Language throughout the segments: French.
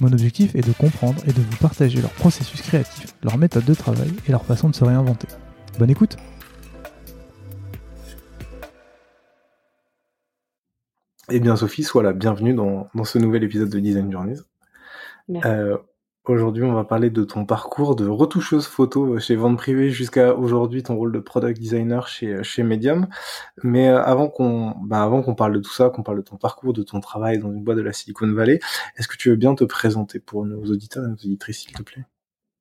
Mon objectif est de comprendre et de vous partager leur processus créatif, leur méthode de travail et leur façon de se réinventer. Bonne écoute Eh bien Sophie, sois la bienvenue dans, ce nouvel épisode de Design Journeys. Euh, Aujourd'hui, on va parler de ton parcours de retoucheuse photo chez Vente Privée jusqu'à aujourd'hui ton rôle de product designer chez, chez Medium. Mais euh, avant qu'on bah parle de tout ça, qu'on parle de ton parcours, de ton travail dans une boîte de la Silicon Valley, est-ce que tu veux bien te présenter pour nos auditeurs et nos auditrices, s'il te plaît?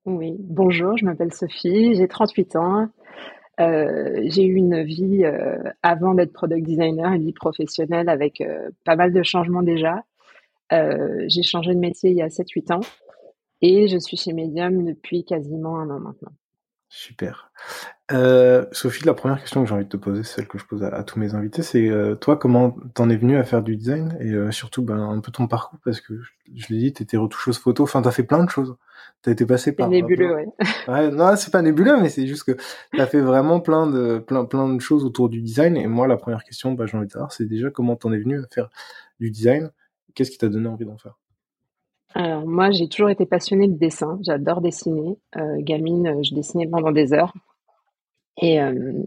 Oui, bonjour, je m'appelle Sophie, j'ai 38 ans. Euh, j'ai eu une vie euh, avant d'être product designer, une vie professionnelle avec euh, pas mal de changements déjà. Euh, j'ai changé de métier il y a 7-8 ans. Et je suis chez Medium depuis quasiment un an maintenant. Super. Euh, Sophie, la première question que j'ai envie de te poser, celle que je pose à, tous mes invités, c'est euh, toi, comment t'en es venu à faire du design et euh, surtout ben, un peu ton parcours, parce que je, l'ai dit, t'étais retoucheuse photo, enfin t'as fait plein de choses. T'as été passé par. Nébuleux, ouais. ouais. Non, c'est pas nébuleux, mais c'est juste que t'as fait vraiment plein de plein plein de choses autour du design. Et moi, la première question, bah, j'ai envie de savoir, c'est déjà comment t'en es venu à faire du design? Qu'est-ce qui t'a donné envie d'en faire? Alors moi, j'ai toujours été passionnée de dessin. J'adore dessiner. Euh, gamine, euh, je dessinais pendant des heures. Et, euh,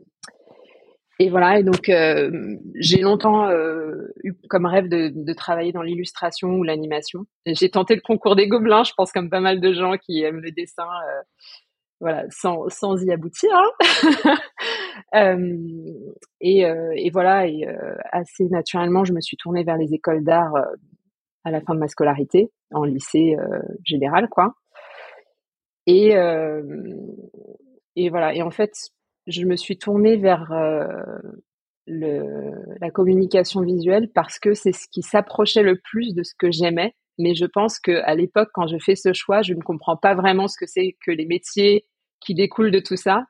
et voilà. Et donc, j'ai longtemps eu comme rêve de, travailler dans l'illustration ou l'animation. J'ai tenté le concours des gobelins, je pense comme pas mal de gens qui aiment le dessin. voilà, sans, sans y aboutir. Hein. et voilà. Et assez naturellement, je me suis tournée vers les écoles d'art à la fin de ma scolarité en lycée euh, général, quoi. Et, euh, et voilà. Et en fait, je me suis tournée vers euh, le, la communication visuelle parce que c'est ce qui s'approchait le plus de ce que j'aimais. Mais je pense que à l'époque, quand je fais ce choix, je ne comprends pas vraiment ce que c'est que les métiers qui découlent de tout ça.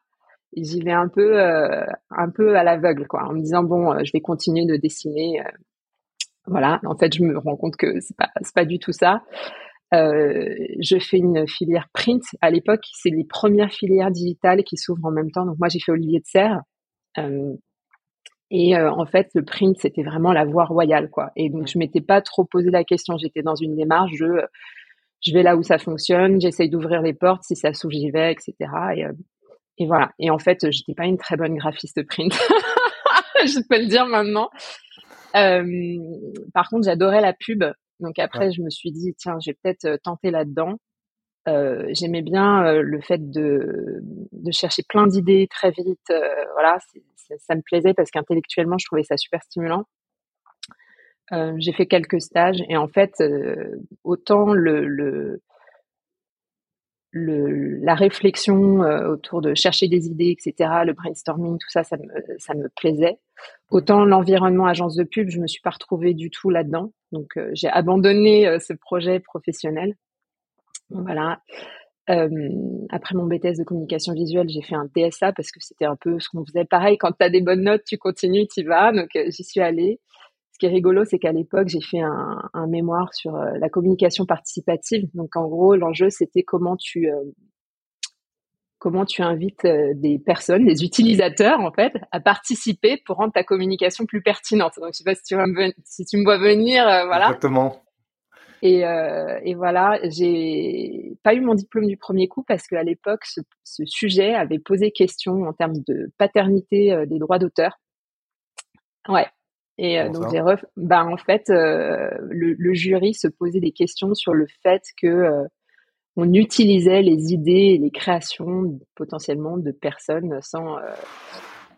J'y vais un peu, un peu à l'aveugle, quoi, en me disant bon, je vais continuer de dessiner. Voilà. En fait, je me rends compte que c'est pas, c'est pas du tout ça. Euh, je fais une filière print. À l'époque, c'est les premières filières digitales qui s'ouvrent en même temps. Donc moi, j'ai fait Olivier de Serre. Euh, et euh, en fait, le print, c'était vraiment la voie royale, quoi. Et donc, je m'étais pas trop posé la question. J'étais dans une démarche de, je vais là où ça fonctionne, j'essaye d'ouvrir les portes, si ça s'ouvre, j'y vais, etc. Et, et voilà. Et en fait, j'étais pas une très bonne graphiste print. je peux le dire maintenant. Par contre, j'adorais la pub. Donc après, je me suis dit, tiens, j'ai peut-être euh, tenté là-dedans. Euh, J'aimais bien euh, le fait de, de chercher plein d'idées très vite. Euh, voilà, ça me plaisait parce qu'intellectuellement, je trouvais ça super stimulant. j'ai fait quelques stages et en fait, autant le, le la réflexion euh, autour de chercher des idées, etc., le brainstorming, tout ça, ça me, ça me plaisait. Autant l'environnement agence de pub, je me suis pas retrouvée du tout là-dedans. Donc, euh, j'ai abandonné euh, ce projet professionnel. Voilà. après mon BTS de communication visuelle, j'ai fait un DSA parce que c'était un peu ce qu'on faisait. Pareil, quand tu as des bonnes notes, tu continues, tu vas. Donc, j'y suis allée. Ce qui est rigolo, c'est qu'à l'époque, j'ai fait un, un, mémoire sur euh, la communication participative. Donc, en gros, l'enjeu, c'était comment tu euh, comment tu invites euh, des personnes, des utilisateurs, en fait, à participer pour rendre ta communication plus pertinente. Donc, je sais pas si tu, me, si tu me vois venir, voilà. Exactement. Et, et, voilà, j'ai pas eu mon diplôme du premier coup parce qu'à l'époque, ce, ce, sujet avait posé question en termes de paternité des droits d'auteur. Ouais, et euh, donc j'ai ref... bah en fait euh, le, le, jury se posait des questions sur le fait que euh, on utilisait les idées et les créations potentiellement de personnes sans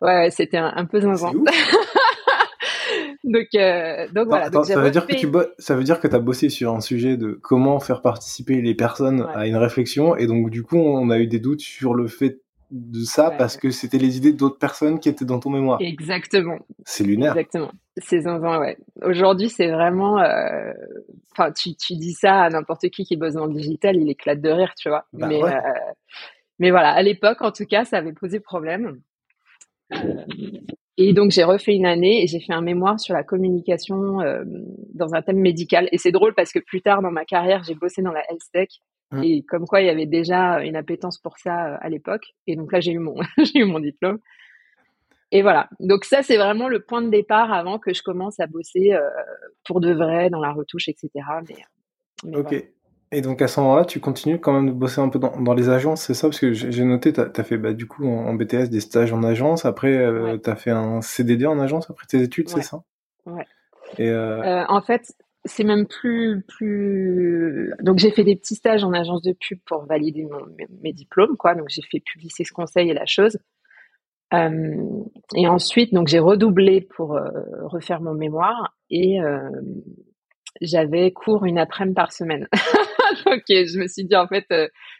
Ouais, c'était un, peu zinzin. donc, euh, donc voilà. ça, veut dire que tu ça veut dire que tu as bossé sur un sujet de comment faire participer les personnes à une réflexion, et donc du coup, on a eu des doutes sur le fait de ça parce que c'était les idées d'autres personnes qui étaient dans ton mémoire. Exactement. C'est lunaire. Exactement. C'est zinzin, ouais. Aujourd'hui, c'est vraiment. Euh, enfin, tu, tu dis ça à n'importe qui qui bosse dans le digital, il éclate de rire, tu vois. Bah mais, euh, mais voilà, à l'époque, en tout cas, ça avait posé problème. Euh, et donc j'ai refait une année et j'ai fait un mémoire sur la communication dans un thème médical. Et c'est drôle parce que plus tard dans ma carrière, j'ai bossé dans la health tech Mmh. Et comme quoi, il y avait déjà une appétence pour ça euh, à l'époque. Et donc là, j'ai eu mon, j'ai eu mon diplôme. Et voilà. Donc ça, c'est vraiment le point de départ avant que je commence à bosser euh, pour de vrai dans la retouche, etc. Mais, ok. Et donc à ce moment-là, tu continues quand même de bosser un peu dans, dans les agences, c'est ça? Parce que j'ai noté, tu as, fait bah, du coup en, BTS des stages en agence, après euh, tu as fait un CDD en agence après tes études, c'est ça? Ouais. Et en fait, c'est même plus plus donc j'ai fait des petits stages en agence de pub pour valider mes, diplômes quoi donc j'ai fait ce Conseil et la chose euh, et ensuite donc j'ai redoublé pour euh, refaire mon mémoire et euh, j'avais cours une après-midi par semaine donc je me suis dit en fait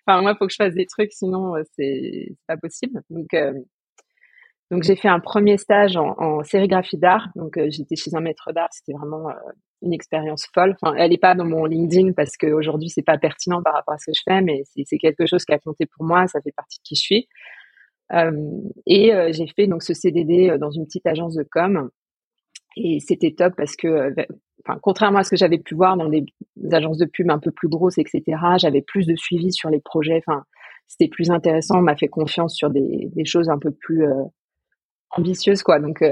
enfin moi faut que je fasse des trucs sinon c'est pas possible donc donc j'ai fait un premier stage en, en sérigraphie d'art. Donc j'étais chez un maître d'art. C'était vraiment une expérience folle. Enfin, elle n'est pas dans mon LinkedIn parce qu'aujourd'hui c'est pas pertinent par rapport à ce que je fais, mais c'est quelque chose qui a compté pour moi. Ça fait partie de qui je suis. Euh, et euh, j'ai fait donc ce CDD euh, dans une petite agence de com et c'était top parce que, contrairement à ce que j'avais pu voir dans des, agences de pub un peu plus grosses, etc., j'avais plus de suivi sur les projets. C'était plus intéressant. On m'a fait confiance sur des, choses un peu plus ambitieuses, quoi. Donc,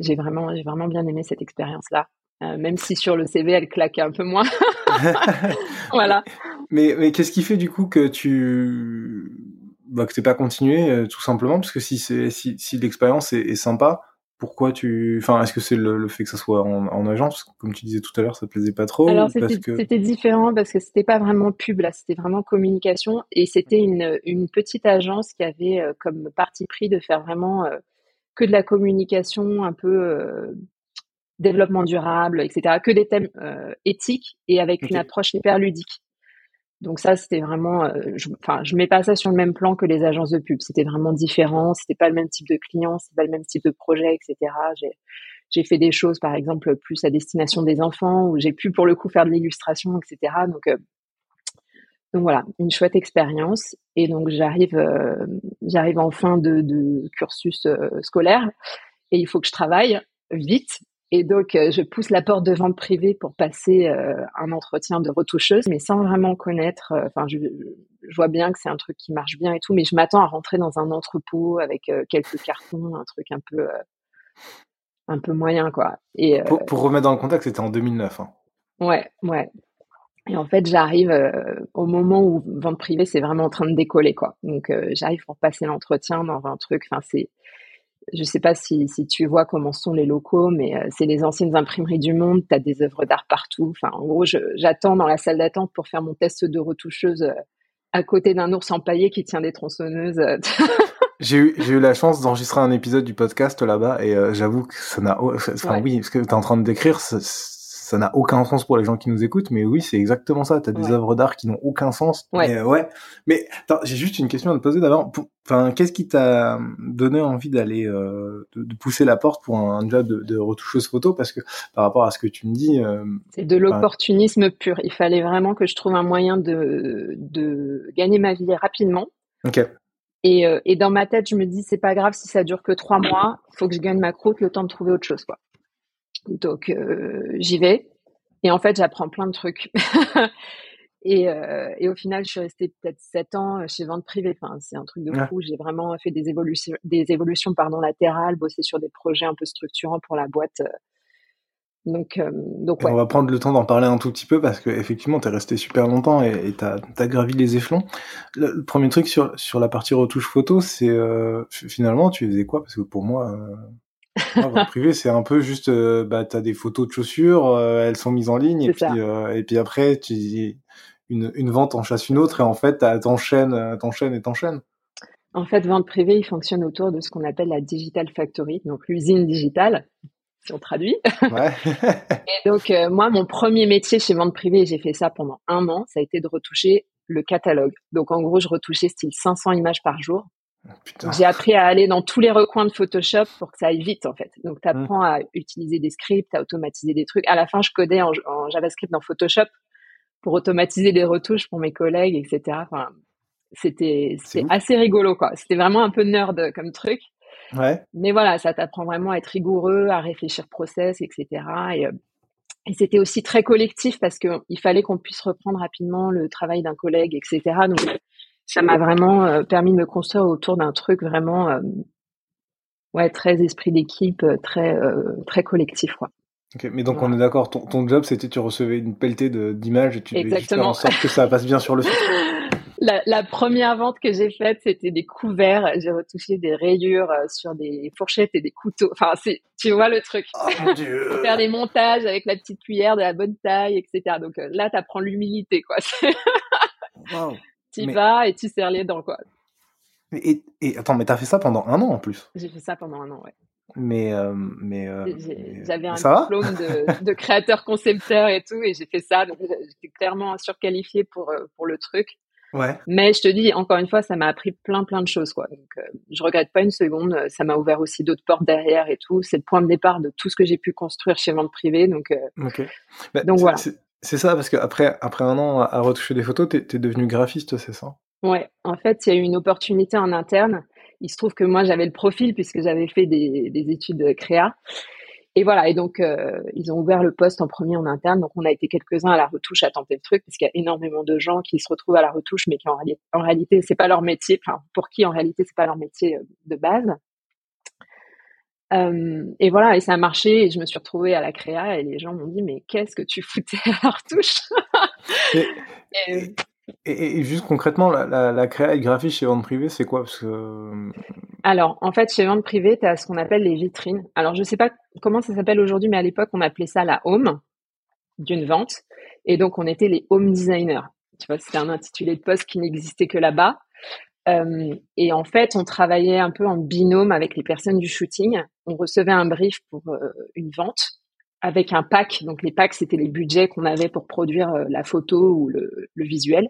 j'ai vraiment, j'ai vraiment bien aimé cette expérience-là. Euh, même si sur le CV elle claque un peu moins. voilà. Mais, mais qu'est-ce qui fait du coup que tu bah, que t'es pas continué euh, tout simplement? Parce que si c'est si, si l'expérience est, sympa, pourquoi tu enfin est-ce que c'est le, fait que ça soit en, agence? Comme tu disais tout à l'heure ça te plaisait pas trop Alors c'était que... différent parce que c'était pas vraiment pub là, c'était vraiment communication et c'était une, une petite agence qui avait euh, comme parti pris de faire vraiment que de la communication un peu développement durable, etc. Que des thèmes euh, éthiques et avec une approche hyper ludique. Donc ça, c'était vraiment, euh, enfin, je, mets pas ça sur le même plan que les agences de pub. C'était vraiment différent. C'était pas le même type de client, c'est pas le même type de projet, etc. J'ai, fait des choses, par exemple, plus à destination des enfants, où j'ai pu pour le coup faire de l'illustration, etc. Donc, euh, donc voilà, une chouette expérience. Et donc j'arrive, j'arrive en fin de, de cursus scolaire et il faut que je travaille vite et donc, euh, je pousse la porte de vente privée pour passer euh, un entretien de retoucheuse, mais sans vraiment connaître. Euh, enfin, je, je, vois bien que c'est un truc qui marche bien et tout, mais je m'attends à rentrer dans un entrepôt avec quelques cartons, un truc un peu, un peu moyen, quoi. Et pour, pour, remettre dans le contexte, c'était en 2009. Hein. Ouais, ouais. Et en fait, j'arrive au moment où vente privée, c'est vraiment en train de décoller, quoi. Donc, j'arrive pour passer l'entretien dans un truc. Enfin, c'est je sais pas si, si, tu vois comment sont les locaux, mais euh, c'est les anciennes imprimeries du monde. Tu as des œuvres d'art partout. Enfin, en gros, j'attends dans la salle d'attente pour faire mon test de retoucheuse euh, à côté d'un ours empaillé qui tient des tronçonneuses. j'ai eu, j'ai eu la chance d'enregistrer un épisode du podcast là-bas et euh, j'avoue que ça n'a, enfin oui, ce que tu es en train de décrire, ça n'a aucun sens pour les gens qui nous écoutent, mais oui, c'est exactement ça. T'as des œuvres d'art qui n'ont aucun sens. Ouais. Mais, ouais. Mais j'ai juste une question à te poser d'abord. Enfin, qu'est-ce qui t'a donné envie d'aller euh, de, pousser la porte pour un, job de, de, retoucheuse photo? Parce que par rapport à ce que tu me dis, euh, c'est de l'opportunisme pur. Il fallait vraiment que je trouve un moyen de de gagner ma vie rapidement. Ok. Et, euh, et dans ma tête, je me dis c'est pas grave si ça dure que trois mois. Faut que je gagne ma croûte, le temps de trouver autre chose, quoi. Donc euh, j'y vais et en fait j'apprends plein de trucs. et, euh, et, au final je suis restée peut-être sept ans chez vente privée. Enfin c'est un truc de fou. J'ai vraiment fait des évolutions, des évolutions pardon latérales, bossé sur des projets un peu structurants pour la boîte. Donc, euh, donc On va prendre le temps d'en parler un tout petit peu parce que effectivement, t'es resté super longtemps et t'as as gravi les échelons. Le, premier truc sur sur la partie retouche photo, c'est euh, finalement tu faisais quoi? Parce que pour moi, votre privé, c'est un peu juste, euh, bah, t'as des photos de chaussures, euh, elles sont mises en ligne, et puis, euh, et puis après, tu, une, une vente en chasse une autre, et en fait, t'enchaînes, t'enchaînes et t'enchaînes. En fait, vente privée, il fonctionne autour de ce qu'on appelle la digital factory, donc l'usine digitale, si on traduit. Ouais. et donc, moi, mon premier métier chez vente privée, j'ai fait ça pendant un an, ça a été de retoucher le catalogue. Donc, en gros, je retouchais style 500 images par jour. Oh, j'ai appris à aller dans tous les recoins de Photoshop pour que ça aille vite, en fait. Donc, tu apprends à utiliser des scripts, à automatiser des trucs. À la fin, je codais en, en JavaScript dans Photoshop pour automatiser des retouches pour mes collègues, etc. Enfin, c'était assez rigolo, quoi. C'était vraiment un peu nerd comme truc. Ouais. Mais voilà, ça t'apprend vraiment à être rigoureux, à réfléchir process, etc. Et, euh, et c'était aussi très collectif parce qu'il fallait qu'on puisse reprendre rapidement le travail d'un collègue, etc. Donc, ça m'a vraiment euh, permis de me construire autour d'un truc vraiment, euh, ouais, très esprit d'équipe, très, très collectif, quoi. Ok, mais donc on est d'accord, ton, ton job c'était tu recevais une pelletée d'images et tu devais faire en sorte que ça passe bien sur le site. La, la, première vente que j'ai faite, c'était des couverts. J'ai retouché des rayures euh, sur des fourchettes et des couteaux. Enfin, c'est, tu vois le truc. Oh, mon Dieu. Faire des montages avec la petite cuillère de la bonne taille, etc. Donc euh, là, tu apprends l'humilité, quoi. wow. Tu mais... vas et tu serres les dents, quoi. Et, et attends, mais t'as fait ça pendant un an en plus J'ai fait ça pendant un an, ouais. Mais, euh, mais, euh, j'avais un diplôme de, de créateur concepteur et tout, et j'ai fait ça. Donc j'étais clairement surqualifiée pour pour le truc. Ouais. Mais je te dis, encore une fois, ça m'a appris plein, plein de choses, quoi. Donc, euh, je regrette pas une seconde. Ça m'a ouvert aussi d'autres portes derrière et tout. C'est le point de départ de tout ce que j'ai pu construire chez Vente Privée. Donc, euh, bah, donc voilà. C'est ça, parce qu'après après un an à retoucher des photos, tu es, devenu graphiste, c'est ça? Ouais. En fait, il y a eu une opportunité en interne. Il se trouve que moi, j'avais le profil puisque j'avais fait des, des études créa. Et voilà, et donc euh, ils ont ouvert le poste en premier en interne, donc on a été quelques-uns à la retouche à tenter le truc, parce qu'il y a énormément de gens qui se retrouvent à la retouche, mais qui en, en réalité c'est pas leur métier, enfin pour qui en réalité c'est pas leur métier euh, de base. Euh, et voilà, et ça a marché, et je me suis retrouvée à la créa, et les gens m'ont dit mais qu'est-ce que tu foutais à la retouche et, et, juste concrètement, la, la, la créa et graphiste chez vente privée, c'est quoi? Parce que... Euh, Alors, en fait, chez vente privée, tu as ce qu'on appelle les vitrines. Alors, je sais pas comment ça s'appelle aujourd'hui, mais à l'époque, on appelait ça la home d'une vente. Et donc, on était les home designers. Tu vois, c'était un intitulé de poste qui n'existait que là-bas. Euh, et en fait, on travaillait un peu en binôme avec les personnes du shooting. On recevait un brief pour euh, une vente avec un pack. Donc les packs, c'était les budgets qu'on avait pour produire euh, la photo ou le, visuel.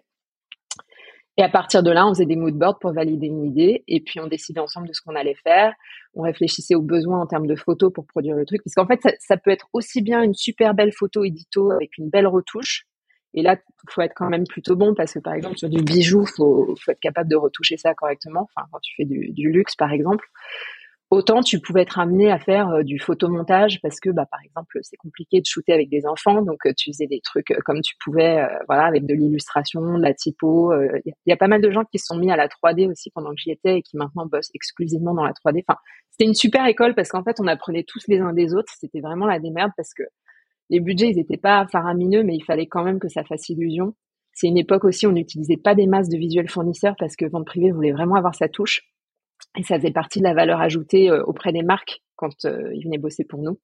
Et à partir de là, on faisait des mood boards pour valider une idée. Et puis on décidait ensemble de ce qu'on allait faire. On réfléchissait aux besoins en termes de photos pour produire le truc. Parce qu'en fait, ça, peut être aussi bien une super belle photo édito avec une belle retouche. Et là, faut être quand même plutôt bon parce que par exemple sur du bijou, faut, faut être capable de retoucher ça correctement. Enfin, quand tu fais du, du luxe, par exemple. Autant tu pouvais être amené à faire euh, du photomontage parce que, bah, par exemple, c'est compliqué de shooter avec des enfants, donc euh, tu faisais des trucs euh, comme tu pouvais, voilà, avec de l'illustration, de la typo. Il y, a pas mal de gens qui se sont mis à la 3D aussi pendant que j'y étais et qui maintenant bossent exclusivement dans la 3D. Enfin, c'était une super école parce qu'en fait, on apprenait tous les uns des autres. C'était vraiment la démerde parce que les budgets, ils étaient pas faramineux, mais il fallait quand même que ça fasse illusion. C'est une époque aussi où on n'utilisait pas des masses de visuels fournisseurs parce que vente privée voulait vraiment avoir sa touche. Et ça faisait partie de la valeur ajoutée euh, auprès des marques quand euh, ils venaient bosser pour nous.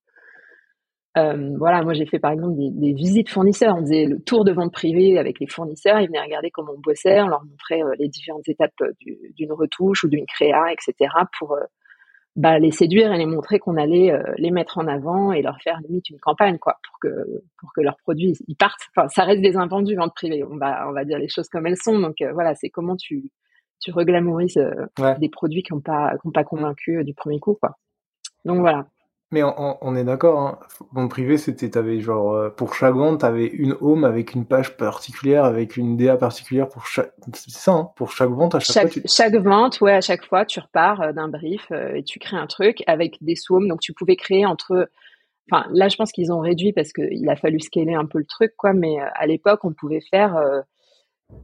Euh, voilà, moi j'ai fait par exemple des, des, visites fournisseurs. On faisait le tour de vente privée avec les fournisseurs. Ils venaient regarder comment on bossait. On leur montrait les différentes étapes d'une retouche ou d'une créa, etc. pour bah, les séduire et les montrer qu'on allait les mettre en avant et leur faire limite une campagne quoi pour que pour que leurs produits ils partent. Enfin, ça reste des invendus vente privée. On va on va dire les choses comme elles sont. Donc voilà, c'est comment tu tu reglamourises euh, des produits qui n'ont pas, pas convaincu euh, du premier coup, quoi. Donc voilà. Mais on, est d'accord, hein. Mon privé, c'était, t'avais genre, euh, pour chaque vente, t'avais une home avec une page particulière, avec une DA particulière pour chaque, c'est ça, hein, pour chaque vente, à chaque, fois. Chaque vente, ouais, à chaque fois, tu repars d'un brief et tu crées un truc avec des sous Donc tu pouvais créer entre, enfin, là, je pense qu'ils ont réduit parce qu'il a fallu scaler un peu le truc, quoi, mais à l'époque, on pouvait faire,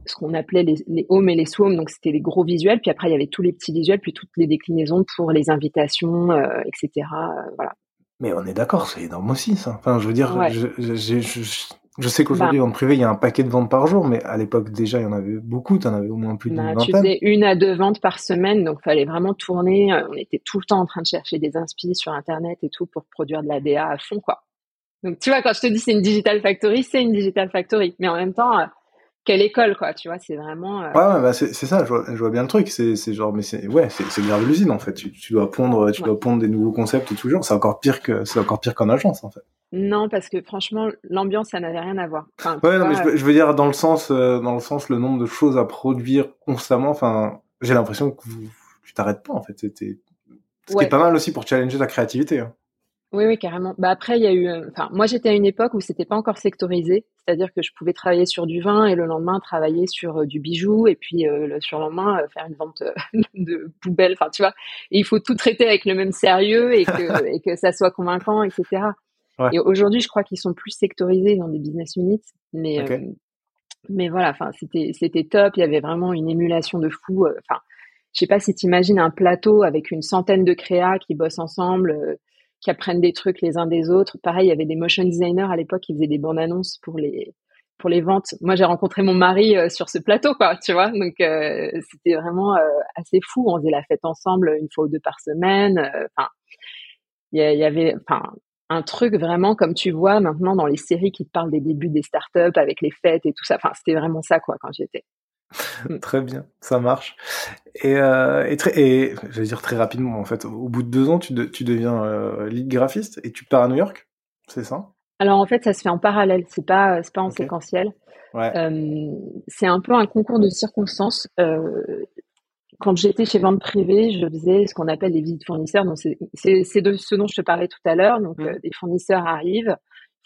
ce qu'on appelait les, les homes et les swarms, donc c'était les gros visuels, puis après il y avait tous les petits visuels, puis toutes les déclinaisons pour les invitations, euh, etc. Euh, voilà. Mais on est d'accord, c'est énorme aussi ça. Enfin, je veux dire, je, je, je, je, sais qu'aujourd'hui bah, en privé il y a un paquet de ventes par jour, mais à l'époque déjà il y en avait beaucoup, tu en avais au moins plus d'une bah, vingtaine. Tu faisais une à deux ventes par semaine, donc fallait vraiment tourner. Euh, on était tout le temps en train de chercher des inspi sur internet et tout pour produire de la DA à fond quoi. Donc tu vois, quand je te dis c'est une digital factory, c'est une digital factory, mais en même temps quelle école, quoi, tu vois, c'est vraiment. Ouais, ouais bah c'est ça, je vois, je vois, bien le truc. C'est genre, mais c'est ouais, c'est grave l'usine en fait. Tu, tu, dois pondre, tu dois pondre des nouveaux concepts toujours. C'est encore pire que c'est encore pire qu'en agence en fait. Non, parce que franchement, l'ambiance, ça n'avait rien à voir. ouais, non, mais je, veux dire dans le sens, dans le sens, le nombre de choses à produire constamment. Enfin, j'ai l'impression que vous, tu t'arrêtes pas en fait. C'était, ce pas mal aussi pour challenger ta créativité. Hein. Oui, oui, carrément. Bah après, il y a eu. Euh, enfin, moi, j'étais à une époque où c'était pas encore sectorisé, c'est-à-dire que je pouvais travailler sur du vin et le lendemain travailler sur euh, du bijou et puis euh, le surlendemain faire une vente de poubelle. Enfin, tu vois. Et il faut tout traiter avec le même sérieux et que et que ça soit convaincant, etc. Et aujourd'hui, je crois qu'ils sont plus sectorisés dans des business units, mais mais voilà. Enfin, c'était c'était top. Il y avait vraiment une émulation de fou. Enfin, je sais pas si tu imagines un plateau avec une centaine de créas qui bossent ensemble qui apprennent des trucs les uns des autres. Pareil, il y avait des motion designers à l'époque qui faisaient des bandes annonces pour les pour les ventes. Moi, j'ai rencontré mon mari euh, sur ce plateau, quoi, tu vois. Donc, euh, c'était vraiment euh, assez fou. On faisait la fête ensemble une fois ou deux par semaine. Enfin, il y, avait, enfin, un truc vraiment comme tu vois maintenant dans les séries qui te parlent des débuts des startups avec les fêtes et tout ça. Enfin, c'était vraiment ça, quoi, quand j'y étais. Mm. Très bien, ça marche. Et, euh, et, très, et je vais dire très rapidement, en fait, au bout de deux ans, tu, tu deviens euh, lead graphiste et tu pars à New York, c'est ça? Alors en fait, ça se fait en parallèle, c'est pas, c'est pas en séquentiel. Ouais. Euh, c'est un peu un concours de circonstances. Euh, quand j'étais chez Vente Privée, je faisais ce qu'on appelle des visites fournisseurs. C'est, de ce dont je te parlais tout à l'heure. Donc mm. euh, des fournisseurs arrivent,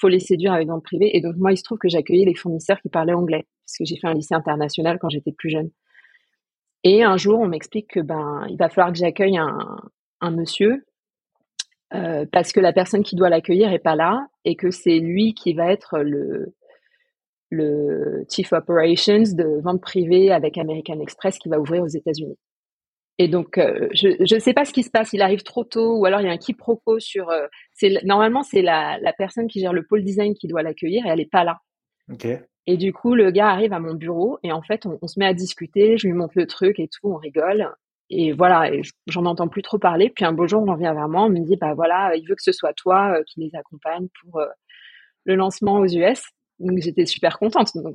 faut les séduire avec vente privée. Et donc moi, il se trouve que j'accueillais les fournisseurs qui parlaient anglais, parce que j'ai fait un lycée international quand j'étais plus jeune. Et un jour, on m'explique que ben il va falloir que j'accueille un, un monsieur euh, parce que la personne qui doit l'accueillir est pas là et que c'est lui qui va être le le chief operations de vente privée avec American Express qui va ouvrir aux États-Unis. Et donc, euh, je ne sais pas ce qui se passe. Il arrive trop tôt, ou alors il y a un quiproquo sur. Euh, c'est normalement c'est la, la personne qui gère le pôle design qui doit l'accueillir et elle est pas là. Okay. Et du coup, le gars arrive à mon bureau et en fait, on, se met à discuter. Je lui montre le truc et tout, on rigole. Et voilà, et j'en entends plus trop parler. Puis un beau jour, on revient vers moi, on me dit bah voilà, il veut que ce soit toi euh, qui les accompagne pour le lancement aux US. Donc j'étais super contente. Donc,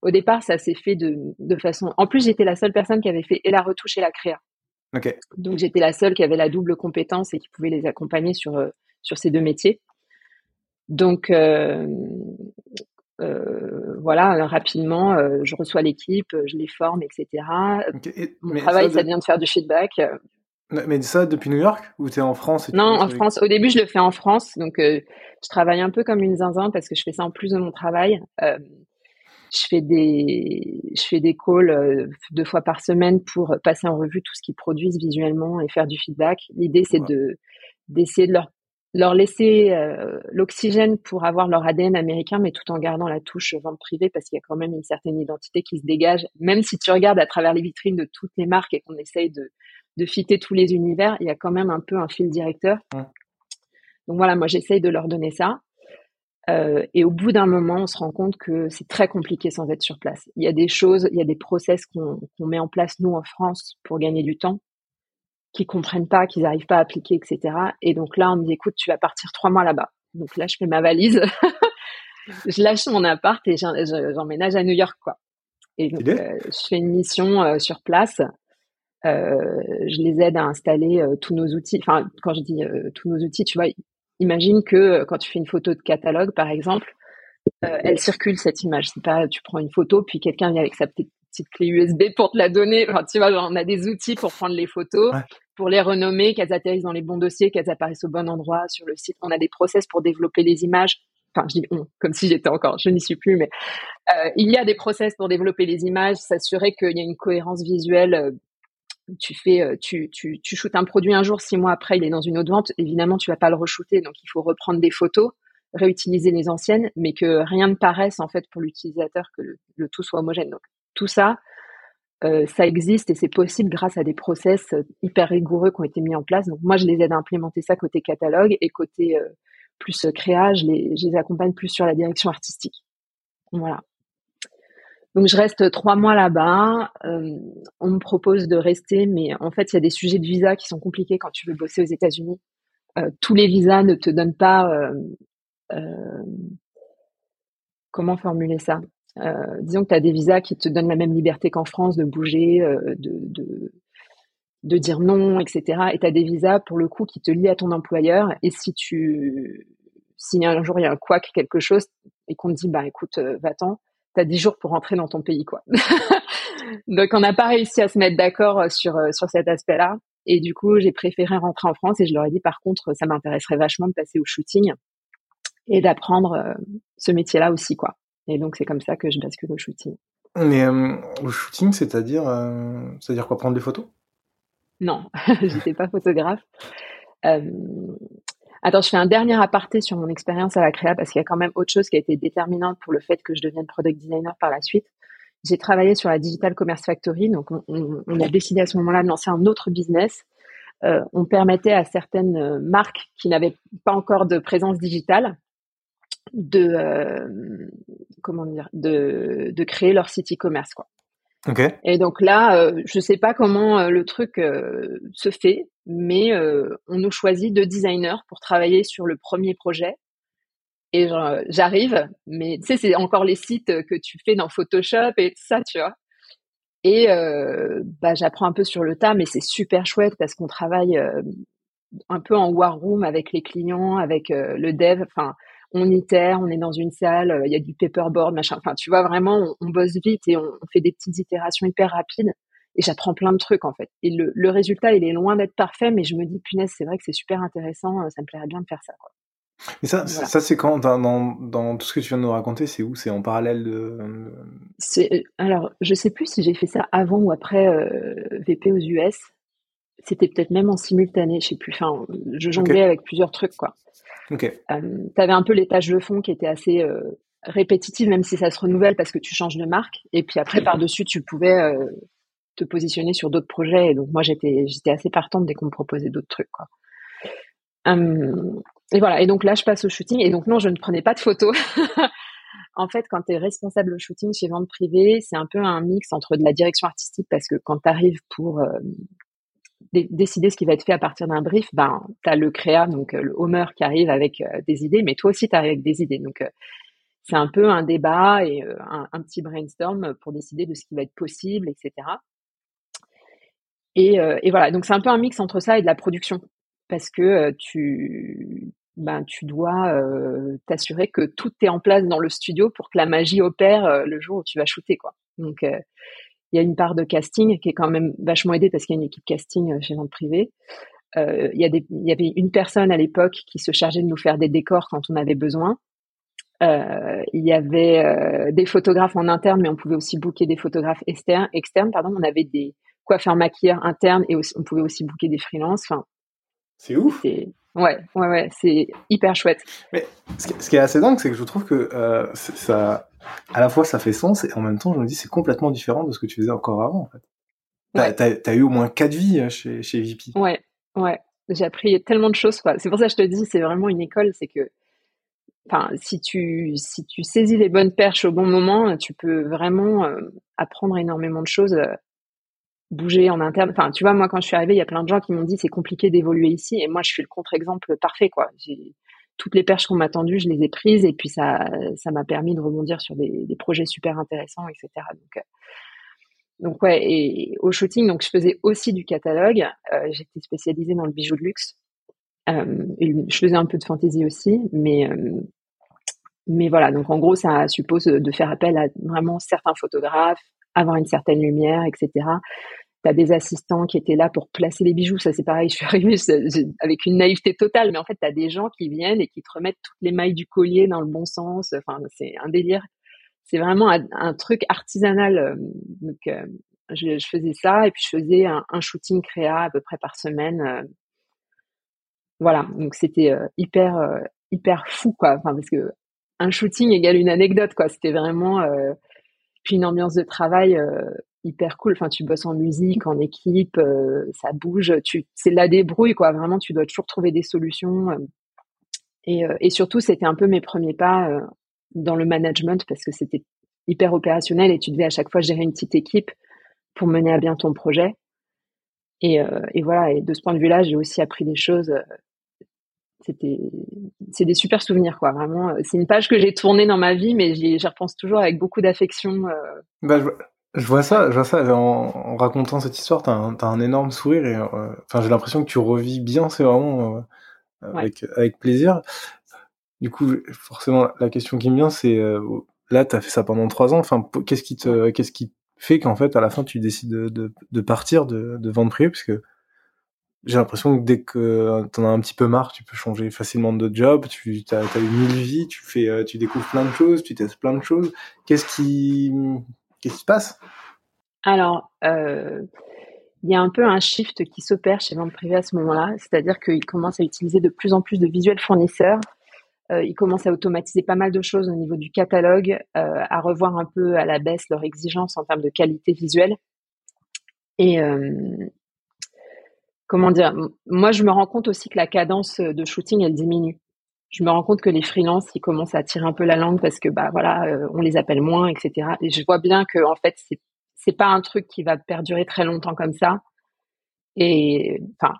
au départ, ça s'est fait de, de façon. En plus, j'étais la seule personne qui avait fait et la retouche et la créa. Donc j'étais la seule qui avait la double compétence et qui pouvait les accompagner sur euh, sur ces deux métiers. Donc euh, euh, voilà, rapidement, je reçois l'équipe, je les forme, etc. Mon travail, ça, devient de faire du feedback. Mais ça depuis New York ou tu es en France Non, en France. Au début, je le fais en France. Donc, je travaille un peu comme une zinzin parce que je fais ça en plus de mon travail je fais des je fais des calls euh, deux fois par semaine pour passer en revue tout ce qu'ils produisent visuellement et faire du feedback. L'idée c'est de d'essayer de leur leur laisser euh, l'oxygène pour avoir leur ADN américain, mais tout en gardant la touche vente privée, parce qu'il y a quand même une certaine identité qui se dégage. Même si tu regardes à travers les vitrines de toutes les marques et qu'on essaye de, de fitter tous les univers, il y a quand même un peu un fil directeur. Donc voilà, moi j'essaye de leur donner ça. Euh, et au bout d'un moment, on se rend compte que c'est très compliqué sans être sur place. Il y a des choses, il y a des process qu'on met en place nous en France pour gagner du temps, qui comprennent pas, qu'ils n'arrivent pas à appliquer, etc. Et donc là, on me dit écoute, tu vas partir trois mois là-bas. Donc là, je fais ma valise, je lâche mon appart et j'emménage à New York, quoi. Et donc, euh, je fais une mission euh, sur place. je les aide à installer tous nos outils. Enfin, quand je dis tous nos outils, tu vois, imagine que euh, quand tu fais une photo de catalogue, par exemple, euh, elle circule cette image. C'est pas, tu prends une photo, puis quelqu'un vient avec sa petite, clé USB pour te la donner. Enfin, tu vois, on a des outils pour prendre les photos, pour les renommer, qu'elles atterrissent dans les bons dossiers, qu'elles apparaissent au bon endroit sur le site. On a des process pour développer les images. Enfin, je dis on, comme si j'étais encore, je n'y suis plus, mais euh, il y a des process pour développer les images, s'assurer qu'il y a une cohérence visuelle tu fais, euh, tu, tu, tu shootes un produit un jour, six mois après, il est dans une autre vente. Évidemment, tu vas pas le re-shooter, donc il faut reprendre des photos, réutiliser les anciennes, mais que rien ne paraisse en fait pour l'utilisateur, que le, tout soit homogène. Donc tout ça, euh, ça existe et c'est possible grâce à des process euh, hyper rigoureux qui ont été mis en place. Donc moi, je les aide à implémenter ça côté catalogue et côté plus créage, je les, je les accompagne plus sur la direction artistique. Voilà. Donc je reste trois mois là-bas. Euh, on me propose de rester, mais en fait il y a des sujets de visa qui sont compliqués quand tu veux bosser aux États-Unis. Euh, tous les visas ne te donnent pas. Euh, comment formuler ça? Disons que tu as des visas qui te donnent la même liberté qu'en France de bouger, de, de, dire non, etc. Et tu as des visas, pour le coup, qui te lient à ton employeur. Et si tu si un jour il y a un couac, quelque chose, et qu'on te dit, bah écoute, va-t'en, tu as 10 jours pour rentrer dans ton pays. quoi. Donc on n'a pas réussi à se mettre d'accord sur, sur cet aspect-là. Et du coup, j'ai préféré rentrer en France et je leur ai dit, par contre, ça m'intéresserait vachement de passer au shooting et d'apprendre euh, ce métier-là aussi, quoi. Et donc, c'est comme ça que je bascule au shooting. Mais euh, au shooting, c'est-à-dire, euh, c'est-à-dire quoi, prendre des photos? Non, j'étais pas photographe. Attends, je fais un dernier aparté sur mon expérience à la créa parce qu'il y a quand même autre chose qui a été déterminante pour le fait que je devienne product designer par la suite. J'ai travaillé sur la Digital Commerce Factory, donc on, a décidé à ce moment-là de lancer un autre business. on permettait à certaines marques qui n'avaient pas encore de présence digitale de euh, comment dire de, de créer leur site e-commerce quoi. Okay. Et donc là, euh, je sais pas comment euh, le truc euh, se fait, mais on nous choisit deux designers pour travailler sur le premier projet. Et j'arrive, mais tu sais, c'est encore les sites que tu fais dans Photoshop et tout ça, tu vois. Et bah, j'apprends un peu sur le tas, mais c'est super chouette parce qu'on travaille un peu en war room avec les clients, avec le dev. Enfin, on itère, on est dans une salle, euh, il y a du paperboard, machin. Enfin, tu vois, vraiment, on, bosse vite et on, fait des petites itérations hyper rapides. Et j'apprends plein de trucs, en fait. Et le, résultat, il est loin d'être parfait, mais je me dis, punaise, c'est vrai que c'est super intéressant, euh, ça me plairait bien de faire ça, quoi. Mais ça, ça c'est quand dans, tout ce que tu viens de nous raconter, c'est où? C'est en parallèle de. C'est alors, je sais plus si j'ai fait ça avant ou après euh, VP aux US. C'était peut-être même en simultané, je sais plus. Enfin, je jonglais avec plusieurs trucs, quoi. Ok. Euh, tu avais un peu les tâches de fond qui étaient assez euh, répétitives, même si ça se renouvelle parce que tu changes de marque. Et puis après, par-dessus, tu pouvais euh, te positionner sur d'autres projets. Et donc, moi, j'étais, j'étais assez partante dès qu'on me proposait d'autres trucs. Quoi. et voilà. Et donc là, je passe au shooting. Et donc, non, je ne prenais pas de photos. en fait, quand tu es responsable au shooting chez Vente Privée, c'est un peu un mix entre de la direction artistique parce que quand tu arrives pour décider ce qui va être fait à partir d'un brief, ben, tu as le créa, donc euh, le Homer qui arrive avec euh, des idées, mais toi aussi tu avec des idées. Donc, euh, c'est un peu un débat et un, petit brainstorm pour décider de ce qui va être possible, etc. Et, et voilà, donc c'est un peu un mix entre ça et de la production, parce que tu, ben, tu dois t'assurer que tout est en place dans le studio pour que la magie opère le jour où tu vas shooter, quoi. Donc, il y a une part de casting qui est quand même vachement aidée parce qu'il y a une équipe casting euh, chez Vente Privée. Euh, il, y avait une personne à l'époque qui se chargeait de nous faire des décors quand on avait besoin. Euh, il y avait des photographes en interne, mais on pouvait aussi booker des photographes externes. On avait des coiffeurs maquilleurs internes et on pouvait aussi booker des freelances. C'est ouf. Ouais, ouais, ouais, c'est hyper chouette. Mais ce qui est assez dingue, c'est que je trouve que euh, ça, à la fois ça fait sens et en même temps je me dis c'est complètement différent de ce que tu faisais encore avant en fait. T'as as, eu au moins quatre vies euh, chez, chez VP. Ouais, ouais. J'ai appris tellement de choses. C'est pour ça que je te dis c'est vraiment une école, c'est que enfin si tu si tu saisis les bonnes perches au bon moment, tu peux vraiment euh, apprendre énormément de choses bouger en interne. Enfin, tu vois, moi, quand je suis arrivée, il y a plein de gens qui m'ont dit c'est compliqué d'évoluer ici. Et moi, je suis le contre-exemple parfait, quoi. Toutes les perches qu'on m'a tendues, je les ai prises et puis ça, ça m'a permis de rebondir sur des, projets super intéressants, etc. Donc, euh, donc ouais. Et au shooting, donc je faisais aussi du catalogue. Euh, J'étais spécialisée dans le bijou de luxe. Euh, je faisais un peu de fantaisie aussi, mais euh, mais voilà. Donc en gros, ça suppose de faire appel à vraiment certains photographes, avoir une certaine lumière, etc tu as des assistants qui étaient là pour placer les bijoux. Ça, c'est pareil. Je suis arrivée avec une naïveté totale, mais en fait, tu as des gens qui viennent et qui te remettent toutes les mailles du collier dans le bon sens. Enfin, c'est un délire. C'est vraiment un, truc artisanal. Euh, donc, euh, je, faisais ça et puis je faisais un, shooting créa à peu près par semaine. Euh. Voilà. Donc, c'était hyper, hyper fou, quoi. Enfin, parce que un shooting égale une anecdote, quoi. C'était vraiment puis une ambiance de travail hyper cool. Enfin, tu bosses en musique, en équipe, euh, ça bouge. Tu, c'est la débrouille, quoi. Vraiment, tu dois toujours trouver des solutions. Euh. et, euh, et surtout, c'était un peu mes premiers pas dans le management parce que c'était hyper opérationnel et tu devais à chaque fois gérer une petite équipe pour mener à bien ton projet. Et, et voilà. Et de ce point de vue-là, j'ai aussi appris des choses. c'était, c'est des super souvenirs, quoi. Vraiment, c'est une page que j'ai tournée dans ma vie, mais j'y, repense toujours avec beaucoup d'affection. Bah, je, vois ça, je vois ça. En, racontant cette histoire, t'as un, as un énorme sourire et, enfin, j'ai l'impression que tu revis bien. C'est vraiment avec, avec plaisir. Du coup, forcément, la question qui me vient, c'est là, tu as fait ça pendant trois ans. Enfin, qu'est-ce qui te, qu'est-ce qui fait qu'en fait, à la fin, tu décides de, de, de partir de, de vente privée, parce que j'ai l'impression que dès que t'en as un petit peu marre, tu peux changer facilement de job, tu as, as, une mille vies, tu fais, tu découvres plein de choses, tu testes plein de choses. Qu'est-ce qui, qu'est-ce qui se passe? Alors, euh, il y a un peu un shift qui s'opère chez vente privée à ce moment-là, c'est-à-dire qu'ils commencent à utiliser de plus en plus de visuels fournisseurs euh, ils commencent à automatiser pas mal de choses au niveau du catalogue, euh, à revoir un peu à la baisse leurs exigences en termes de qualité visuelle. Et comment dire, moi je me rends compte aussi que la cadence de shooting elle diminue. Je me rends compte que les freelances ils commencent à tirer un peu la langue parce que bah voilà on les appelle moins etc. Et je vois bien que en fait c'est c'est pas un truc qui va perdurer très longtemps comme ça. Et enfin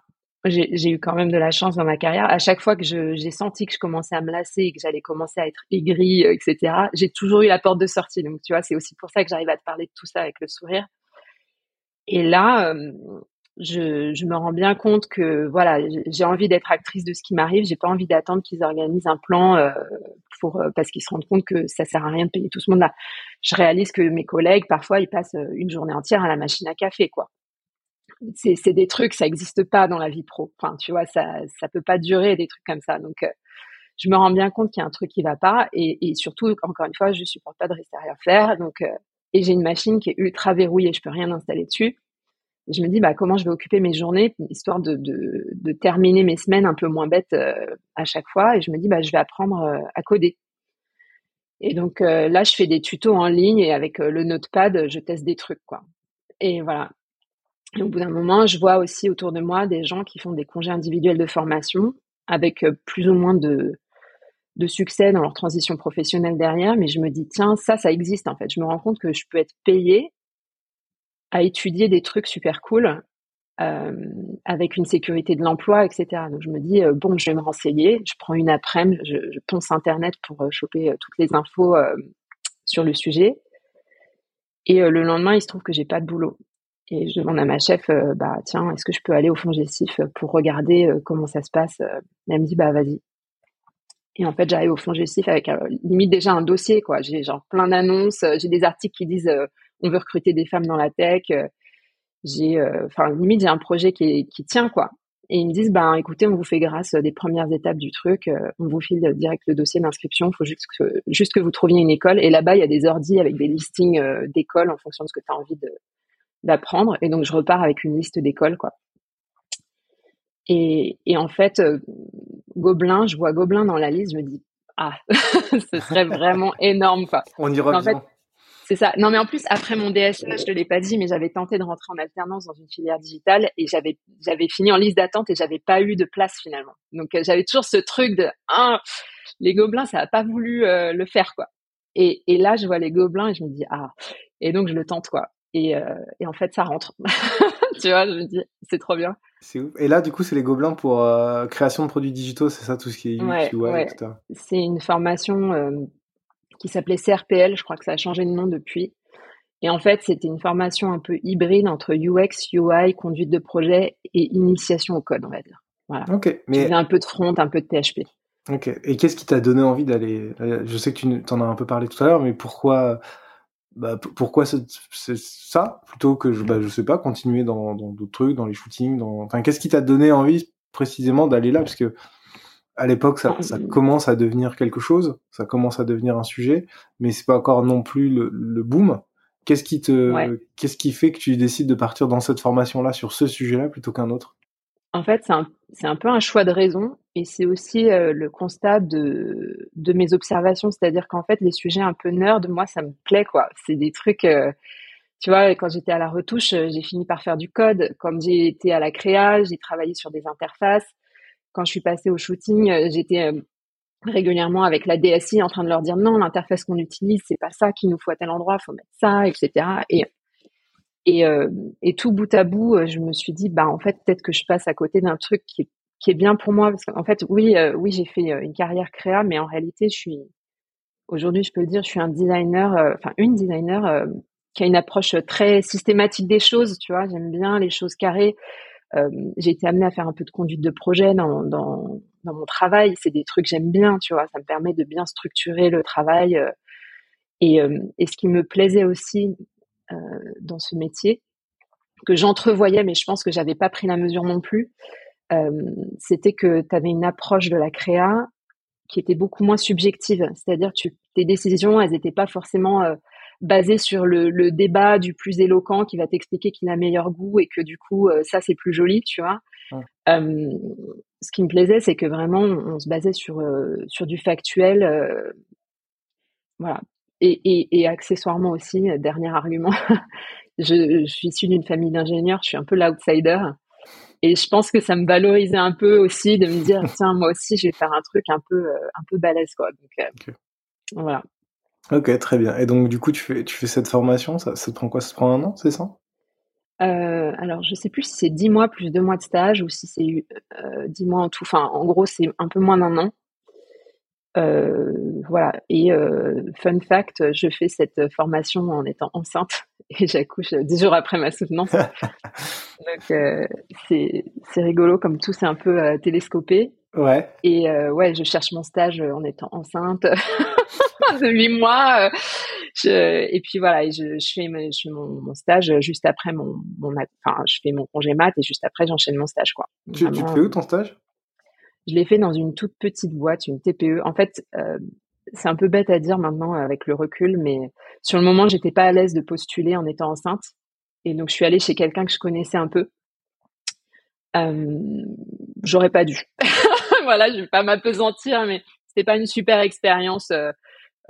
j'ai eu quand même de la chance dans ma carrière. À chaque fois que j'ai senti que je commençais à me lasser et que j'allais commencer à être aigrie, euh, etc., j'ai toujours eu la porte de sortie. Donc, tu vois, c'est aussi pour ça que j'arrive à te parler de tout ça avec le sourire. Et là, euh, je, je, me rends bien compte que voilà, j'ai envie d'être actrice de ce qui m'arrive. J'ai pas envie d'attendre qu'ils organisent un plan euh, pour parce qu'ils se rendent compte que ça sert à rien de payer tout ce monde-là. Je réalise que mes collègues parfois ils passent une journée entière à la machine à café, quoi c'est des trucs, ça n'existe pas dans la vie pro. Enfin, tu vois, ça ça peut pas durer des trucs comme ça. Donc, euh, je me rends bien compte qu'il y a un truc qui va pas. Et, surtout, encore une fois, je supporte pas de rester à rien faire. Donc, euh, et j'ai une machine qui est ultra verrouillée, je peux rien installer dessus. Je me dis, bah, comment je vais occuper mes journées, histoire de, de, terminer mes semaines un peu moins bêtes euh, à chaque fois. Et je me dis, bah, je vais apprendre à coder. Et donc là, je fais des tutos en ligne et avec le notepad, je teste des trucs, quoi. Et voilà. Au bout d'un moment, je vois aussi autour de moi des gens qui font des congés individuels de formation avec euh, plus ou moins de, de succès dans leur transition professionnelle derrière, mais je me dis, tiens, ça, ça existe en fait. Je me rends compte que je peux être payée à étudier des trucs super cool euh, avec une sécurité de l'emploi, etc. Donc je me dis, euh, bon, je vais me renseigner, je prends une après-midi, je, ponce Internet pour choper toutes les infos sur le sujet. Et le lendemain, il se trouve que j'ai pas de boulot. Et je demande à ma chef, euh, bah tiens, est-ce que je peux aller au fond gestif pour regarder euh, comment ça se passe Elle me dit, bah vas-y. Et en fait, j'arrive au fond gestif avec euh, limite déjà un dossier, quoi. J'ai genre plein d'annonces, j'ai des articles qui disent on veut recruter des femmes dans la tech. j'ai, enfin limite j'ai un projet qui, qui tient, quoi. Et ils me disent, bah écoutez, on vous fait grâce des premières étapes du truc, on vous file direct le dossier d'inscription, il faut juste que, juste que vous trouviez une école. Et là-bas, il y a des ordis avec des listings d'écoles en fonction de ce que tu as envie de, d'apprendre. Et donc, je repars avec une liste d'écoles, quoi. Et, et en fait, euh, Gobelin, je vois Gobelin dans la liste, je me dis, ah, ce serait vraiment énorme, quoi. On y revient. En fait, c'est ça. Non, mais en plus, après mon DSA, je te l'ai pas dit, mais j'avais tenté de rentrer en alternance dans une filière digitale et j'avais, j'avais fini en liste d'attente et j'avais pas eu de place finalement. Donc, euh, j'avais toujours ce truc de, ah, les gobelins, ça a pas voulu euh, le faire, quoi. Et, et là, je vois les gobelins et je me dis, ah. Et donc, je le tente, quoi. Et, euh, et, en fait, ça rentre. tu vois, je me dis, c'est trop bien. C'est ouf. Et là, du coup, c'est les Gobelins pour euh, création de produits digitaux, c'est ça tout ce qui est UX, ouais, etc. C'est une formation euh, qui s'appelait CRPL, je crois que ça a changé de nom depuis. Et en fait, c'était une formation un peu hybride entre UX, UI, conduite de projet et initiation au code, on va dire. Voilà. Ok. Mais... un peu de front, un peu de PHP. Ok. Et qu'est-ce qui t'a donné envie d'aller Je sais que tu en as un peu parlé tout à l'heure, mais pourquoi bah, pourquoi c'est ça plutôt que je, bah, je sais pas continuer dans d'autres trucs, dans les shootings, dans enfin qu'est-ce qui t'a donné envie précisément d'aller là? Parce que à l'époque ça, ça, commence à devenir quelque chose, ça commence à devenir un sujet, mais c'est pas encore non plus le, le boom. Qu'est-ce qui te qu'est-ce qui fait que tu décides de partir dans cette formation là sur ce sujet-là plutôt qu'un autre? En fait, c'est un, un peu un choix de raison et c'est aussi euh, le constat de, de mes observations, c'est-à-dire qu'en fait, les sujets un peu nerds, moi, ça me plaît, quoi. C'est des trucs, euh, tu vois, quand j'étais à la retouche, euh, j'ai fini par faire du code. Comme j'ai été à la créa, j'ai travaillé sur des interfaces. Quand je suis passée au shooting, j'étais régulièrement avec la DSI en train de leur dire non, l'interface qu'on utilise, c'est pas ça qu'il nous faut à tel endroit, faut mettre ça, etc. Et et, tout bout à bout, je me suis dit, bah en fait, peut-être que je passe à côté d'un truc qui est qui est bien pour moi parce qu'en fait, oui, oui, j'ai fait une carrière créa, mais en réalité, je suis aujourd'hui, je peux le dire, je suis un designer, enfin une designer qui a une approche très systématique des choses. Tu vois, j'aime bien les choses carrées. J'ai été amenée à faire un peu de conduite de projet dans, mon travail. C'est des trucs que j'aime bien, tu vois. Ça me permet de bien structurer le travail. et, et ce qui me plaisait aussi dans ce métier, que j'entrevoyais, mais je pense que j'avais pas pris la mesure non plus, euh, c'était que tu avais une approche de la créa qui était beaucoup moins subjective. C'est-à-dire que tes décisions, elles n'étaient pas forcément euh, basées sur le, débat du plus éloquent qui va t'expliquer qu'il a meilleur goût et que du coup, euh, ça, c'est plus joli, tu vois. ce qui me plaisait, c'est que vraiment, on, se basait sur, sur du factuel. voilà. Et, et, accessoirement aussi, dernier argument, je, je, suis issue d'une famille d'ingénieurs, je suis un peu l'outsider. Et je pense que ça me valorisait un peu aussi de me dire, tiens, moi aussi, je vais faire un truc un peu, euh, un peu balèze, quoi. Donc, euh, voilà. Ok, très bien. Et donc, du coup, tu fais, tu fais cette formation, ça, ça te prend quoi? Ça te prend un an, c'est ça? Euh, alors, je sais plus si c'est 10 mois plus 2 mois de stage ou si c'est euh, 10 mois en tout. Enfin, en gros, c'est un peu moins d'un an. Euh, voilà. Et euh, fun fact, je fais cette formation en étant enceinte et j'accouche dix jours après ma soutenance. Donc c'est rigolo comme tout c'est un peu télescopé. Ouais. Et ouais, je cherche mon stage en étant enceinte de huit mois. Je, et puis voilà, je, je fais, je fais mon, mon, stage juste après mon, mon, enfin, je fais mon congé mat et juste après j'enchaîne mon stage quoi. Tu, tu fais où ton stage? je l'ai fait dans une toute petite boîte, une TPE. En fait, euh, c'est un peu bête à dire maintenant avec le recul, mais sur le moment, j'étais pas à l'aise de postuler en étant enceinte. Et donc, je suis allée chez quelqu'un que je connaissais un peu. Euh, J'aurais pas dû. voilà, je vais pas m'apesantir, mais c'était pas une super expérience.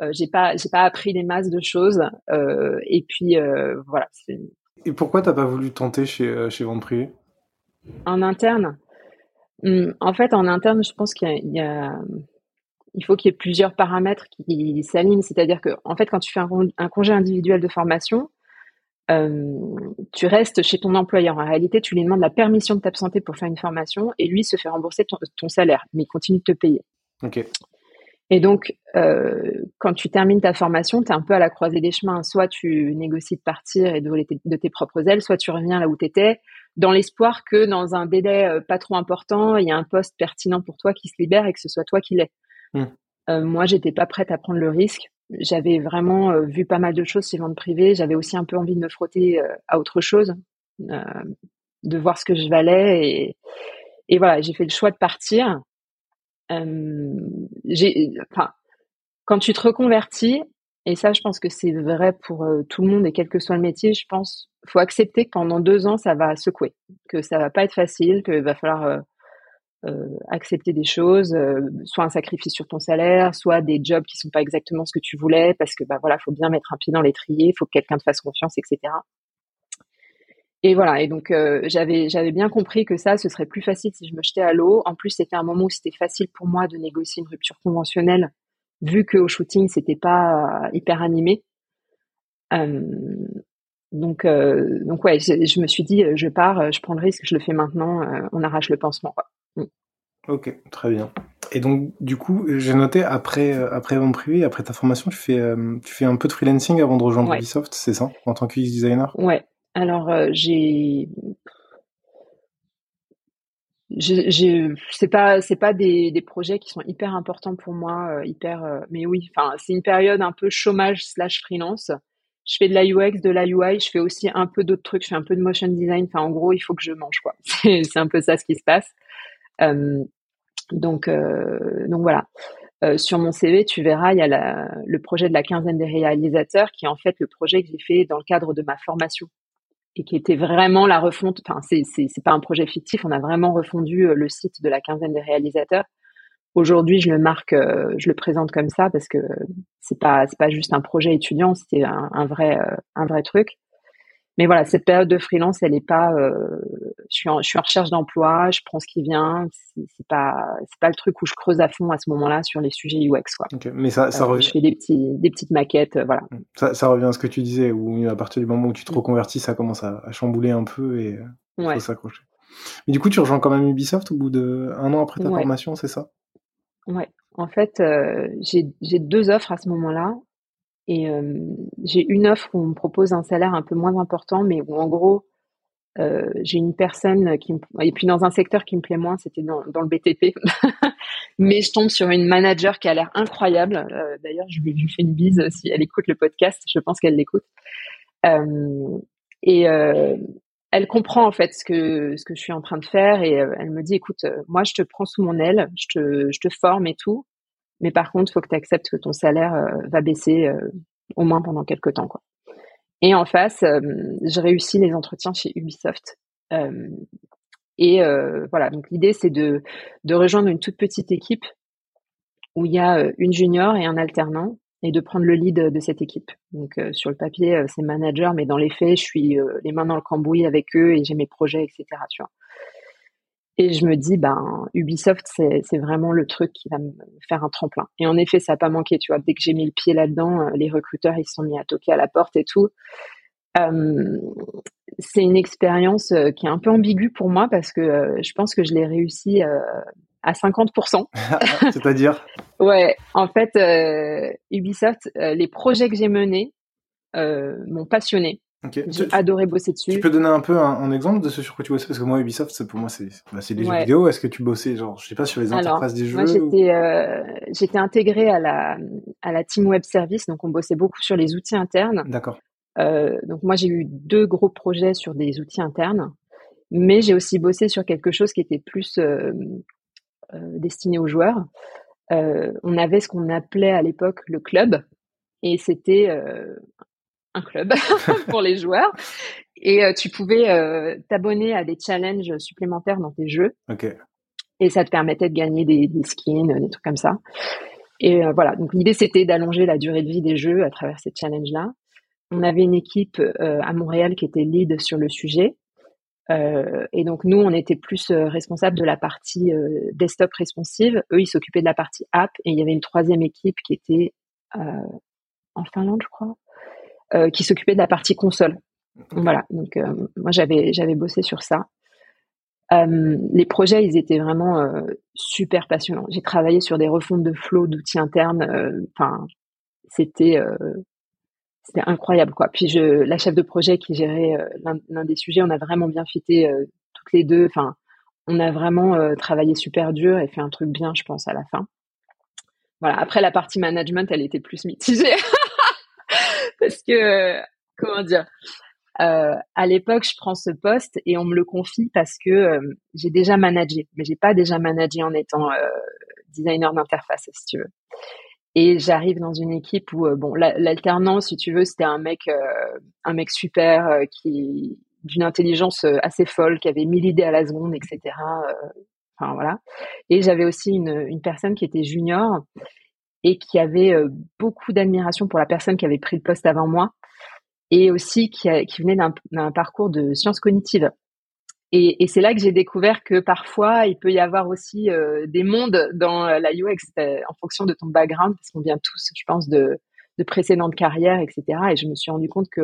Euh, j'ai pas, j'ai pas appris des masses de choses. Euh, et puis euh, voilà. Et pourquoi t'as pas voulu tenter chez chez vente privée En interne. Mmh, en fait, en interne, je pense qu'il y a, il faut qu'il y ait plusieurs paramètres qui s'alignent. C'est-à-dire que, en fait, quand tu fais un, congé individuel de formation, euh, tu restes chez ton employeur. En réalité, tu lui demandes la permission de t'absenter pour faire une formation et lui se fait rembourser ton, salaire, mais il continue de te payer. Ok. Et donc, euh, quand tu termines ta formation, tu es un peu à la croisée des chemins. Soit tu négocies de partir et de voler de tes propres ailes, soit tu reviens là où tu étais, dans l'espoir que dans un délai euh, pas trop important, il y a un poste pertinent pour toi qui se libère et que ce soit toi qui l'aies. Mmh. Euh, moi, j'étais pas prête à prendre le risque. J'avais vraiment euh, vu pas mal de choses chez vente privée. J'avais aussi un peu envie de me frotter euh, à autre chose, de voir ce que je valais. Et, et voilà, j'ai fait le choix de partir. Enfin, quand tu te reconvertis, et ça, je pense que c'est vrai pour tout le monde et quel que soit le métier, je pense faut accepter que pendant deux ans, ça va secouer, que ça va pas être facile, qu'il va falloir euh, euh, accepter des choses, euh, soit un sacrifice sur ton salaire, soit des jobs qui sont pas exactement ce que tu voulais, parce que bah voilà, faut bien mettre un pied dans l'étrier, faut que quelqu'un te fasse confiance, etc. Et voilà. Et donc j'avais j'avais bien compris que ça, ce serait plus facile si je me jetais à l'eau. En plus, c'était un moment où c'était facile pour moi de négocier une rupture conventionnelle, vu que au shooting c'était pas hyper animé. Donc, euh, donc ouais, je, me suis dit, euh, je pars, euh, je prends le risque, je le fais maintenant, on arrache le pansement. Quoi. Mm. Ok, très bien. Et donc, du coup, j'ai noté après après vente privée, après ta formation, tu fais tu fais un peu de freelancing avant de rejoindre Ubisoft, c'est ça, en tant que designer? Ouais. Alors j'ai j'ai c'est pas c'est pas des, projets qui sont hyper importants pour moi hyper mais oui enfin c'est une période un peu chômage slash freelance je fais de la UX, de la UI, je fais aussi un peu d'autres trucs, je fais un peu de motion design. Enfin, en gros, il faut que je mange, quoi. c'est un peu ça ce qui se passe. Euh, donc, euh, donc voilà. Euh, sur mon CV, tu verras, il y a le projet de la quinzaine des réalisateurs, qui est en fait le projet que j'ai fait dans le cadre de ma formation et qui était vraiment la refonte. Enfin, c'est c'est pas un projet fictif. On a vraiment refondu euh, le site de la quinzaine des réalisateurs Aujourd'hui, je le marque, euh, je le présente comme ça parce que c'est pas c'est pas juste un projet étudiant, c'était un, vrai euh, un vrai truc. Mais voilà, cette période de freelance, elle est pas. Euh, je suis en je suis en recherche d'emploi, je prends ce qui vient. C'est pas c'est pas le truc où je creuse à fond à ce moment-là sur les sujets UX quoi. mais ça ça revient. Je fais des petits des petites maquettes, voilà. Mmh. Ça, ça revient à ce que tu disais où à partir du moment où tu te mmh. reconvertis, ça commence à, à chambouler un peu et il faut s'accrocher. Mais du coup, tu rejoins quand même Ubisoft au bout de un an après ta formation, c'est ça? Ouais. En fait, euh, j'ai deux offres à ce moment-là. Et j'ai une offre où on me propose un salaire un peu moins important, mais où en gros, euh, j'ai une personne qui me... et puis dans un secteur qui me plaît moins, c'était dans, dans, le BTP. mais je tombe sur une manager qui a l'air incroyable. D'ailleurs, je lui, fais une bise si elle écoute le podcast. Je pense qu'elle l'écoute. Euh, et elle comprend en fait ce que ce que je suis en train de faire et elle me dit écoute, moi je te prends sous mon aile, je te je te forme et tout, mais par contre, il faut que tu acceptes que ton salaire va baisser au moins pendant quelques temps quoi. Et en face, euh, je réussis les entretiens chez Ubisoft. Euh, et euh, voilà, donc l'idée c'est de, rejoindre une toute petite équipe où il y a une junior et un alternant et de prendre le lead de cette équipe. Donc sur le papier, c'est manager, mais dans les faits, je suis les mains dans le cambouis avec eux et j'ai mes projets, etc. Et je me dis, ben, Ubisoft, c'est vraiment le truc qui va me faire un tremplin. Et en effet, ça n'a pas manqué, tu vois. Dès que j'ai mis le pied là-dedans, euh, les recruteurs, ils se sont mis à toquer à la porte et tout. Euh, c'est une expérience euh, qui est un peu ambiguë pour moi parce que je pense que je l'ai réussi à 50%. C'est-à-dire? Ouais, en fait, Ubisoft, les projets que j'ai menés m'ont passionné. J'ai adoré bosser dessus. Tu peux donner un peu un, exemple de ce sur quoi tu bossais? Parce que moi, Ubisoft, pour moi, c'est bah, des jeux vidéo. Est-ce que tu bossais, genre, je sais pas, sur les interfaces des jeux Moi, j'étais euh, j'étais intégrée à la, à la team web service, donc on bossait beaucoup sur les outils internes. D'accord. Euh, donc moi, j'ai eu deux gros projets sur des outils internes, mais j'ai aussi bossé sur quelque chose qui était plus euh, destiné aux joueurs. On avait ce qu'on appelait à l'époque le club, et c'était euh, un club pour les joueurs. Et euh, tu pouvais euh, t'abonner à des challenges supplémentaires dans tes jeux. Et ça te permettait de gagner des, skins, des trucs comme ça. Et euh, voilà, donc l'idée c'était d'allonger la durée de vie des jeux à travers ces challenges-là. On avait une équipe à Montréal qui était lead sur le sujet. et donc nous, on était plus responsable de la partie desktop responsive. Eux, ils s'occupaient de la partie app. Et il y avait une troisième équipe qui était en Finlande, je crois, euh, qui s'occupait de la partie console. Voilà, donc euh, moi j'avais j'avais bossé sur ça. Euh, les projets, ils étaient vraiment super passionnants. J'ai travaillé sur des refontes de flow d'outils internes. Enfin, c'était c'était incroyable quoi. Puis je, la chef de projet qui gérait l'un des sujets, on a vraiment bien fité toutes les deux. Enfin, on a vraiment travaillé super dur et fait un truc bien, je pense, à la fin. Voilà. Après la partie management, elle était plus mitigée. parce que comment dire euh, à l'époque, je prends ce poste et on me le confie parce que euh, j'ai déjà managé, mais j'ai pas déjà managé en étant euh, designer d'interface, si tu veux. Et j'arrive dans une équipe où bon, l'alternance, si tu veux, c'était un mec, un mec super qui d'une intelligence assez folle, qui avait mille idées à la seconde, etc. Enfin voilà. Et j'avais aussi une, une personne qui était junior et qui avait euh, beaucoup d'admiration pour la personne qui avait pris le poste avant moi et aussi qui, venait d'un parcours de sciences cognitives. Et, c'est là que j'ai découvert que parfois, il peut y avoir aussi euh, des mondes dans la UX euh, en fonction de ton background, parce qu'on vient tous, je pense, de, de précédentes carrières, etc. Et je me suis rendu compte que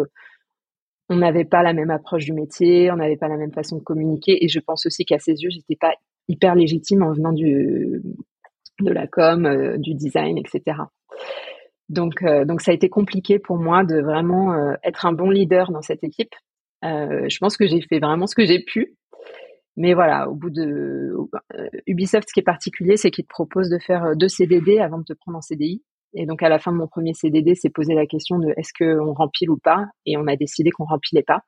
on n'avait pas la même approche du métier, on n'avait pas la même façon de communiquer. Et je pense aussi qu'à ses yeux, j'étais pas hyper légitime en venant du, de la com, euh, du design, etc. Donc, euh, donc ça a été compliqué pour moi de vraiment euh, être un bon leader dans cette équipe. je pense que j'ai fait vraiment ce que j'ai pu. Mais voilà, au bout de Ubisoft, ce qui est particulier, c'est qu'il te propose de faire deux CDD avant de te prendre en CDI. Et donc à la fin de mon premier CDD, c'est posé la question de est-ce qu'on remplit ou pas, et on a décidé qu'on remplissait pas.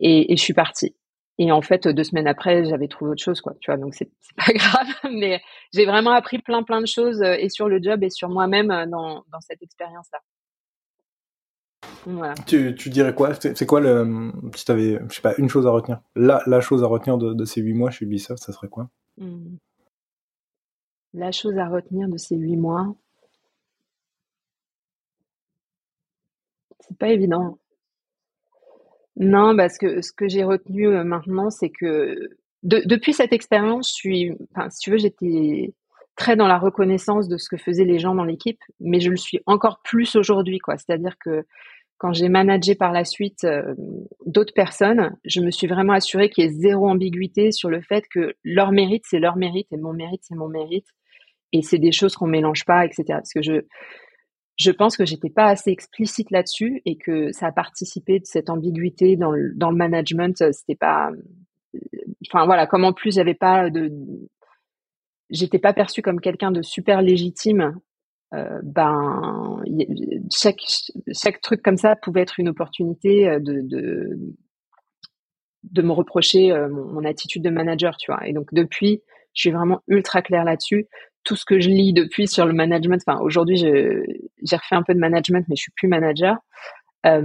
Et, et je suis partie. Et en fait, deux semaines après, j'avais trouvé autre chose, quoi. Tu vois, donc c'est pas grave. Mais j'ai vraiment appris plein, plein de choses euh, et sur le job et sur moi-même euh, dans, dans cette expérience-là. Voilà. Tu, tu dirais quoi? C'est quoi le si avais, je sais pas, une chose à retenir? La, la chose à retenir de, de ces huit mois chez Ubisoft, ça serait quoi? Mmh. La chose à retenir de ces huit mois, c'est pas évident. Non, parce que ce que j'ai retenu euh, maintenant, c'est que depuis cette expérience, je suis, enfin, si tu veux, j'étais très dans la reconnaissance de ce que faisaient les gens dans l'équipe, mais je le suis encore plus aujourd'hui, quoi. C'est-à-dire que quand j'ai managé par la suite euh, d'autres personnes, je me suis vraiment assurée qu'il y ait zéro ambiguïté sur le fait que leur mérite, c'est leur mérite et mon mérite, c'est mon mérite. Et c'est des choses qu'on mélange pas, etc. Parce que je, je pense que j'étais pas assez explicite là-dessus et que ça a participé de cette ambiguïté dans le, dans le management. C'était pas, enfin voilà, comme en plus j'avais pas de, j'étais pas perçue comme quelqu'un de super légitime euh, ben chaque chaque truc comme ça pouvait être une opportunité euh, de de, de me reprocher euh, mon, attitude de manager, tu vois. Et donc depuis, je suis vraiment ultra claire là-dessus. Tout ce que je lis depuis sur le management, enfin aujourd'hui j'ai refait un peu de management, mais je suis plus manager. Euh,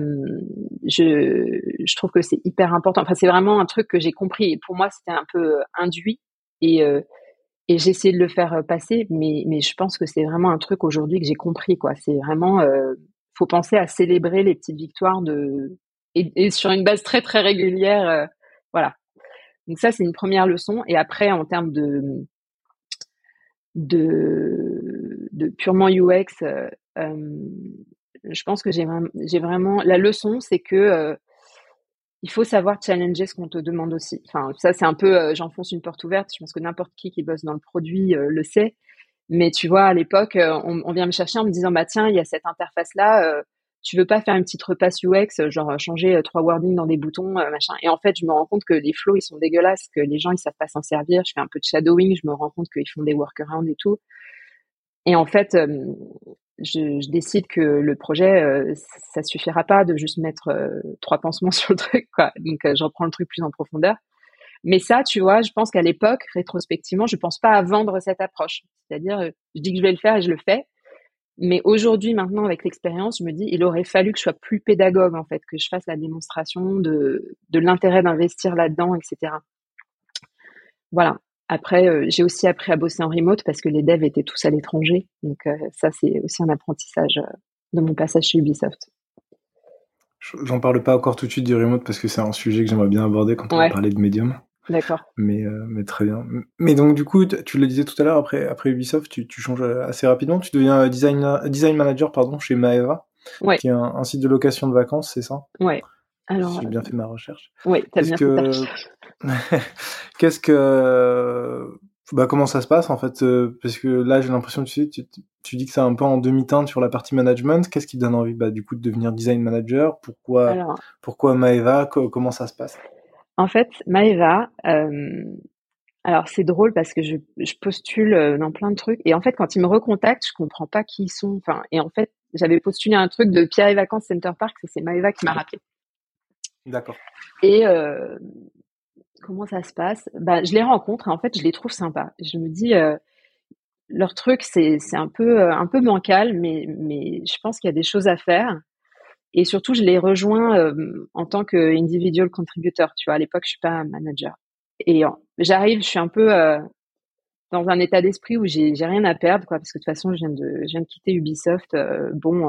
je, je trouve que c'est hyper important. Enfin, c'est vraiment un truc que j'ai compris. Et pour moi, c'était un peu induit. Et, euh, et j'ai essayé de le faire euh, passer, mais, mais je pense que c'est vraiment un truc aujourd'hui que j'ai compris, quoi. C'est vraiment, euh, faut penser à célébrer les petites victoires de, et, sur une base très très régulière, euh, voilà. Donc ça, c'est une première leçon. Et après, en termes de, de, purement UX, euh, je pense que j'ai vraiment, la leçon, c'est que il faut savoir challenger ce qu'on te demande aussi. Enfin, ça, c'est un peu, euh, j'enfonce une porte ouverte. Je pense que n'importe qui qui bosse dans le produit euh, le sait. Mais tu vois, à l'époque, euh, on, vient me chercher en me disant, bah tiens, il y a cette interface-là. Tu veux pas faire une petite repasse UX, genre changer trois wordings dans des boutons, machin. Et en fait, je me rends compte que les flows, ils sont dégueulasses, que les gens, ils savent pas s'en servir. Je fais un peu de shadowing, je me rends compte qu'ils font des workarounds et tout. Et en fait, je, décide que le projet, euh, ça suffira pas de juste mettre euh, trois pansements sur le truc, quoi. Donc, euh, je reprends le truc plus en profondeur. Mais ça, tu vois, je pense qu'à l'époque, rétrospectivement, je pense pas à vendre cette approche. C'est-à-dire, je dis que je vais le faire et je le fais. Mais aujourd'hui, maintenant, avec l'expérience, je me dis, il aurait fallu que je sois plus pédagogue, en fait, que je fasse la démonstration de, de l'intérêt d'investir là-dedans, etc. Voilà. Après, euh, j'ai aussi appris à bosser en remote parce que les devs étaient tous à l'étranger. Donc euh, ça, c'est aussi un apprentissage euh, de mon passage chez Ubisoft. J'en parle pas encore tout de suite du remote parce que c'est un sujet que j'aimerais bien aborder quand on va parler de Medium. D'accord. Mais, mais très bien. Mais donc du coup, tu le disais tout à l'heure, après, après Ubisoft, tu, tu, changes assez rapidement. Tu deviens design, design manager pardon, chez Maeva, qui est un, site de location de vacances, c'est ça? Ouais. Alors, j'ai bien fait ma recherche. Oui, t'as bien que... fait Qu'est-ce que bah comment ça se passe en fait euh, parce que là j'ai l'impression que tu, tu, dis que c'est un peu en demi-teinte sur la partie management qu'est-ce qui te donne envie bah, du coup de devenir design manager? Pourquoi pourquoi Maeva? Comment ça se passe? En fait Maeva euh, alors c'est drôle parce que je, je, postule euh, dans plein de trucs et en fait quand ils me recontactent je comprends pas qui ils sont enfin et en fait j'avais postulé un truc de Pierre et Vacances Center Park et c'est Maeva qui m'a rappelé D'accord. Et euh, comment ça se passe? Bah, Je les rencontre et en fait, je les trouve sympas. Je me dis, euh, leur truc, c'est un peu, un peu bancal, mais, mais je pense qu'il y a des choses à faire. Et surtout, je les rejoins euh, en tant qu'individual contributeur. Tu vois, à l'époque, je suis pas manager. Et j'arrive, je suis un peu euh, dans un état d'esprit où j'ai rien à perdre, quoi, parce que de toute façon, je viens de, je viens de quitter Ubisoft. bon,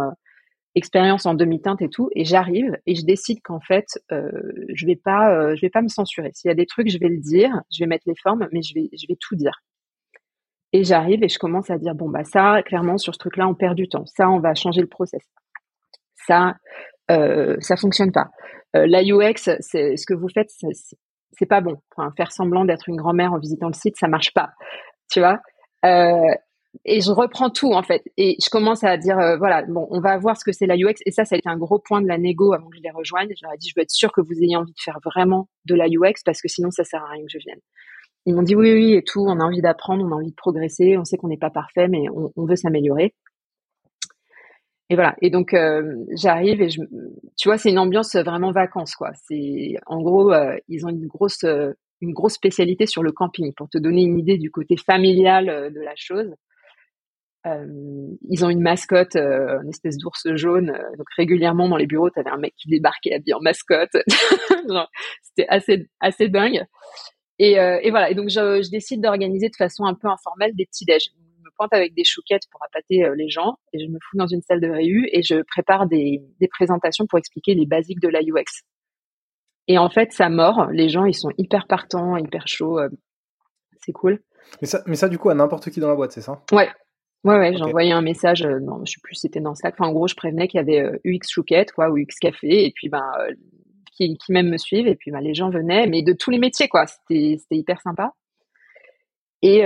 expérience en demi-teinte et tout, et j'arrive et je décide qu'en fait, euh, je vais pas, euh, je vais pas me censurer. S'il y a des trucs, je vais le dire, je vais mettre les formes, mais je vais, je vais tout dire. Et j'arrive et je commence à dire bon bah ça, clairement sur ce truc-là, on perd du temps. Ça, on va changer le process. Ça, euh, ça fonctionne pas. Euh, la UX, c'est ce que vous faites, c'est pas bon. Enfin, faire semblant d'être une grand-mère en visitant le site, ça marche pas. Tu vois? Euh, et je reprends tout en fait et je commence à dire euh, voilà bon on va voir ce que c'est la UX et ça ça a été un gros point de la négo avant que je les rejoigne je leur ai dit je veux être sûr que vous ayez envie de faire vraiment de la UX parce que sinon ça sert à rien que je vienne ils m'ont dit oui oui et tout on a envie d'apprendre on a envie de progresser on sait qu'on n'est pas parfait mais on, on veut s'améliorer et voilà et donc euh, j'arrive et je tu vois c'est une ambiance vraiment vacances quoi c'est en gros euh, ils ont une grosse une grosse spécialité sur le camping pour te donner une idée du côté familial de la chose euh, ils ont une mascotte, euh, une espèce d'ours jaune. Euh, donc régulièrement dans les bureaux, t'avais un mec qui débarquait habillé en mascotte. C'était assez assez dingue. Et, et, voilà. Et donc je, je décide d'organiser de façon un peu informelle des petits déj. Pointe avec des chouquettes pour appâter les gens et je me fous dans une salle de réu et je prépare des, des présentations pour expliquer les basiques de la UX. Et en fait, ça mord. Les gens, ils sont hyper partants, hyper chauds. c'est cool. Mais ça, mais ça, du coup, à n'importe qui dans la boîte, c'est ça? Ouais, Ouais, ouais, j'ai envoyé un message, non, je sais plus c'était dans Slack. Enfin, en gros, je prévenais qu'il y avait UX Chouquette, quoi, ou UX Café, et puis, ben, qui, qui même me suivent, et puis, ben, les gens venaient, mais de tous les métiers, quoi. C'était, c'était hyper sympa. Et,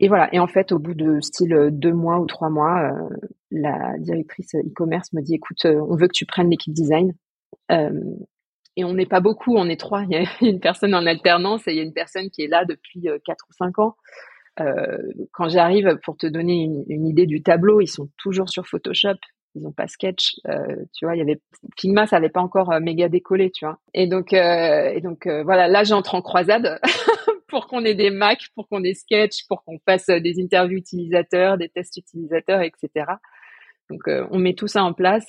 et voilà. Et en fait, au bout de style deux mois ou trois mois, la directrice e-commerce me dit, écoute, on veut que tu prennes l'équipe design. et on n'est pas beaucoup, on est trois. Il y a une personne en alternance et il y a une personne qui est là depuis quatre ou cinq ans. Euh, quand j'arrive, pour te donner une, idée du tableau, ils sont toujours sur Photoshop. Ils ont pas Sketch, euh, tu vois. Il y avait Figma, ça avait pas encore euh, méga décollé, tu vois. Et donc, euh, et donc voilà, là j'entre en croisade pour qu'on ait des Mac, pour qu'on ait Sketch, pour qu'on fasse des interviews utilisateurs, des tests utilisateurs, etc. Donc on met tout ça en place.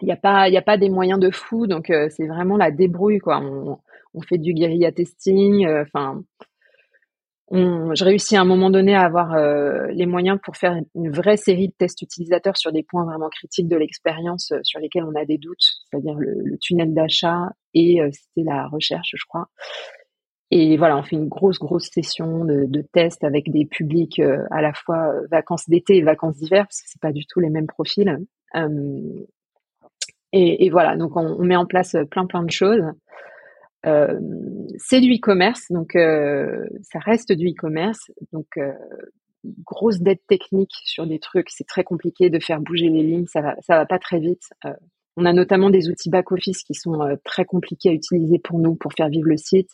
Il n'y a pas, a pas des moyens de fou, donc c'est vraiment la débrouille, quoi. On, fait du guérilla testing, enfin je réussis à un moment donné à avoir euh, les moyens pour faire une vraie série de tests utilisateurs sur des points vraiment critiques de l'expérience euh, sur lesquels on a des doutes, c'est-à-dire le, tunnel d'achat et euh, c'était la recherche, je crois. Et voilà, on fait une grosse, grosse session de, de tests avec des publics à la fois vacances d'été et vacances d'hiver, parce que c'est pas du tout les mêmes profils. Et, voilà, donc on, met en place plein, plein de choses. Euh, c'est du e-commerce, donc euh, ça reste du e-commerce, donc euh, grosse dette technique sur des trucs, c'est très compliqué de faire bouger les lignes, ça va, ça va pas très vite. on a notamment des outils back-office qui sont très compliqués à utiliser pour nous pour faire vivre le site.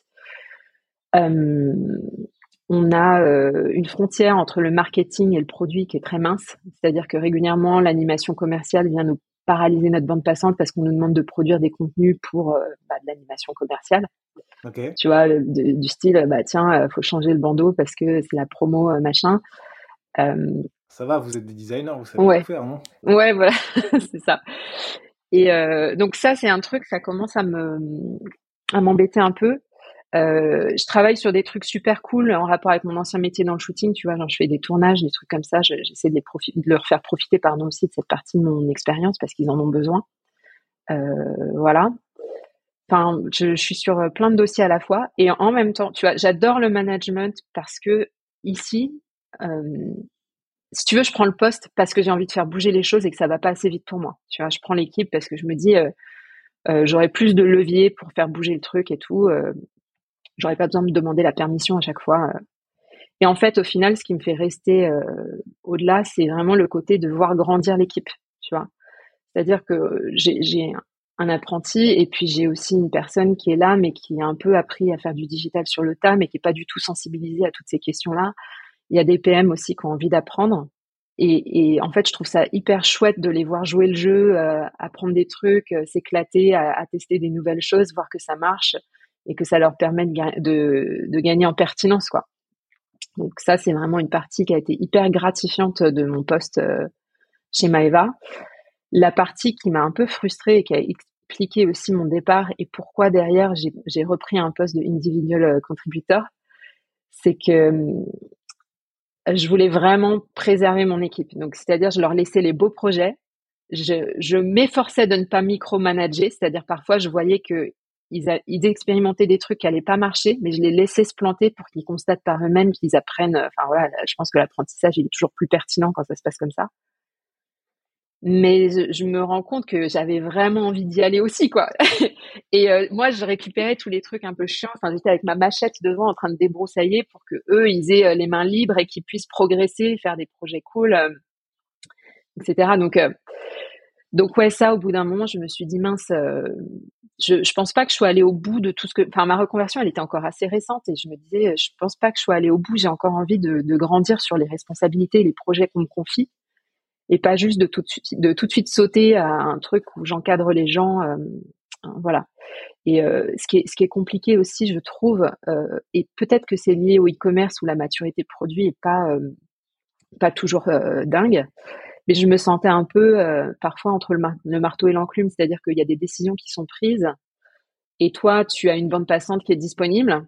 On a une frontière entre le marketing et le produit qui est très mince, c'est-à-dire que régulièrement l'animation commerciale vient nous paralyser notre bande passante parce qu'on nous demande de produire des contenus pour euh, bah, de l'animation commerciale. Tu vois, du style, bah tiens, euh, faut changer le bandeau parce que c'est la promo euh, machin. ça va, vous êtes des designers, vous savez ouais. faire, non? Ouais, voilà, c'est ça. Et donc ça, c'est un truc, ça commence à me à m'embêter un peu euh, je travaille sur des trucs super cool en rapport avec mon ancien métier dans le shooting, tu vois, genre je fais des tournages, des trucs comme ça, j'essaie de, de leur faire profiter pardon aussi de cette partie de mon expérience parce qu'ils en ont besoin. Euh, voilà. Enfin, je, suis sur plein de dossiers à la fois et en même temps, tu vois, j'adore le management parce que ici, euh, si tu veux, je prends le poste parce que j'ai envie de faire bouger les choses et que ça va pas assez vite pour moi. Tu vois, je prends l'équipe parce que je me dis, euh, euh, j'aurai plus de levier pour faire bouger le truc et tout. Euh, J'aurais pas besoin de demander la permission à chaque fois. Euh. Et en fait, au final, ce qui me fait rester euh, au-delà, c'est vraiment le côté de voir grandir l'équipe, tu vois. C'est-à-dire que j'ai un apprenti et puis j'ai aussi une personne qui est là, mais qui a un peu appris à faire du digital sur le tas, mais qui est pas du tout sensibilisée à toutes ces questions-là. Il y a des PM aussi qui ont envie d'apprendre. Et, en fait, je trouve ça hyper chouette de les voir jouer le jeu, euh, apprendre des trucs, s'éclater, à, tester des nouvelles choses, voir que ça marche et que ça leur permet de, de, gagner en pertinence, quoi. Donc ça, c'est vraiment une partie qui a été hyper gratifiante de mon poste euh, chez Maeva. La partie qui m'a un peu frustrée et qui a expliqué aussi mon départ et pourquoi derrière j'ai repris un poste de individual euh, contributeur, c'est que euh, je voulais vraiment préserver mon équipe. Donc c'est-à-dire je leur laissais les beaux projets. Je, je m'efforçais de ne pas micromanager, c'est-à-dire parfois je voyais que ils, expérimentaient des trucs qui allaient pas marcher, mais je les laissais se planter pour qu'ils constatent par eux-mêmes, qu'ils apprennent. Enfin voilà, je pense que l'apprentissage il est toujours plus pertinent quand ça se passe comme ça. Mais je, me rends compte que j'avais vraiment envie d'y aller aussi, quoi. Et euh, moi, je récupérais tous les trucs un peu chiants. Enfin, j'étais avec ma machette devant en train de débroussailler pour que eux, ils aient euh, les mains libres et qu'ils puissent progresser, faire des projets cool, euh, etc. Donc, donc ouais, ça, au bout d'un moment, je me suis dit mince, je, je pense pas que je sois allée au bout de tout ce que, enfin, ma reconversion, elle était encore assez récente et je me disais, je pense pas que je sois allée au bout. J'ai encore envie de, de grandir sur les responsabilités, les projets qu'on me confie et pas juste de tout de suite, de tout de suite sauter à un truc où j'encadre les gens, euh, voilà. Et euh, ce qui est compliqué aussi, je trouve, euh, et peut-être que c'est lié au e-commerce où la maturité produit est pas pas toujours dingue, mais je me sentais un peu euh, parfois entre le, marteau et l'enclume, c'est-à-dire qu'il y a des décisions qui sont prises et toi, tu as une bande passante qui est disponible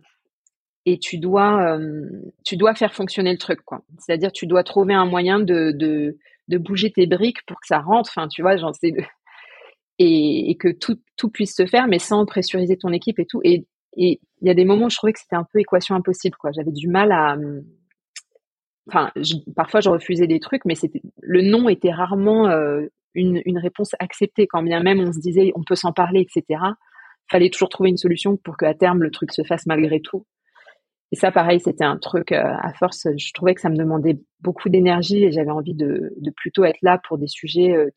et tu dois, euh, tu dois faire fonctionner le truc. C'est-à-dire, tu dois trouver un moyen de, de, bouger tes briques pour que ça rentre. Enfin, tu vois, j'en sais, et, et, que tout, tout puisse se faire, mais sans pressuriser ton équipe et tout. Et il y a des moments où je trouvais que c'était un peu équation impossible, quoi. J'avais du mal à, enfin, parfois je refusais des trucs, mais le non était rarement euh, une, réponse acceptée. Quand bien même on se disait on peut s'en parler, etc. Fallait toujours trouver une solution pour qu'à terme le truc se fasse malgré tout. Et ça, pareil, c'était un truc euh, à force. Je trouvais que ça me demandait beaucoup d'énergie et j'avais envie de, plutôt être là pour des sujets euh,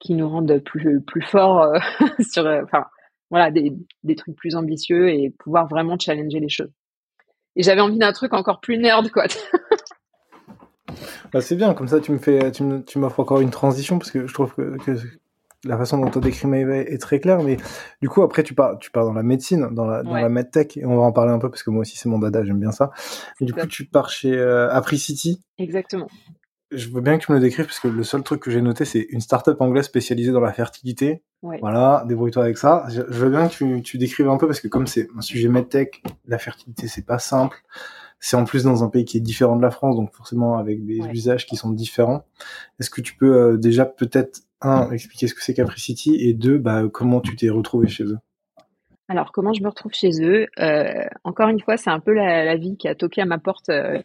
qui nous rendent plus plus forts enfin voilà, des trucs plus ambitieux et pouvoir vraiment challenger les choses. Et j'avais envie d'un truc encore plus nerd, quoi. bah, c'est bien, comme ça tu me fais, tu m'offres encore une transition parce que je trouve que, que la façon dont tu as décrit Maeve est très claire, mais du coup après tu pars, tu pars dans la médecine, dans la, dans la medtech, et on va en parler un peu parce que moi aussi c'est mon dada, j'aime bien ça. Et du coup tu pars chez euh, Apricity. Exactement je veux bien que tu me le décrives parce que le seul truc que j'ai noté, c'est une startup anglaise spécialisée dans la fertilité. Voilà, débrouille-toi avec ça. Je, veux bien que tu, tu, décrives un peu parce que comme c'est un sujet medtech, la fertilité c'est pas simple. C'est en plus dans un pays qui est différent de la France, donc forcément avec des usages qui sont différents. Est-ce que tu peux euh, déjà peut-être un expliquer ce que c'est Capricity et deux, bah, comment tu t'es retrouvé chez eux? Alors comment je me retrouve chez eux? Euh, Encore une fois, c'est un peu la, la, vie qui a toqué à ma porte. Euh,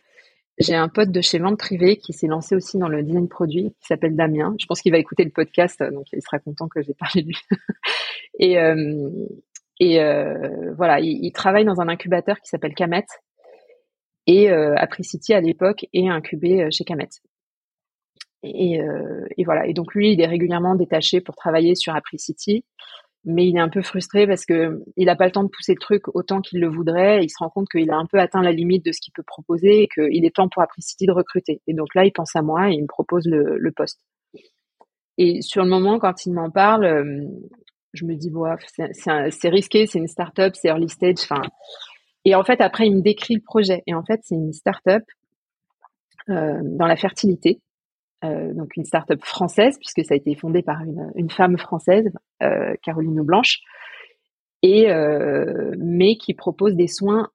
j'ai un pote de chez Vente Privée qui s'est lancé aussi dans le design produit, qui s'appelle Damien. Je pense qu'il va écouter le podcast, donc il sera content que j'ai parlé de lui. et euh, euh, voilà, il, travaille dans un incubateur qui s'appelle Camet. Et euh, Apricity à l'époque est incubé euh, chez Camet. Et, euh, et, voilà. Et donc lui, il est régulièrement détaché pour travailler sur Apricity mais il est un peu frustré parce que il n'a pas le temps de pousser le truc autant qu'il le voudrait. Il se rend compte qu'il a un peu atteint la limite de ce qu'il peut proposer et qu'il est temps pour Apricity de recruter. Et donc là, il pense à moi et il me propose le, poste. Et sur le moment, quand il m'en parle, euh, je me dis, c'est risqué, c'est une start-up, c'est early stage. Enfin, et en fait, après, il me décrit le projet. Et en fait, c'est une start-up euh, dans la fertilité. Euh, donc une start-up française puisque ça a été fondé par une, femme française, euh, Caroline Blanche, euh, mais qui propose des soins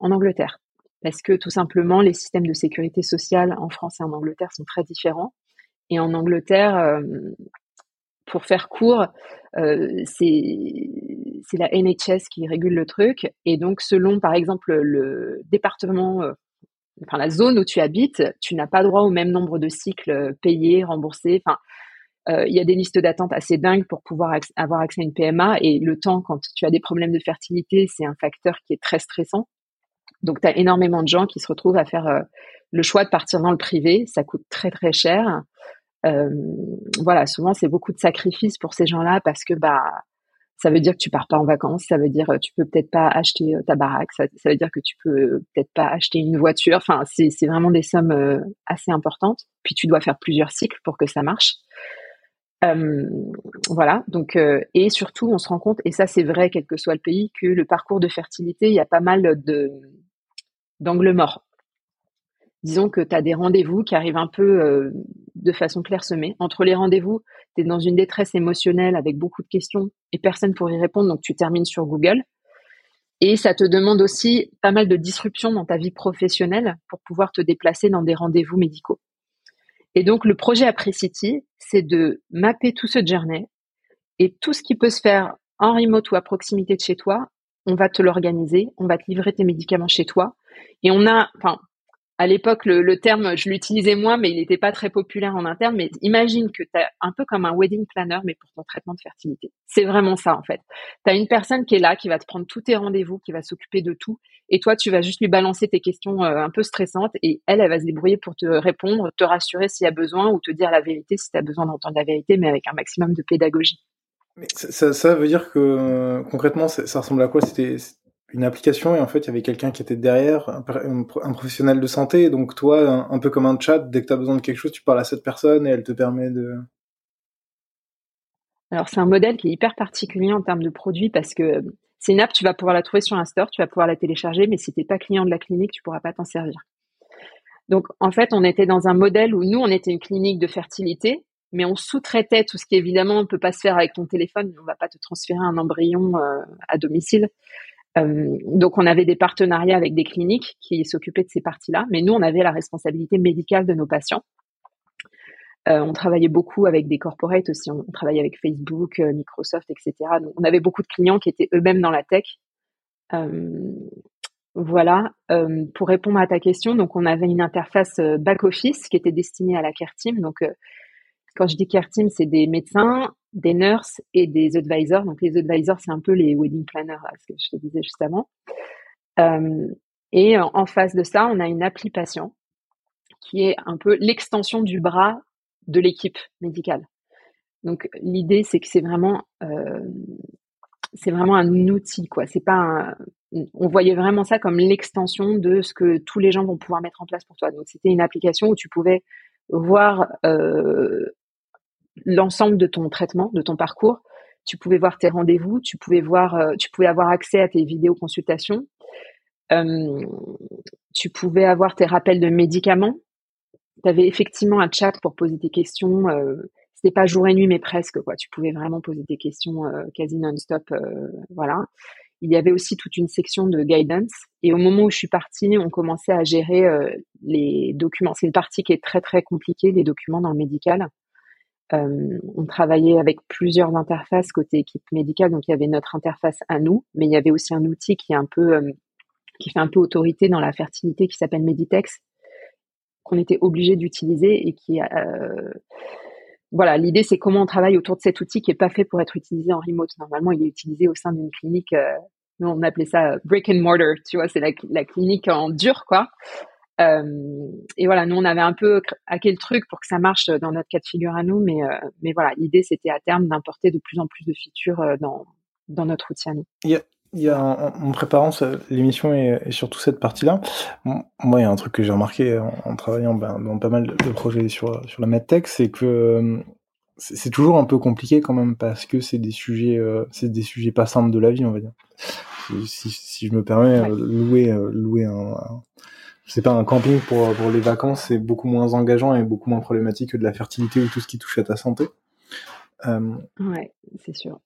en Angleterre. Parce que tout simplement les systèmes de sécurité sociale en France et en Angleterre sont très différents. Et en Angleterre pour faire court, c'est la NHS qui régule le truc. Et donc selon par exemple le département enfin la zone où tu habites, tu n'as pas droit au même nombre de cycles euh, payés, remboursés. Enfin, euh, il y a des listes d'attente assez dingues pour pouvoir avoir accès à une PMA et le temps quand tu as des problèmes de fertilité, c'est un facteur qui est très stressant. Donc tu as énormément de gens qui se retrouvent à faire euh, le choix de partir dans le privé, ça coûte très très cher. voilà, souvent c'est beaucoup de sacrifices pour ces gens-là parce que bah ça veut dire que tu pars pas en vacances, ça veut dire que tu peux peut-être pas acheter euh, ta baraque, ça, veut dire que tu peux euh, peut-être pas acheter une voiture. Enfin, c'est, vraiment des sommes euh, assez importantes. Puis tu dois faire plusieurs cycles pour que ça marche. Euh, voilà. Donc et surtout, on se rend compte, et ça c'est vrai quel que soit le pays, que le parcours de fertilité, il y a pas mal de d'angles morts disons que tu as des rendez-vous qui arrivent un peu euh, de façon clairsemée. Entre les rendez-vous, tu es dans une détresse émotionnelle avec beaucoup de questions et personne pour y répondre, donc tu termines sur Google. Et ça te demande aussi pas mal de disruption dans ta vie professionnelle pour pouvoir te déplacer dans des rendez-vous médicaux. Et donc le projet Apricity, c'est de mapper tout ce journey et tout ce qui peut se faire en remote ou à proximité de chez toi, on va te l'organiser, on va te livrer tes médicaments chez toi. Et on a, enfin, à l'époque, le, terme, je l'utilisais moins, mais il n'était pas très populaire en interne. Mais imagine que tu as un peu comme un wedding planner, mais pour ton traitement de fertilité. C'est vraiment ça, en fait. Tu as une personne qui est là, qui va te prendre tous tes rendez-vous, qui va s'occuper de tout. Et toi, tu vas juste lui balancer tes questions euh, un peu stressantes. Et elle, elle va se débrouiller pour te répondre, te rassurer s'il y a besoin ou te dire la vérité si tu as besoin d'entendre la vérité, mais avec un maximum de pédagogie. Ça, veut dire que concrètement, ça ressemble à quoi? Une application et en fait il y avait quelqu'un qui était derrière, un, professionnel de santé. Donc toi, un, peu comme un chat, dès que tu as besoin de quelque chose, tu parles à cette personne et elle te permet de... Alors c'est un modèle qui est hyper particulier en termes de produit parce que c'est une app, tu vas pouvoir la trouver sur un store, tu vas pouvoir la télécharger, mais si tu n'es pas client de la clinique, tu pourras pas t'en servir. Donc en fait, on était dans un modèle où nous, on était une clinique de fertilité, mais on sous-traitait tout ce qui évidemment ne peut pas se faire avec ton téléphone. On va pas te transférer un embryon euh, à domicile. Euh, donc on avait des partenariats avec des cliniques qui s'occupaient de ces parties-là, mais nous on avait la responsabilité médicale de nos patients. Euh, on travaillait beaucoup avec des corporates aussi, on, travaillait avec Facebook, euh, Microsoft, etc. Donc on avait beaucoup de clients qui étaient eux-mêmes dans la tech. voilà, pour répondre à ta question, donc on avait une interface back-office qui était destinée à la care team. Donc, quand je dis care team, c'est des médecins, des nurses et des advisors. Donc, les advisors, c'est un peu les wedding planners, ce que je te disais juste avant. et en face de ça, on a une appli patient qui est un peu l'extension du bras de l'équipe médicale. Donc l'idée c'est que c'est vraiment euh, vraiment un outil quoi. C'est pas un, on voyait vraiment ça comme l'extension de ce que tous les gens vont pouvoir mettre en place pour toi. Donc c'était une application où tu pouvais voir euh, l'ensemble de ton traitement, de ton parcours. Tu pouvais voir tes rendez-vous, tu pouvais voir, euh, tu pouvais avoir accès à tes vidéos consultations. tu pouvais avoir tes rappels de médicaments tu avais effectivement un chat pour poser tes questions. Euh, c'était pas jour et nuit, mais presque quoi. Tu pouvais vraiment poser tes questions euh, quasi non-stop, euh, voilà. Il y avait aussi toute une section de guidance. Et au moment où je suis partie, on commençait à gérer euh, les documents. C'est une partie qui est très très compliquée, les documents dans le médical. On travaillait avec plusieurs interfaces côté équipe médicale, donc il y avait notre interface à nous, mais il y avait aussi un outil qui est un peu qui fait un peu autorité dans la fertilité qui s'appelle Meditex, qu'on était obligé d'utiliser et qui euh, voilà, l'idée c'est comment on travaille autour de cet outil qui est pas fait pour être utilisé en remote. Normalement, il est utilisé au sein d'une clinique. Euh, nous, on appelait ça euh, brick and mortar. Tu vois, c'est la, clinique en dur, quoi. Et voilà, nous on avait un peu hacké le truc pour que ça marche dans notre cas de figure à nous, mais mais voilà, l'idée c'était à terme d'importer de plus en plus de features dans dans notre outil à nous il y a en, préparant l'émission et, surtout cette partie-là, moi il y a un truc que j'ai remarqué en, travaillant ben, dans pas mal de projets sur sur la medtech, c'est que euh, c'est toujours un peu compliqué quand même parce que c'est des sujets euh, c'est des sujets pas simples de la vie on va dire. Si, si je me permets euh, louer louer un, c'est pas un camping pour pour les vacances, c'est beaucoup moins engageant et beaucoup moins problématique que de la fertilité ou tout ce qui touche à ta santé. Euh, ouais, c'est sûr.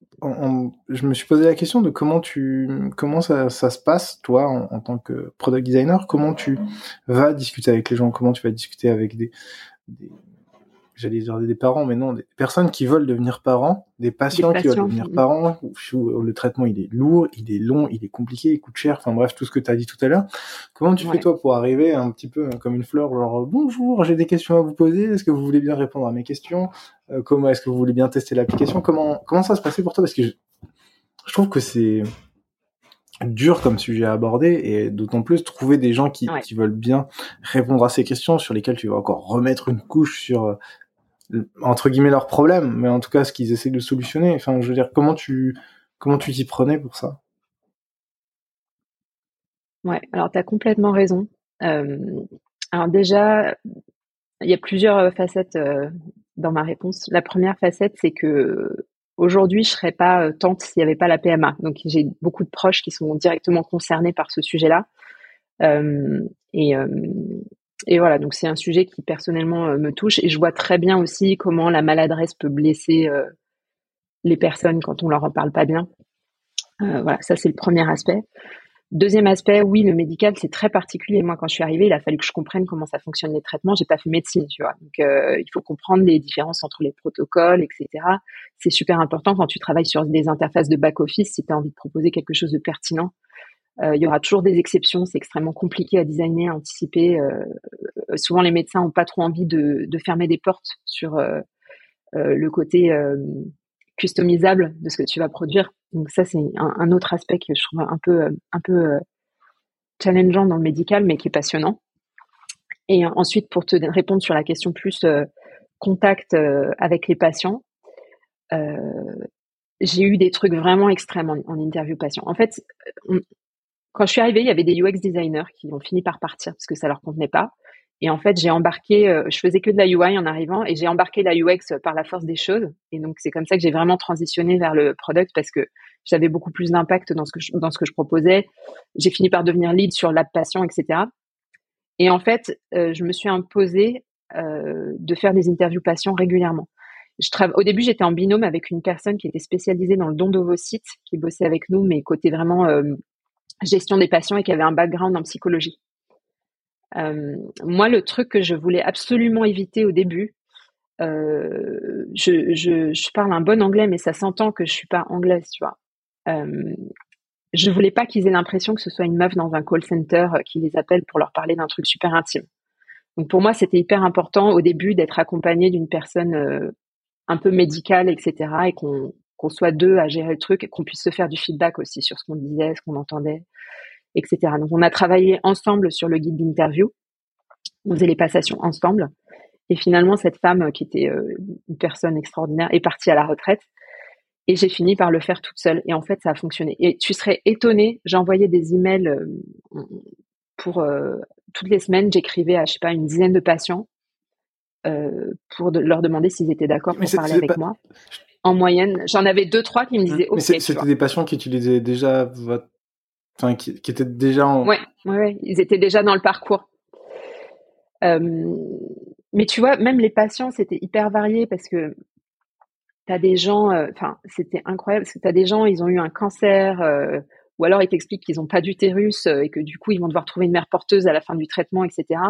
je me suis posé la question de comment tu, comment ça, ça se passe, toi, en, tant que product designer, comment tu vas discuter avec les gens, comment tu vas discuter avec des, des j'allais dire des parents, mais non, des personnes qui veulent devenir parents, des patients, qui veulent devenir parents, où, le traitement il est lourd, il est long, il est compliqué, il coûte cher, enfin bref, tout ce que tu as dit tout à l'heure. Comment tu fais toi pour arriver un petit peu comme une fleur, genre bonjour, j'ai des questions à vous poser, est-ce que vous voulez bien répondre à mes questions? Euh, Comment est-ce que vous voulez bien tester l'application? Comment comment ça se passait pour toi? Parce que je, je trouve que c'est dur comme sujet à aborder et d'autant plus trouver des gens qui, qui veulent bien répondre à ces questions sur lesquelles tu vas encore remettre une couche sur euh, entre guillemets leurs problèmes, mais en tout cas ce qu'ils essaient de solutionner. Enfin, je veux dire, comment tu comment tu t'y prenais pour ça? Ouais, alors tu as complètement raison. Euh, alors déjà, il y a plusieurs euh, facettes euh, dans ma réponse. La première facette, c'est que aujourd'hui, je serais pas tante s'il n'y avait pas la PMA. Donc j'ai beaucoup de proches qui sont directement concernés par ce sujet-là. et et voilà, donc c'est un sujet qui personnellement euh, me touche et je vois très bien aussi comment la maladresse peut blesser euh, les personnes quand on leur en parle pas bien. Euh, voilà, ça c'est le premier aspect. Deuxième aspect, oui, le médical c'est très particulier. Moi, quand je suis arrivée, il a fallu que je comprenne comment ça fonctionne les traitements. J'ai pas fait médecine, tu vois. Donc, il faut comprendre les différences entre les protocoles, etc. C'est super important quand tu travailles sur des interfaces de back office si tu as envie de proposer quelque chose de pertinent. Euh, il y aura toujours des exceptions, c'est extrêmement compliqué à designer, à anticiper. Euh, souvent, les médecins n'ont pas trop envie de, fermer des portes sur euh, le côté customisable de ce que tu vas produire. Donc ça, c'est un, autre aspect que je trouve un peu, un peu challengeant dans le médical, mais qui est passionnant. Et ensuite, pour te répondre sur la question plus contact avec les patients, j'ai eu des trucs vraiment extrêmes en, interview patient. En fait, quand je suis arrivée, il y avait des UX designers qui ont fini par partir parce que ça leur convenait pas. Et en fait, j'ai embarqué, euh, je faisais que de la UI en arrivant et j'ai embarqué la UX par la force des choses. Et donc, c'est comme ça que j'ai vraiment transitionné vers le product parce que j'avais beaucoup plus d'impact dans ce que je, dans ce que je proposais. J'ai fini par devenir lead sur l'app patient, etc. Et en fait, euh, je me suis imposée euh, de faire des interviews patients régulièrement. Au début, j'étais en binôme avec une personne qui était spécialisée dans le don d'ovocytes, qui bossait avec nous, mais côté vraiment gestion des patients et qui avait un background en psychologie. Euh, moi, le truc que je voulais absolument éviter au début, euh, je, je, je, parle un bon anglais, mais ça s'entend que je suis pas anglaise, tu vois. Euh, je voulais pas qu'ils aient l'impression que ce soit une meuf dans un call center qui les appelle pour leur parler d'un truc super intime. Donc pour moi, c'était hyper important au début d'être accompagné d'une personne un peu médicale, etc. et qu'on qu'on soit deux à gérer le truc et qu'on puisse se faire du feedback aussi sur ce qu'on disait, ce qu'on entendait, etc. Donc on a travaillé ensemble sur le guide d'interview. On faisait les passations ensemble. Et finalement, cette femme qui était une personne extraordinaire est partie à la retraite. Et j'ai fini par le faire toute seule. Et en fait, ça a fonctionné. Et tu serais étonné, j'envoyais des emails pour toutes les semaines, j'écrivais à, je sais pas, une dizaine de patients pour leur demander s'ils étaient d'accord pour parler avec moi. En moyenne, j'en avais deux, trois qui me disaient OK. C'était des patients qui utilisaient déjà votre. Enfin, qui, étaient déjà en. Ouais, ouais, ils étaient déjà dans le parcours. mais tu vois, même les patients, c'était hyper varié parce que tu as des gens, euh, enfin, c'était incroyable parce que tu as des gens, ils ont eu un cancer, euh, ou alors ils t'expliquent qu'ils n'ont pas d'utérus euh, et que du coup, ils vont devoir trouver une mère porteuse à la fin du traitement, etc.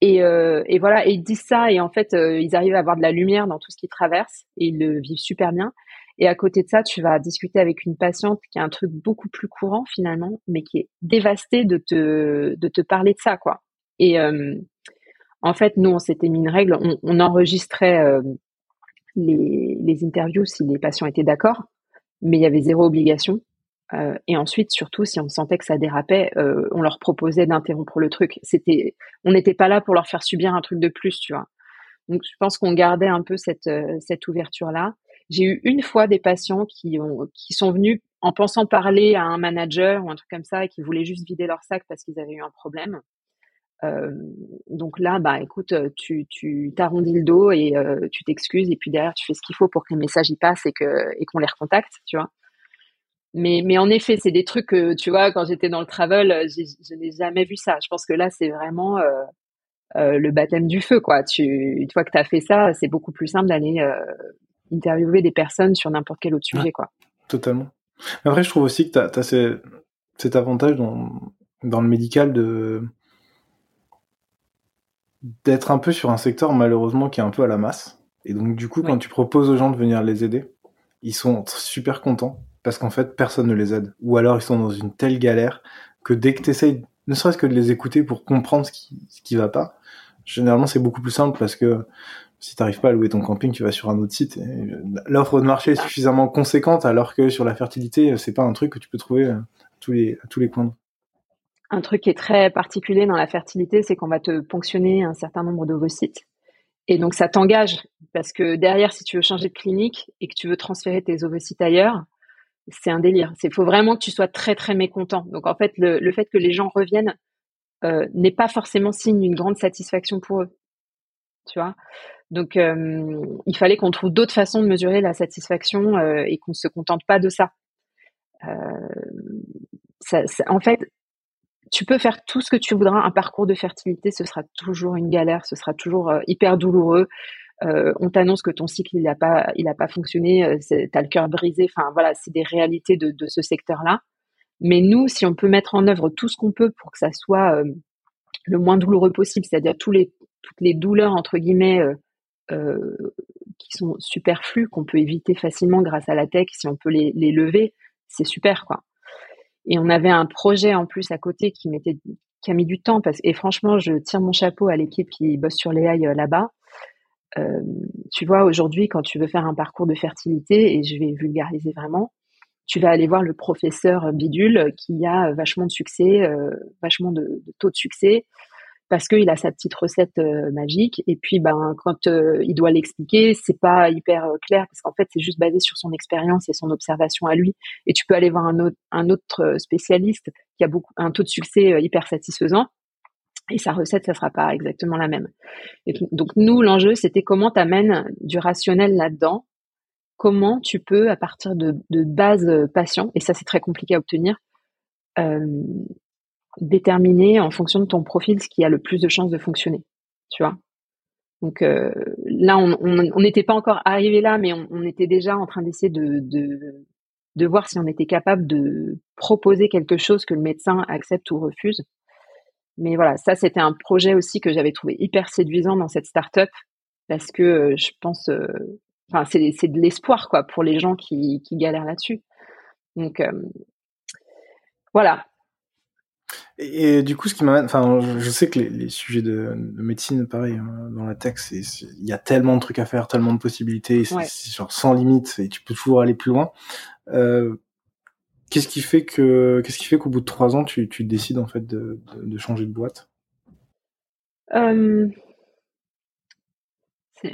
Et, et, voilà, ils disent ça, et en fait, ils arrivent à avoir de la lumière dans tout ce qu'ils traversent, et ils le vivent super bien. Et à côté de ça, tu vas discuter avec une patiente qui a un truc beaucoup plus courant finalement, mais qui est dévastée de te, de te parler de ça, quoi. Et en fait, nous, on s'était mis une règle, on, on enregistrait les, les interviews si les patients étaient d'accord, mais il y avait zéro obligation. Euh, et ensuite, surtout, si on sentait que ça dérapait, euh, on leur proposait d'interrompre le truc. C'était, on n'était pas là pour leur faire subir un truc de plus, tu vois. Donc, je pense qu'on gardait un peu cette euh, cette ouverture là. J'ai eu une fois des patients qui ont qui sont venus en pensant parler à un manager ou un truc comme ça et qui voulaient juste vider leur sac parce qu'ils avaient eu un problème. Euh, donc là, bah écoute, euh, tu tu t'arrondis le dos et euh, tu t'excuses et puis derrière tu fais ce qu'il faut pour que les messages y passent et que et qu'on les recontacte, tu vois. Mais mais en effet, c'est des trucs que tu vois quand j'étais dans le travel, je n'ai jamais vu ça. Je pense que là, c'est vraiment le baptême du feu, quoi. Tu une fois que tu as fait ça, c'est beaucoup plus simple d'aller interviewer des personnes sur n'importe quel autre sujet, quoi. Totalement. Après, je trouve aussi que tu as, cet avantage dans, dans le médical de d'être un peu sur un secteur malheureusement qui est un peu à la masse. Et donc du coup, quand tu proposes aux gens de venir les aider, ils sont super contents parce qu'en fait, personne ne les aide. Ou alors ils sont dans une telle galère que dès que tu essayes, ne serait-ce que de les écouter pour comprendre ce qui, ce qui va pas, généralement c'est beaucoup plus simple parce que si t'arrives pas à louer ton camping, tu vas sur un autre site. L'offre de marché est suffisamment conséquente alors que sur la fertilité, c'est pas un truc que tu peux trouver à tous les, à tous les coins un truc qui est très particulier dans la fertilité, c'est qu'on va te ponctionner un certain nombre d'ovocytes. Et donc ça t'engage parce que derrière, si tu veux changer de clinique et que tu veux transférer tes ovocytes ailleurs, c'est un délire. Il faut vraiment que tu sois très très mécontent. Donc en fait, le, fait que les gens reviennent euh, n'est pas forcément signe d'une grande satisfaction pour eux. Tu vois? Donc euh, il fallait qu'on trouve d'autres façons de mesurer la satisfaction euh, et qu'on ne se contente pas de ça. en fait, tu peux faire tout ce que tu voudras. Un parcours de fertilité, ce sera toujours une galère, ce sera toujours hyper douloureux. Euh, on t'annonce que ton cycle il n'a pas il a pas fonctionné, euh, t'as le cœur brisé. Enfin voilà, c'est des réalités de, ce secteur-là. Mais nous, si on peut mettre en œuvre tout ce qu'on peut pour que ça soit euh, le moins douloureux possible, c'est-à-dire toutes les douleurs entre guillemets qui sont superflues qu'on peut éviter facilement grâce à la tech, si on peut les, lever, c'est super quoi. Et on avait un projet en plus à côté qui a mis du temps et franchement je tire mon chapeau à l'équipe qui bosse sur les là-bas. Euh, tu vois aujourd'hui quand tu veux faire un parcours de fertilité et je vais vulgariser vraiment, tu vas aller voir le professeur bidule qui a vachement de succès, euh, vachement de, taux de succès, parce qu'il a sa petite recette euh, magique. Et puis, ben, quand euh, il doit l'expliquer, c'est pas hyper clair parce qu'en fait, c'est juste basé sur son expérience et son observation à lui. Et tu peux aller voir un autre, un autre spécialiste qui a beaucoup, un taux de succès hyper satisfaisant. Et sa recette, ça sera pas exactement la même. Et donc, nous, l'enjeu, c'était comment tu amènes du rationnel là-dedans? Comment tu peux, à partir de, de base patient, et ça, c'est très compliqué à obtenir, euh, déterminer en fonction de ton profil ce qui a le plus de chances de fonctionner. Tu vois? Donc euh, là, on n'était pas encore arrivé là, mais on, était déjà en train d'essayer de, de, de voir si on était capable de proposer quelque chose que le médecin accepte ou refuse. Mais voilà, ça c'était un projet aussi que j'avais trouvé hyper séduisant dans cette start-up parce que euh, je pense, euh, enfin c'est de l'espoir quoi pour les gens qui, qui galèrent là-dessus. Donc voilà. Et, du coup, ce qui m'amène, enfin, je sais que les, sujets de, médecine, pareil, hein, dans la tech, il y a tellement de trucs à faire, tellement de possibilités, c'est genre sans limite, et tu peux toujours aller plus loin. Qu'est-ce qui fait que, qu'est-ce qui fait qu'au bout de trois ans, tu, tu décides en fait de, de, changer de boîte? Euh,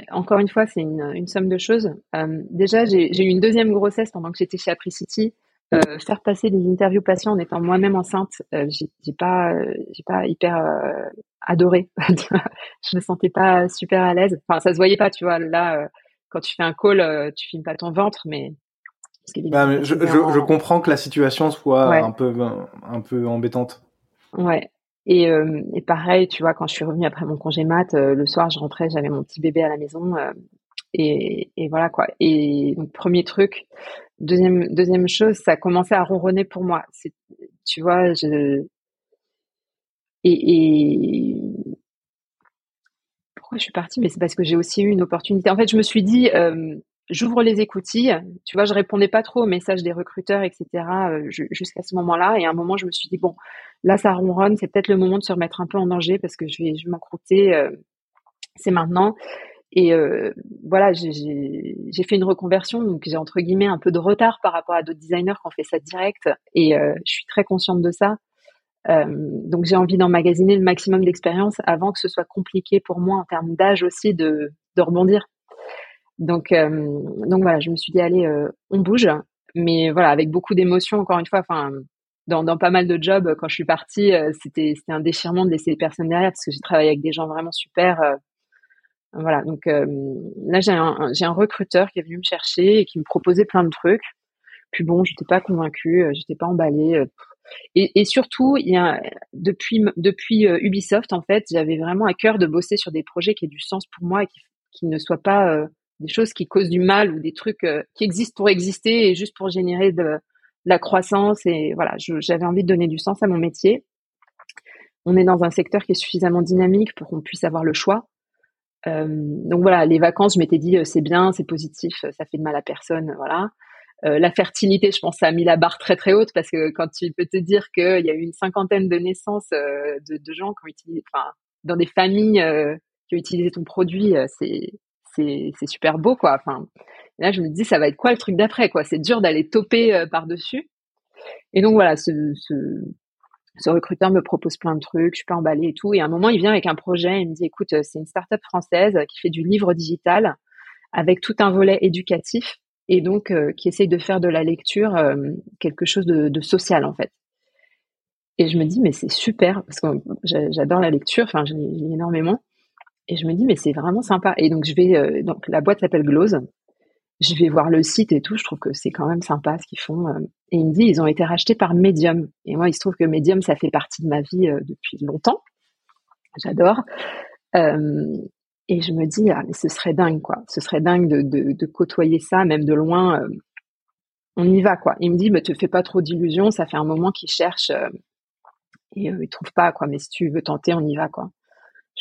Encore une fois, c'est une, somme de choses. Euh, déjà, j'ai eu une deuxième grossesse pendant que j'étais chez Apricity. Euh, faire passer des interviews patients en étant moi-même enceinte, euh, j'ai pas, j'ai pas hyper adoré. je me sentais pas super à l'aise. Enfin, ça se voyait pas, tu vois. Là, quand tu fais un call, tu filmes pas ton ventre, mais. Bah, je, je, je, comprends que la situation soit un peu, un peu embêtante. Ouais. Et, et pareil, tu vois, quand je suis revenue après mon congé mat, le soir, je rentrais, j'avais mon petit bébé à la maison. Et, et, voilà quoi. Et donc premier truc, deuxième deuxième chose, ça a commencé à ronronner pour moi. C'est, tu vois, je et, et, pourquoi je suis partie? Mais c'est parce que j'ai aussi eu une opportunité. En fait, je me suis dit, euh, j'ouvre les écoutilles. Tu vois, je répondais pas trop aux messages des recruteurs, etc. Euh, jusqu'à ce moment-là. Et à un moment, je me suis dit bon, là, ça ronronne. C'est peut-être le moment de se remettre un peu en danger parce que je vais, je vais. Euh, c'est maintenant. Et euh, voilà, j'ai fait une reconversion, donc j'ai entre guillemets un peu de retard par rapport à d'autres designers qui ont fait ça direct, et je suis très consciente de ça. Donc j'ai envie d'emmagasiner le maximum d'expérience avant que ce soit compliqué pour moi en termes d'âge aussi de rebondir. Donc euh, donc voilà, je me suis dit allez, euh, on bouge, mais voilà avec beaucoup d'émotions encore une fois. Enfin dans, dans, pas mal de jobs, quand je suis partie, c'était c'était un déchirement de laisser les personnes derrière parce que j'ai travaillé avec des gens vraiment super voilà, donc euh, là j'ai un, un recruteur qui est venu me chercher et qui me proposait plein de trucs. Puis bon, j'étais pas convaincue, euh, j'étais pas emballée. Euh, et, surtout, il y a depuis depuis Ubisoft en fait, j'avais vraiment à cœur de bosser sur des projets qui aient du sens pour moi et qui ne soient pas des choses qui causent du mal ou des trucs qui existent pour exister et juste pour générer de, la croissance. Et voilà, j'avais envie de donner du sens à mon métier. On est dans un secteur qui est suffisamment dynamique pour qu'on puisse avoir le choix. Euh, donc voilà, les vacances, je m'étais dit euh, c'est bien, c'est positif, ça fait de mal à personne, voilà. Euh, la fertilité, je pense, ça a mis la barre très très haute parce que quand tu peux te dire qu'il y a eu une cinquantaine de naissances de, de, gens qui ont utilisé, enfin, dans des familles qui ont utilisé ton produit, c'est c'est super beau quoi. Enfin, là je me dis ça va être quoi le truc d'après quoi? C'est dur d'aller toper par dessus. Et donc voilà, ce, recruteur me propose plein de trucs, je suis pas emballée et tout. Et à un moment, il vient avec un projet, il me dit, écoute, c'est une start-up française qui fait du livre digital avec tout un volet éducatif et donc euh, qui essaye de faire de la lecture euh, quelque chose de, social en fait. Et je me dis, mais c'est super parce que j'adore la lecture, enfin, j'ai énormément. Et je me dis, mais c'est vraiment sympa. Et donc, je vais, euh, donc, la boîte s'appelle Glose je vais voir le site et tout, je trouve que c'est quand même sympa ce qu'ils font. Euh. Et il me dit, ils ont été rachetés par Medium. Et moi, il se trouve que Medium, ça fait partie de ma vie euh, depuis longtemps. J'adore. Et je me dis, ah, mais ce serait dingue, quoi. Ce serait dingue de, côtoyer ça, même de loin. on y va, quoi. Il me dit, mais te fais pas trop d'illusions, ça fait un moment qu'ils cherchent et ils trouvent pas, quoi. Mais si tu veux tenter, on y va, quoi.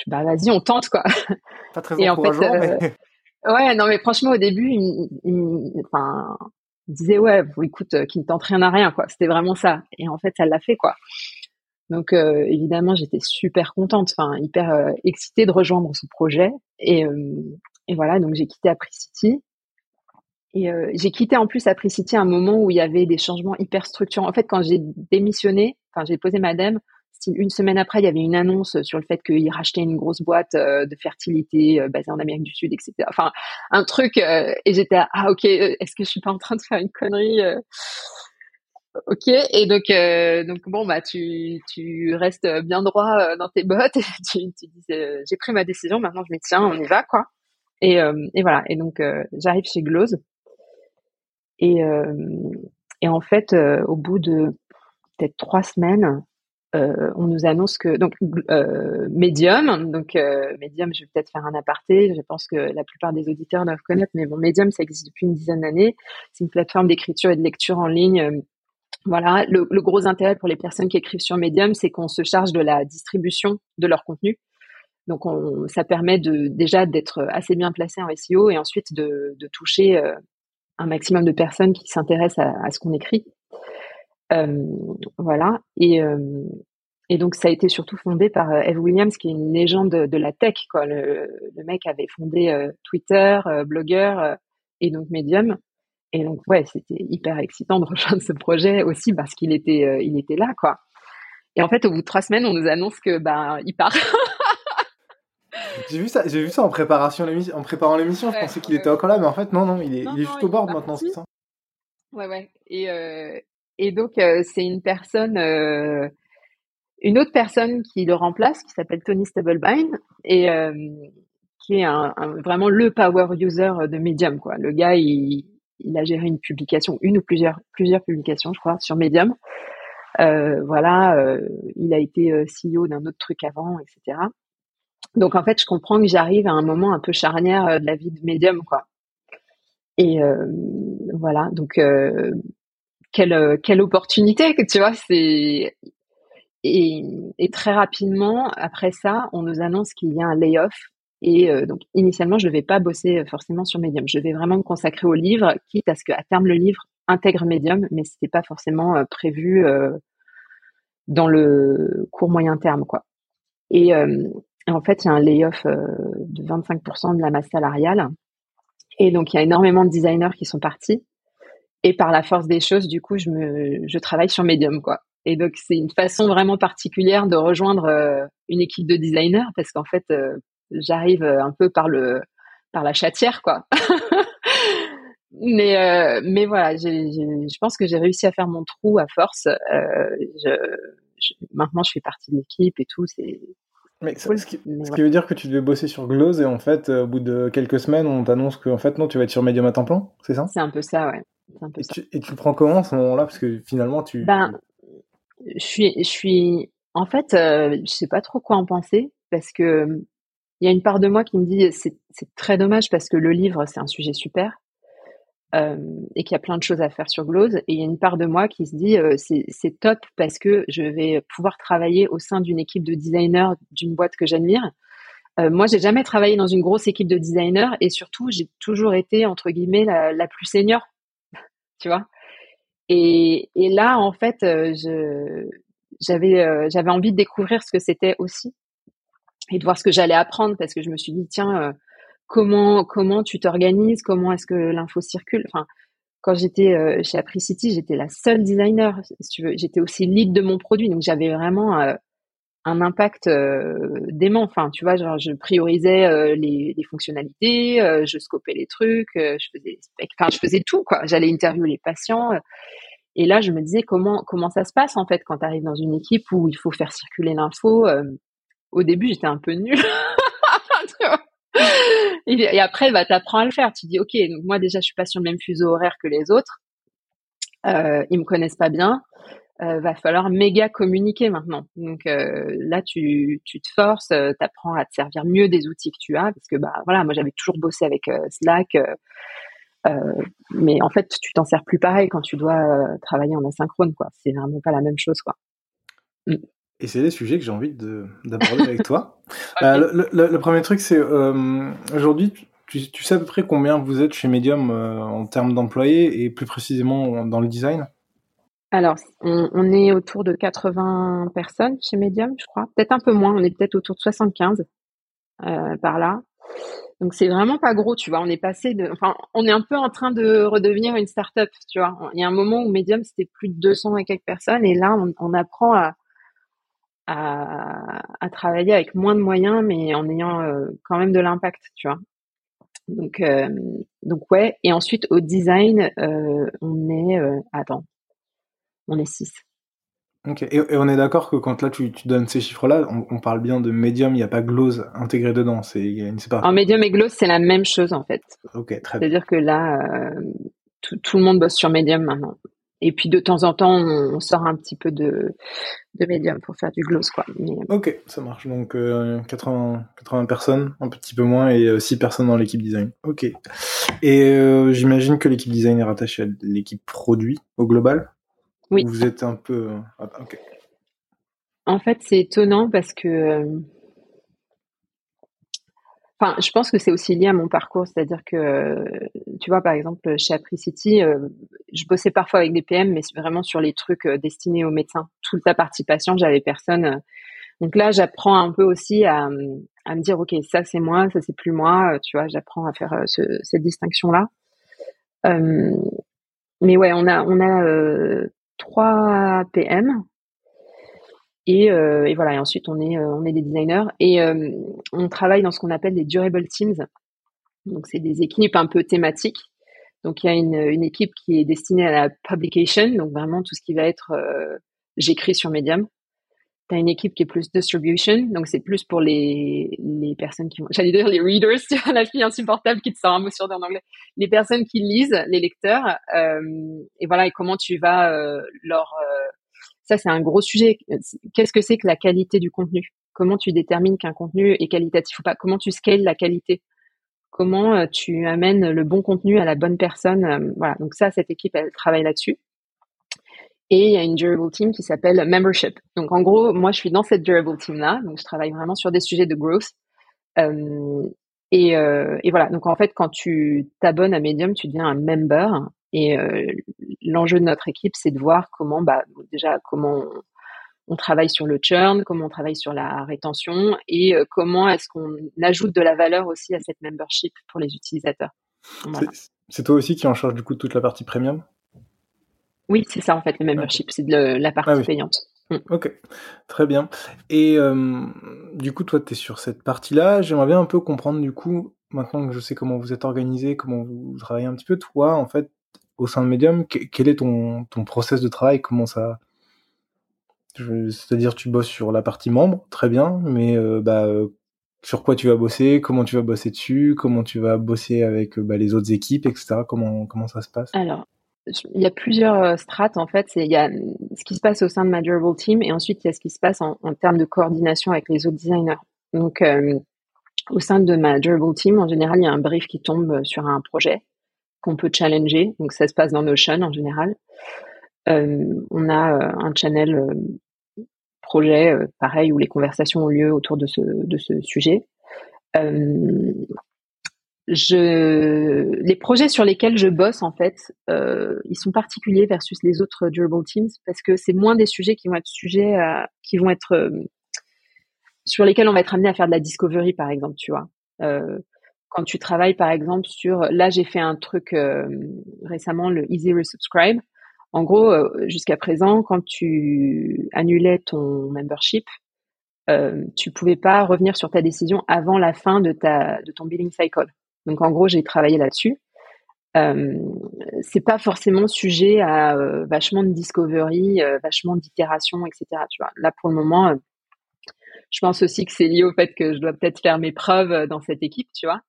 Je bah vas-y, on tente, quoi. Pas très et en fait, mais... Ouais, non, mais franchement, au début, il, il, enfin, il disait, ouais, écoute, euh, qui ne tente rien à rien, quoi. C'était vraiment ça. Et en fait, ça l'a fait, quoi. Donc, euh, évidemment, j'étais super contente, enfin, hyper euh, excitée de rejoindre ce projet. Et, et voilà, donc j'ai quitté Apricity. Et j'ai quitté en plus Apricity à un moment où il y avait des changements hyper structurants. En fait, quand j'ai démissionné, enfin, j'ai posé ma dème, une semaine après, il y avait une annonce sur le fait qu'ils rachetaient une grosse boîte euh, de fertilité euh, basée en Amérique du Sud, etc. Enfin, un truc. Euh, et j'étais ah ok, est-ce que je suis pas en train de faire une connerie Ok. Et donc donc bon bah tu tu restes bien droit dans tes bottes. Et tu, dis j'ai pris ma décision, maintenant je me tiens, on y va quoi. Et et voilà. Et donc j'arrive chez Glose. Et et en fait, au bout de peut-être trois semaines, euh, on nous annonce que donc euh, Medium, donc euh, Medium, je vais peut-être faire un aparté. Je pense que la plupart des auditeurs doivent connaître, mais bon, Medium, ça existe depuis une dizaine d'années. C'est une plateforme d'écriture et de lecture en ligne. Voilà, le, gros intérêt pour les personnes qui écrivent sur Medium, c'est qu'on se charge de la distribution de leur contenu. Donc, on, ça permet de déjà d'être assez bien placé en SEO et ensuite de, toucher un maximum de personnes qui s'intéressent à, à ce qu'on écrit. Voilà. Et, et donc, ça a été surtout fondé par Eve Williams, qui est une légende de, la tech. Quoi. Le, le mec avait fondé Twitter, Blogger et donc Medium. Et donc, ouais, c'était hyper excitant de rejoindre ce projet aussi parce qu'il était, il était là, quoi. Et en fait, au bout de trois semaines, on nous annonce que ben il part. j'ai vu ça, j'ai vu ça en préparation en préparant l'émission. je pensais qu'il était encore là, mais en fait non, non, il est, il est juste au bord maintenant, c'est ça? Ouais, ouais. Et euh, et donc euh, c'est une personne, euh, une autre personne qui le remplace, qui s'appelle Tony Stubblebine et qui est vraiment le power user de Medium, quoi. Le gars, il, a géré une publication, une ou plusieurs, plusieurs publications, je crois, sur Medium. Euh, voilà, euh, il a été euh, CEO d'un autre truc avant, etc. Donc en fait, je comprends que j'arrive à un moment un peu charnière de la vie de médium, quoi. Et voilà, donc quelle quelle opportunité, tu vois, c'est et, et, très rapidement après ça, on nous annonce qu'il y a un layoff. Et donc initialement, je ne vais pas bosser forcément sur Medium. Je vais vraiment me consacrer au livre, quitte à ce qu'à terme le livre intègre Medium, mais c'était pas forcément euh, prévu euh, dans le court moyen terme, quoi. Et, euh, en fait, il y a un layoff de 25% de la masse salariale. Et donc, il y a énormément de designers qui sont partis. Et par la force des choses, du coup, je me, je travaille sur Medium, quoi. Et donc, c'est une façon vraiment particulière de rejoindre une équipe de designers parce qu'en fait, j'arrive un peu par le, par la chatière, quoi. mais euh, mais voilà, je pense que j'ai réussi à faire mon trou à force. Euh, je, maintenant, je fais partie de l'équipe et tout. C'est mais ce, qui, ce qui, veut dire que tu devais bosser sur Glows et en fait, au bout de quelques semaines, on t'annonce que en fait non, tu vas être sur Medium à temps plein, c'est ça? C'est un peu ça, ouais. Un peu et, Tu, et, Tu, le prends comment à ce moment-là? Parce que finalement, tu. Ben, je suis, je suis. En fait, euh, je sais pas trop quoi en penser parce que il y a une part de moi qui me dit c'est très dommage parce que le livre c'est un sujet super euh, et qu'il y a plein de choses à faire sur Glose. Et il y a une part de moi qui se dit euh, c'est top parce que je vais pouvoir travailler au sein d'une équipe de designers d'une boîte que j'admire. Euh, moi, j'ai jamais travaillé dans une grosse équipe de designers et surtout, j'ai toujours été entre guillemets la, plus senior, tu vois. Et, là, en fait, j'avais j'avais envie de découvrir ce que c'était aussi et de voir ce que j'allais apprendre parce que je me suis dit tiens comment comment tu t'organises, comment est-ce que l'info circule. Enfin, quand j'étais euh, chez Apricity, j'étais la seule designer, si tu veux. J'étais aussi lead de mon produit, donc j'avais vraiment euh, un impact euh, dément. Enfin, tu vois, genre je priorisais les, les, fonctionnalités, je scopais les trucs, je faisais enfin je faisais tout quoi. J'allais interviewer les patients. et là, je me disais comment comment ça se passe en fait quand tu arrives dans une équipe où il faut faire circuler l'info. au début, j'étais un peu nulle. et après, bah, t'apprends à le faire. Tu dis, ok, donc moi déjà, je suis pas sur le même fuseau horaire que les autres. Euh, ils me connaissent pas bien. Euh, va falloir méga communiquer maintenant. Donc euh, là, tu, tu te forces, euh, t'apprends à te servir mieux des outils que tu as, parce que bah voilà, moi j'avais toujours bossé avec Slack, mais en fait, tu t'en sers plus pareil quand tu dois travailler en asynchrone, quoi. C'est vraiment pas la même chose, quoi. Mm. Et c'est des sujets que j'ai envie d'aborder avec toi. Euh, le, le, le, premier truc, c'est euh, aujourd'hui, tu, tu, sais à peu près combien vous êtes chez Medium euh, en termes d'employés et plus précisément dans le design? Alors, on, on, est autour de 80 personnes chez Medium, je crois. Peut-être un peu moins, on est peut-être autour de 75 euh, par là. Donc c'est vraiment pas gros, tu vois. On est passé de, enfin, on est un peu en train de redevenir une start-up, tu vois. Il y a un moment où Medium c'était plus de 200 et quelques personnes, et là on, on apprend à, à, travailler avec moins de moyens, mais en ayant euh, quand même de l'impact, tu vois. Donc, euh, donc ouais. Et ensuite au design, euh, on est, attends, on est 6. Ok. Et, on est d'accord que quand là tu, tu donnes ces chiffres-là, on, parle bien de Medium, il n'y a pas Glose intégré dedans. C'est une séparation. En Medium et Glose, c'est la même chose en fait. Ok, très bien. C'est-à-dire que là, tout, tout, le monde bosse sur Medium maintenant. Et puis de temps en temps, on sort un petit peu de, de médium pour faire du gloss, quoi. Euh, ok, ça marche. Donc 80, euh, 80 personnes, un petit peu moins, et 6 euh, personnes dans l'équipe design. Ok. Et j'imagine que l'équipe design est rattachée à l'équipe produit au global? Oui. Vous êtes un peu... Ah, ok. En fait, c'est étonnant parce que... Enfin, je pense que c'est aussi lié à mon parcours, c'est-à-dire que, tu vois, par exemple, chez Apricity, euh, je bossais parfois avec des PM, mais vraiment sur les trucs euh, destinés aux médecins. Toute la partie patient, j'avais personne. Donc là, j'apprends un peu aussi à, à me dire, ok, ça c'est moi, ça c'est plus moi. Tu vois, j'apprends à faire ce, cette distinction-là. mais ouais, on a on a trois PM euh, et, voilà, et ensuite on est, euh, on est des designers et euh, on travaille dans ce qu'on appelle des durable teams. Donc c'est des équipes un peu thématiques. Donc il y a une, une, équipe qui est destinée à la publication, donc vraiment tout ce qui va être j'écris sur Medium. Tu as une équipe qui est plus distribution, donc c'est plus pour les, les personnes qui j'allais dire les readers, tu vois, la fille insupportable qui te sort un mot sur deux en anglais, les personnes qui lisent, les lecteurs, et voilà, et comment tu vas leur ça, c'est un gros sujet. Qu'est-ce que c'est que la qualité du contenu? Comment tu détermines qu'un contenu est qualitatif ou pas? Comment tu scales la qualité? Comment euh, tu amènes le bon contenu à la bonne personne? Euh, Voilà. Donc ça, cette équipe, elle travaille là-dessus. Et il y a une durable team qui s'appelle membership. Donc en gros, moi, je suis dans cette durable team là. Donc je travaille vraiment sur des sujets de growth. Euh, et, et, voilà. Donc en fait, quand tu t'abonnes à Medium, tu deviens un member. Et euh, l'enjeu de notre équipe, c'est de voir comment, bah, déjà, comment on, travaille sur le churn, comment on travaille sur la rétention et euh, comment est-ce qu'on ajoute de la valeur aussi à cette membership pour les utilisateurs. C'est toi aussi qui en charge du coup de toute la partie premium? Oui, c'est ça en fait, le membership, c'est de la partie ah payante. Mm. Ok, très bien. Et euh, du coup, toi, tu es sur cette partie-là. J'aimerais bien un peu comprendre, du coup, maintenant que je sais comment vous êtes organisé, comment vous travaillez un petit peu, toi, en fait, au sein de Medium, quel est ton, ton process de travail? Comment ça C'est-à-dire, tu bosses sur la partie membre, très bien, mais euh, bah, euh, sur quoi tu vas bosser? Comment tu vas bosser dessus? Comment tu vas bosser avec bah, les autres équipes, etc. Comment, comment ça se passe? Alors, il y a plusieurs euh, strates en fait. Il y a ce qui se passe au sein de ma Durable Team et ensuite il y a ce qui se passe en, termes de coordination avec les autres designers. Donc, au sein de ma Durable Team, en général, il y a un brief qui tombe sur un projet qu'on peut challenger. Donc ça se passe dans Notion en général. Euh, on a euh, un channel euh, projet pareil où les conversations ont lieu autour de ce, de ce sujet. je, les projets sur lesquels je bosse en fait, ils sont particuliers versus les autres durable teams parce que c'est moins des sujets qui vont être sujets qui vont être sur lesquels on va être amené à faire de la discovery par exemple, tu vois quand tu travailles par exemple sur, là j'ai fait un truc euh, récemment, le Easy Resubscribe. En gros, euh, jusqu'à présent, quand tu annulais ton membership, euh, tu pouvais pas revenir sur ta décision avant la fin de ta de ton billing cycle. Donc en gros, j'ai travaillé là-dessus. Euh, c'est pas forcément sujet à euh, vachement de discovery, vachement d'itération, etc. Tu vois. Là pour le moment, je pense aussi que c'est lié au fait que je dois peut-être faire mes preuves dans cette équipe, tu vois.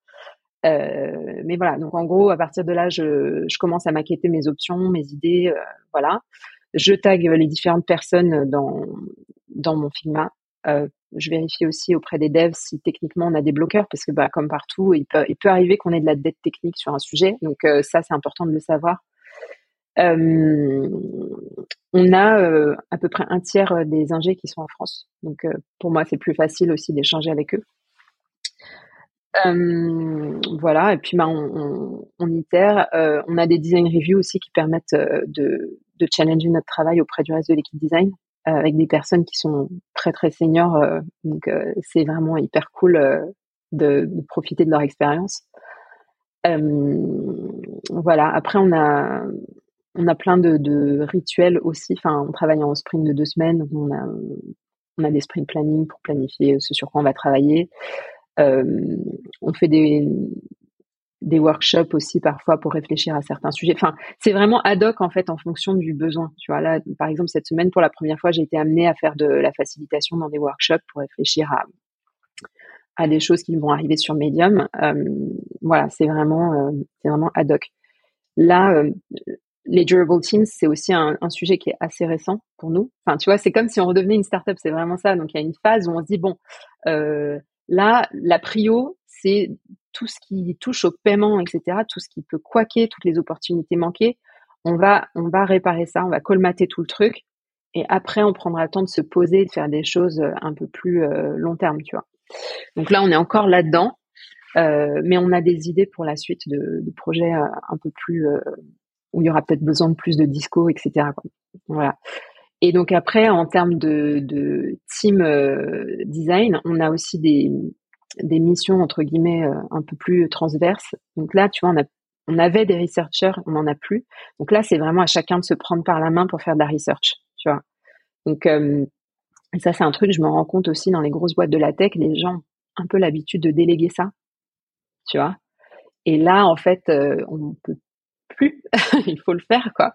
Euh, mais voilà, donc en gros, à partir de là, je, commence à maqueter mes options, mes idées, euh, voilà. Je tag les différentes personnes dans dans mon Figma. Euh, je vérifie aussi auprès des devs si techniquement on a des bloqueurs, parce que bah, comme partout, il peut, il peut arriver qu'on ait de la dette technique sur un sujet. Donc ça, c'est important de le savoir. On a à peu près un tiers des ingés qui sont en France. Donc pour moi, c'est plus facile aussi d'échanger avec eux. Euh, voilà, et puis bah, on, itère. Euh, on a des design reviews aussi qui permettent euh, de, de challenger notre travail auprès du reste de l'équipe design avec des personnes qui sont très très seniors. donc c'est vraiment hyper cool de, de, profiter de leur expérience. voilà. Après on a on a plein de, de rituels aussi. Enfin, on travaille en sprint de deux semaines. On a on a des sprint planning pour planifier ce sur quoi on va travailler. Euh, on fait des, des workshops aussi parfois pour réfléchir à certains sujets. Enfin, c'est vraiment ad hoc en fait en fonction du besoin. Tu vois là, par exemple cette semaine pour la première fois, j'ai été amenée à faire de la facilitation dans des workshops pour réfléchir à à des choses qui vont arriver sur Medium. Euh, voilà, c'est vraiment euh, vraiment ad hoc. Là, les durable teams, c'est aussi un, un, sujet qui est assez récent pour nous. Enfin, tu vois, c'est comme si on redevenait une startup. C'est vraiment ça. Donc il y a une phase où on se dit bon. Euh, Là, la prio, c'est tout ce qui touche au paiement, etc., tout ce qui peut quaquer, toutes les opportunités manquées. On va, on va réparer ça, on va colmater tout le truc. Et après, on prendra le temps de se poser, de faire des choses euh, un peu plus euh, long terme, tu vois. Donc là, on est encore là-dedans. mais on a des idées pour la suite de, de projets un peu plus où il y aura peut-être besoin de plus de disco, etc. Voilà. Et donc après, en termes de, de team design, on a aussi des, des missions entre guillemets un peu plus transverses. Donc là, tu vois, on a on avait des researchers, on n'en a plus. Donc là, c'est vraiment à chacun de se prendre par la main pour faire de la research, tu vois. Donc euh, ça, c'est un truc, je me rends compte aussi dans les grosses boîtes de la tech, les gens ont un peu l'habitude de déléguer ça, tu vois. Et là, en fait, euh, on peut plus, il faut le faire, quoi.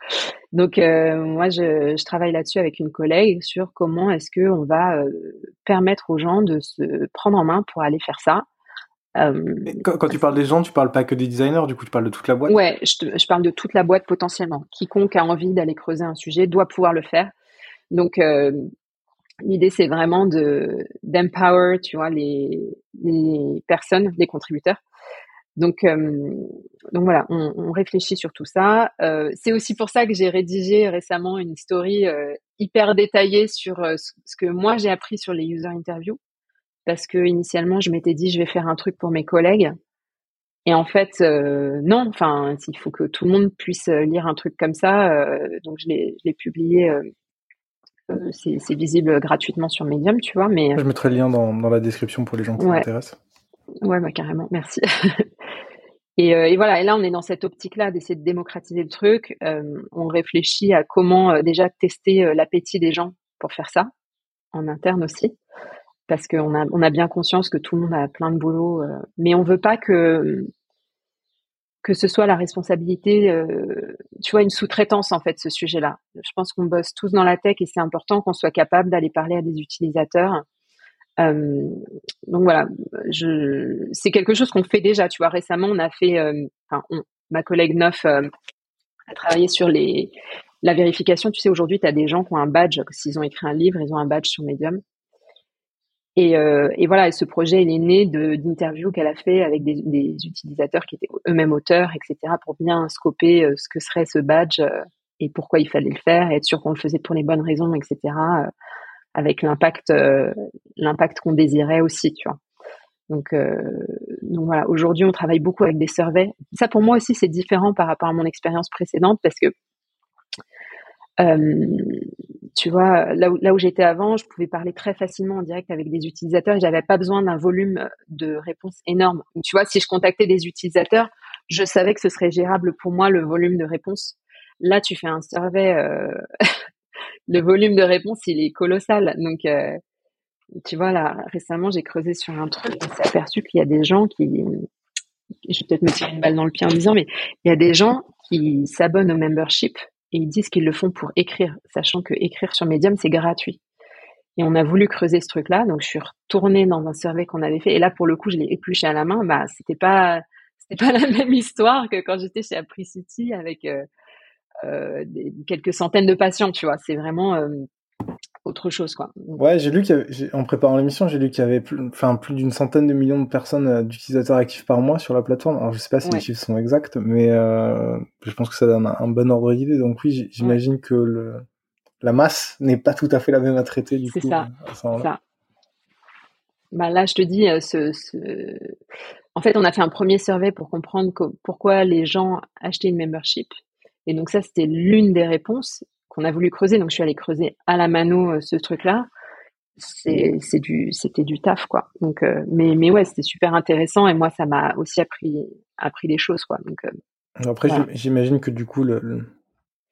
Donc euh, moi, je, je travaille là-dessus avec une collègue sur comment est-ce que on va permettre aux gens de se prendre en main pour aller faire ça euh, quand, tu parles des gens, tu parles pas que des designers, du coup tu parles de toute la boîte Ouais, je, parle de toute la boîte potentiellement. Quiconque a envie d'aller creuser un sujet doit pouvoir le faire. Donc euh, l'idée c'est vraiment de d'empower, tu vois, les, les personnes, les contributeurs. Donc euh, donc voilà, on, réfléchit sur tout ça. c'est aussi pour ça que j'ai rédigé récemment une story hyper détaillée sur ce que moi j'ai appris sur les user interviews. Parce que initialement je m'étais dit je vais faire un truc pour mes collègues. Et en fait euh, non. Enfin il faut que tout le monde puisse euh, lire un truc comme ça euh, donc je l'ai publié c'est visible gratuitement sur Medium tu vois mais je mettrai le lien dans, la description pour les gens qui s'intéressent ouais bah carrément merci et, et, voilà et là on est dans cette optique là d'essayer de démocratiser le truc on réfléchit à comment déjà tester l'appétit des gens pour faire ça en interne aussi parce qu'on a, on a bien conscience que tout le monde a plein de boulot, euh, mais on veut pas que ce soit la responsabilité, euh, tu vois, une sous-traitance en fait ce sujet-là. Je pense qu'on bosse tous dans la tech et c'est important qu'on soit capable d'aller parler à des utilisateurs. Euh, donc voilà, je, c'est quelque chose qu'on fait déjà. Tu vois, récemment on a fait, enfin, ma collègue Neuf a travaillé sur les la vérification. Tu sais, aujourd'hui, tu as des gens qui ont un badge. S'ils ont écrit un livre, ils ont un badge sur Medium. Et, euh, et, voilà, ce projet, il est né d'interviews qu'elle a fait avec des, des, utilisateurs qui étaient eux-mêmes auteurs, etc., pour bien scoper euh, ce que serait ce badge euh, et pourquoi il fallait le faire, et être sûr qu'on le faisait pour les bonnes raisons, etc., euh, avec l'impact, l'impact qu'on désirait aussi, tu vois. Donc, donc voilà, aujourd'hui, on travaille beaucoup avec des surveys. Ça, pour moi aussi, c'est différent par rapport à mon expérience précédente parce que euh, tu vois, là où, là où j'étais avant, je pouvais parler très facilement en direct avec des utilisateurs et j'avais pas besoin d'un volume de réponses énorme. tu vois, si je contactais des utilisateurs, je savais que ce serait gérable pour moi le volume de réponses. Là, tu fais un survey, euh, le volume de réponses, il est colossal. Donc, euh, tu vois, là, récemment, j'ai creusé sur un truc et s'est aperçu qu'il y a des gens qui, je vais peut-être me tirer une balle dans le pied en disant, mais il y a des gens qui s'abonnent au membership et ils disent qu'ils le font pour écrire, sachant que écrire sur Medium, c'est gratuit. Et on a voulu creuser ce truc-là, donc je suis retournée dans un survey qu'on avait fait, et là, pour le coup, je l'ai épluché à la main, bah, c'était pas, c'était pas la même histoire que quand j'étais chez Apricity avec euh, euh, quelques centaines de patients, tu vois. C'est vraiment, euh, autre chose quoi. Ouais, j'ai lu qu'en préparant l'émission, j'ai lu qu'il y avait plus, enfin plus d'une centaine de millions de personnes euh, d'utilisateurs actifs par mois sur la plateforme. Alors je sais pas si les chiffres sont exacts, mais euh, je pense que ça donne un, bon ordre d'idée. Donc oui, j'imagine que le, la masse n'est pas tout à fait la même à traiter du coup. C'est ça. ça. Bah là, je te dis, ce, ce, en fait, on a fait un premier survey pour comprendre pourquoi les gens achetaient une membership. Et donc ça, c'était l'une des réponses qu'on a voulu creuser. Donc je suis allée creuser à la mano euh, ce truc-là. C'est c'est du c'était du taf quoi. Donc euh, mais mais ouais c'était super intéressant et moi ça m'a aussi appris appris des choses quoi. Donc euh, après j'imagine que du coup le,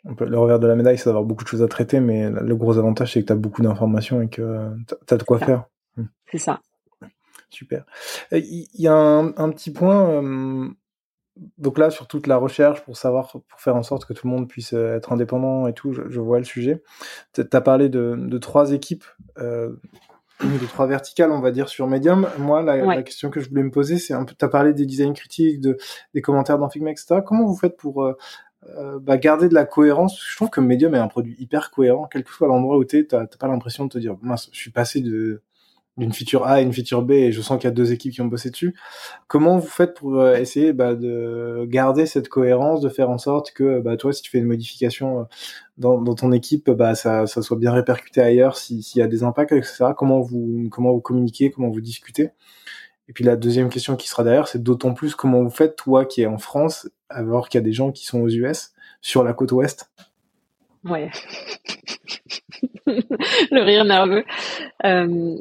le, revers de la médaille c'est d'avoir beaucoup de choses à traiter mais le gros avantage c'est que tu as beaucoup d'informations et que tu as de quoi faire. Hmm. C'est ça. Super. Il y a un, un petit point donc là, sur toute la recherche pour savoir, pour faire en sorte que tout le monde puisse euh, être indépendant et tout, je, vois le sujet. Tu as parlé de, trois équipes, euh, de trois verticales, on va dire, sur Medium. Moi, la, question que je voulais me poser, c'est un peu, tu as parlé des designs critiques, de, des commentaires dans Figma, etc. Comment vous faites pour euh, bah, garder de la cohérence? Je trouve que Medium est un produit hyper cohérent, quel que soit l'endroit où tu es, tu pas l'impression de te dire, mince, je suis passé de d'une feature A et une feature B et je sens qu'il y a deux équipes qui ont bossé dessus. Comment vous faites pour euh, essayer bah, de garder cette cohérence, de faire en sorte que bah, toi, si tu fais une modification euh, dans, ton équipe, bah, ça, ça soit bien répercuté ailleurs s'il y a des impacts, etc. Comment vous, comment vous communiquez, comment vous discutez? Et puis la deuxième question qui sera derrière, c'est d'autant plus comment vous faites, toi qui es en France, alors qu'il y a des gens qui sont aux US, sur la côte ouest Ouais. le rire nerveux. Euh,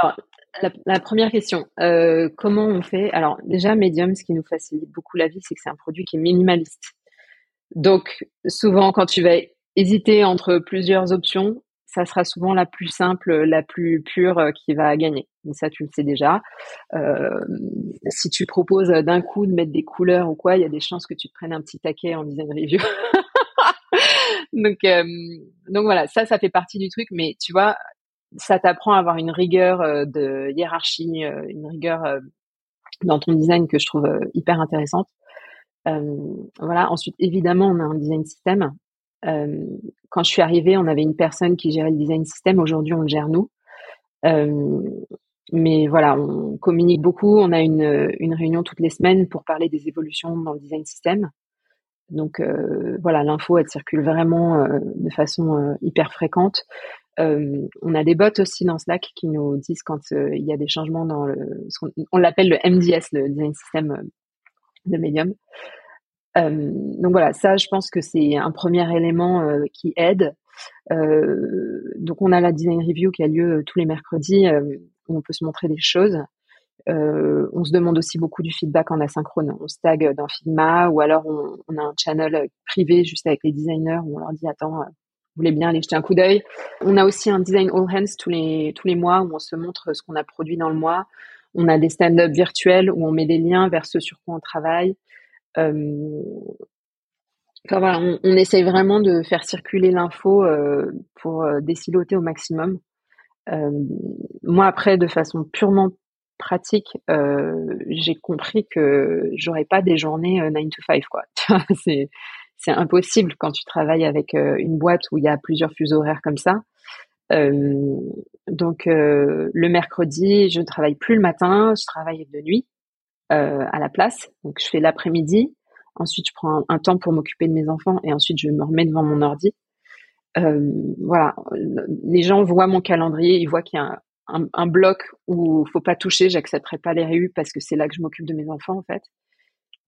alors, la, première question, euh, comment on fait? Alors déjà, Medium, ce qui nous facilite beaucoup la vie, c'est que c'est un produit qui est minimaliste. Donc souvent, quand tu vas hésiter entre plusieurs options, ça sera souvent la plus simple, la plus pure euh, qui va gagner. Mais ça, tu le sais déjà. Euh, si tu proposes d'un coup de mettre des couleurs ou quoi, il y a des chances que tu te prennes un petit taquet en design review. donc, euh, donc voilà, ça, ça fait partie du truc. Mais tu vois, ça t'apprend à avoir une rigueur de hiérarchie, une rigueur dans ton design que je trouve hyper intéressante. voilà. Ensuite, évidemment, on a un design système euh, quand je suis arrivée, on avait une personne qui gérait le design system. Aujourd'hui, on le gère nous. Euh, mais voilà, on communique beaucoup. On a une, une, réunion toutes les semaines pour parler des évolutions dans le design system. Donc euh, voilà, l'info elle circule vraiment euh, de façon euh, hyper fréquente. Euh, on a des bots aussi dans Slack qui nous disent quand il y a des changements dans le, on l'appelle le MDS, le design system de Medium. Euh, donc voilà, ça, je pense que c'est un premier élément euh, qui aide. Euh, donc on a la design review qui a lieu tous les mercredis où on peut se montrer des choses. Euh, on se demande aussi beaucoup du feedback en asynchrone. On se tag dans Figma ou alors on, on, a un channel privé juste avec les designers où on leur dit attends, voulez bien aller jeter un coup d'œil. On a aussi un design all hands tous les tous les mois où on se montre ce qu'on a produit dans le mois. On a des stand-up virtuels où on met des liens vers ce sur quoi on travaille. Euh, enfin, voilà, on, essaye vraiment de faire circuler l'info euh, pour euh, déciloter au maximum. moi, après, de façon purement pratique, j'ai compris que j'aurais pas des journées 9 to 5 quoi. c'est impossible quand tu travailles avec une boîte où il y a plusieurs fuseaux horaires comme ça. Euh, donc euh, le mercredi, je ne travaille plus le matin, je travaille de nuit. Euh, à la place. Donc je fais l'après-midi. Ensuite, je prends un, temps pour m'occuper de mes enfants et ensuite je me remets devant mon ordi. Euh, voilà, les gens voient mon calendrier, ils voient qu'il y a un, un, bloc où faut pas toucher, j'accepterai pas les réus parce que c'est là que je m'occupe de mes enfants en fait.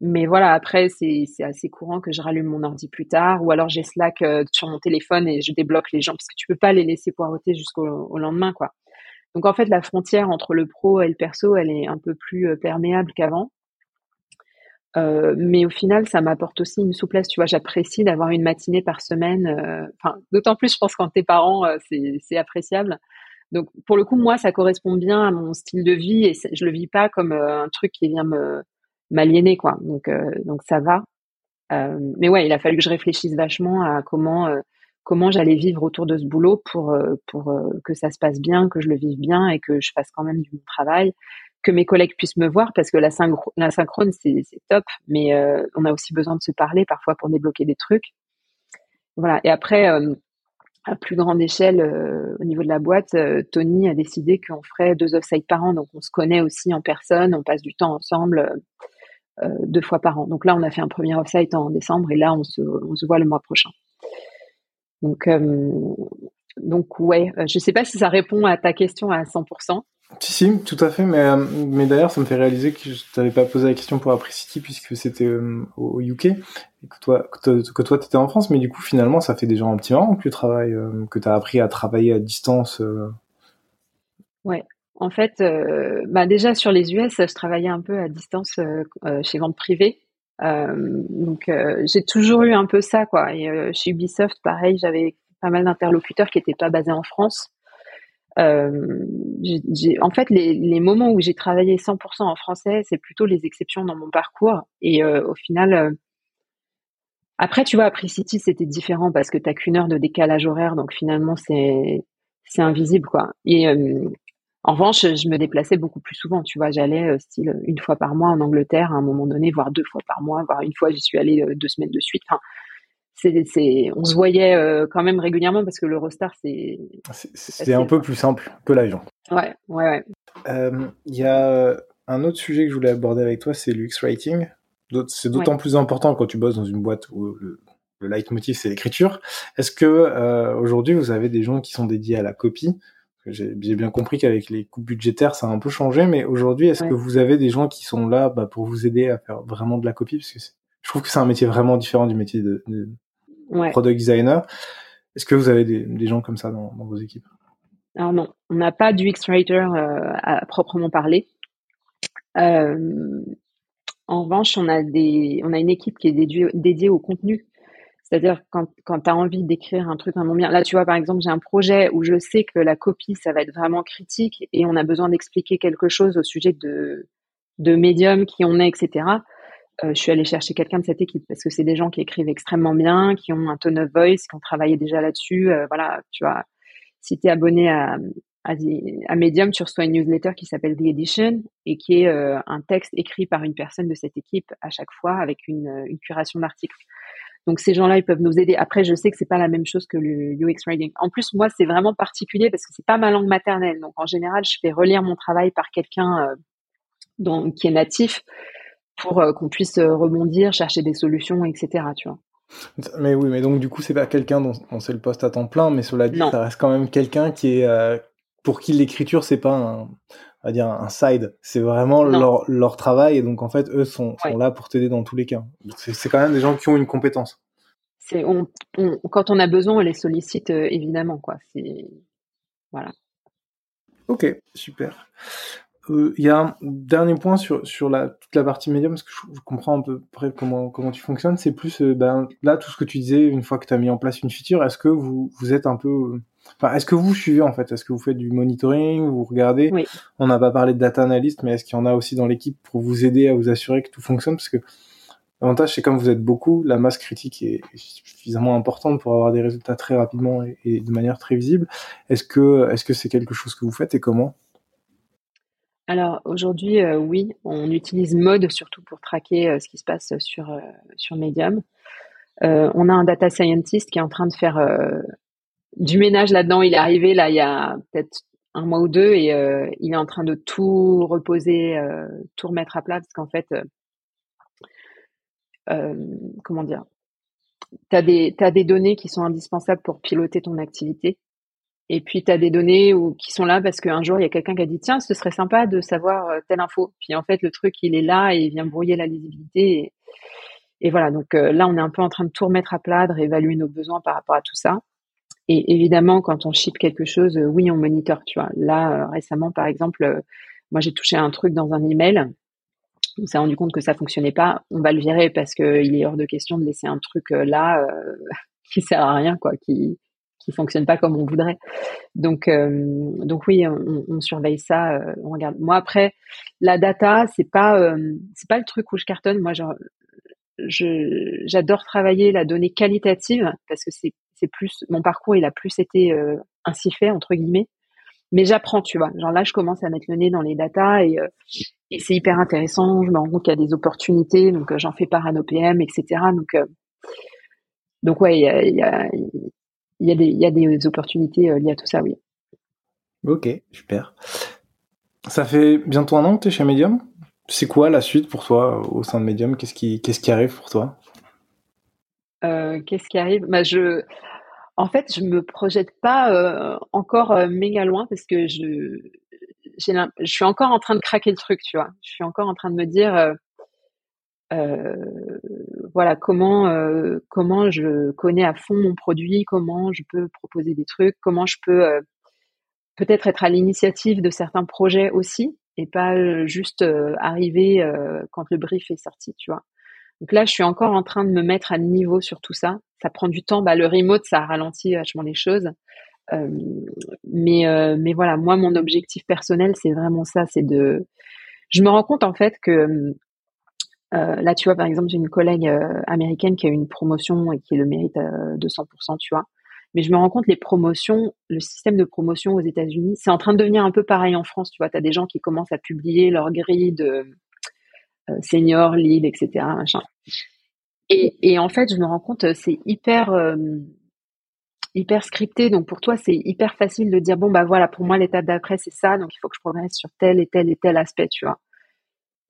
Mais voilà, après c'est assez courant que je rallume mon ordi plus tard ou alors j'ai Slack euh, sur mon téléphone et je débloque les gens parce que tu peux pas les laisser poireauter jusqu'au lendemain quoi. Donc en fait, la frontière entre le pro et le perso, elle est un peu plus euh, perméable qu'avant. Euh, mais au final, ça m'apporte aussi une souplesse. Tu vois, j'apprécie d'avoir une matinée par semaine. D'autant plus, je pense, quand t'es parent, c'est appréciable. Donc, pour le coup, moi, ça correspond bien à mon style de vie et je le vis pas comme un truc qui vient me m'aliéner, quoi. Donc, donc ça va. mais ouais, il a fallu que je réfléchisse vachement à comment comment j'allais vivre autour de ce boulot pour euh, pour euh, que ça se passe bien, que je le vive bien et que je fasse quand même du bon travail, que mes collègues puissent me voir parce que la, la synchrone c'est top, mais euh, on a aussi besoin de se parler parfois pour débloquer des trucs. Voilà. Et après, à plus grande échelle, au niveau de la boîte, Tony a décidé qu'on ferait deux off-site par an, donc on se connaît aussi en personne, on passe du temps ensemble. Deux fois par an. Donc là, on a fait un premier off-site en décembre et là, on se, on se voit le mois prochain. Donc, euh, donc ouais, euh, je sais pas si ça répond à ta question à 100%. Si, si, tout à fait, mais, euh, mais d'ailleurs, ça me fait réaliser que je t'avais pas posé la question pour Apricity puisque c'était au UK et que toi, que toi, t'étais en France, mais du coup, finalement, ça fait déjà un petit moment que tu travailles, que tu as appris à travailler à distance. Ouais, en fait, bah déjà sur les US, je travaillais un peu à distance chez vente privée euh, donc euh, j'ai toujours eu un peu ça quoi. Et euh, chez Ubisoft, pareil, j'avais pas mal d'interlocuteurs qui étaient pas basés en France. Euh, en fait, les, les, moments où j'ai travaillé 100% en français, c'est plutôt les exceptions dans mon parcours. Et au final, après, tu vois, après City, c'était différent parce que t'as qu'une heure de décalage horaire, donc finalement, c'est c'est invisible, quoi. Et en revanche, je me déplaçais beaucoup plus souvent. Tu vois, j'allais euh, style une fois par mois en Angleterre à un moment donné, voire deux fois par mois, voire une fois j'y suis allée euh, deux semaines de suite. Enfin, c'est, c'est, on se voyait euh, quand même régulièrement parce que l'Eurostar, c'est. C'est un peu plus simple que l'avion. Ouais, ouais, ouais. Il y a un autre sujet que je voulais aborder avec toi, c'est l'UX Writing. C'est d'autant plus important quand tu bosses dans une boîte où le, leitmotiv c'est l'écriture. Est-ce que aujourd'hui vous avez des gens qui sont dédiés à la copie j'ai bien compris qu'avec les coupes budgétaires, ça a un peu changé, mais aujourd'hui, est-ce que vous avez des gens qui sont là bah, pour vous aider à faire vraiment de la copie? Parce que je trouve que c'est un métier vraiment différent du métier de, product designer. Est-ce que vous avez des, gens comme ça dans, vos équipes? Alors non, on n'a pas du X-Writer euh, à proprement parler. Euh, en revanche, on a, des, on a une équipe qui est dédiée, dédiée au contenu. C'est-à-dire quand, quand tu as envie d'écrire un truc vraiment bien. Là, tu vois, par exemple, j'ai un projet où je sais que la copie, ça va être vraiment critique et on a besoin d'expliquer quelque chose au sujet de, de médium, qui on est, etc. Euh, je suis allée chercher quelqu'un de cette équipe parce que c'est des gens qui écrivent extrêmement bien, qui ont un tone of voice, qui ont travaillé déjà là-dessus. Euh, voilà, tu vois, si tu es abonné à, à, Medium, tu reçois une newsletter qui s'appelle The Edition et qui est euh, un texte écrit par une personne de cette équipe à chaque fois avec une, une curation d'articles. Donc ces gens-là, ils peuvent nous aider. Après, je sais que c'est pas la même chose que le UX writing. En plus, moi, c'est vraiment particulier parce que c'est pas ma langue maternelle. Donc en général, je fais relire mon travail par quelqu'un euh, qui est natif pour euh, qu'on puisse euh, rebondir, chercher des solutions, etc. Tu vois. Mais oui, mais donc du coup, c'est pas quelqu'un dont, c'est le poste à temps plein, mais cela dit, ça reste quand même quelqu'un qui est pour qui l'écriture c'est pas un, va dire un side, c'est vraiment leur, leur, travail et donc en fait eux sont, sont là pour t'aider dans tous les cas. C'est quand même des gens qui ont une compétence. C'est on, quand on a besoin, on les sollicite euh, évidemment quoi. Voilà. Ok, super. Euh, il y a un dernier point sur, sur la, toute la partie médium, parce que je, comprends un peu près comment, comment tu fonctionnes. C'est plus, euh, ben, là, tout ce que tu disais, une fois que tu as mis en place une feature, est-ce que vous, vous êtes un peu Enfin, est-ce que vous suivez en fait? Est-ce que vous faites du monitoring? Vous regardez? Oui. On n'a pas parlé de data analyst, mais est-ce qu'il y en a aussi dans l'équipe pour vous aider à vous assurer que tout fonctionne? Parce que l'avantage, c'est comme vous êtes beaucoup, la masse critique est suffisamment importante pour avoir des résultats très rapidement et, de manière très visible. Est-ce que est-ce que c'est quelque chose que vous faites et comment? Alors aujourd'hui, euh, oui, on utilise Mode surtout pour traquer euh, ce qui se passe sur, euh, sur Medium. on a un data scientist qui est en train de faire du ménage là-dedans. Il est arrivé là il y a peut-être un mois ou deux et euh, il est en train de tout reposer, euh, tout remettre à plat parce qu'en fait, euh, comment dire, tu as des, t'as des données qui sont indispensables pour piloter ton activité. Et puis, tu as des données qui sont là parce qu'un jour, il y a quelqu'un qui a dit, tiens, ce serait sympa de savoir telle info. Puis en fait, le truc, il est là et il vient brouiller la lisibilité. Et, et voilà, donc là, on est un peu en train de tout remettre à plat, de réévaluer nos besoins par rapport à tout ça. Et évidemment, quand on ship quelque chose, euh, oui, on monitor, tu vois. Là, euh, récemment, par exemple, euh, moi, j'ai touché un truc dans un email. On s'est rendu compte que ça fonctionnait pas. On va le virer parce qu'il est hors de question de laisser un truc là qui sert à rien, quoi, qui qui fonctionne pas comme on voudrait. Donc, donc oui, on, on surveille ça. on regarde. Moi, après, la data, c'est pas c'est pas le truc où je cartonne. Moi, je j'adore travailler la donnée qualitative parce que c'est plus mon parcours, il a plus été euh, ainsi fait entre guillemets. Mais j'apprends, tu vois. Genre là, je commence à mettre le nez dans les datas et, euh, et c'est hyper intéressant. Je me rends compte qu'il y a des opportunités, donc euh, j'en fais part à nos PM, etc. Donc donc ouais, il y a, y, a, y, a des, y a des opportunités liées à tout ça, oui. Ok, super. Ça fait bientôt un an que tu es chez Medium? C'est quoi la suite pour toi au sein de Medium? Qu'est-ce qui, arrive pour toi? Euh, qu'est-ce qui arrive? Bah, En fait, je me projette pas euh, encore euh, méga loin parce que je, suis encore en train de craquer le truc, tu vois. Je suis encore en train de me dire, voilà, comment je connais à fond mon produit, comment je peux proposer des trucs, comment je peux peut-être être à l'initiative de certains projets aussi et pas juste arriver quand le brief est sorti, tu vois. Donc là, je suis encore en train de me mettre à niveau sur tout ça. Ça prend du temps. Bah, le remote, ça a ralenti vachement les choses. Euh, mais, euh, voilà, moi, mon objectif personnel, c'est vraiment ça. C'est de. Je me rends compte en fait que euh, là, tu vois, par exemple, j'ai une collègue américaine qui a eu une promotion et qui le mérite de 100%, tu vois. Mais je me rends compte, les promotions, le système de promotion aux États-Unis, c'est en train de devenir un peu pareil en France. Tu vois, tu as des gens qui commencent à publier leur grille de, euh, senior, lead, etc. Et, en fait, je me rends compte, euh, c'est hyper euh, hyper scripté. Donc pour toi, c'est hyper facile de dire bon bah voilà, pour moi l'étape d'après c'est ça, donc il faut que je progresse sur tel et tel et tel aspect, tu vois.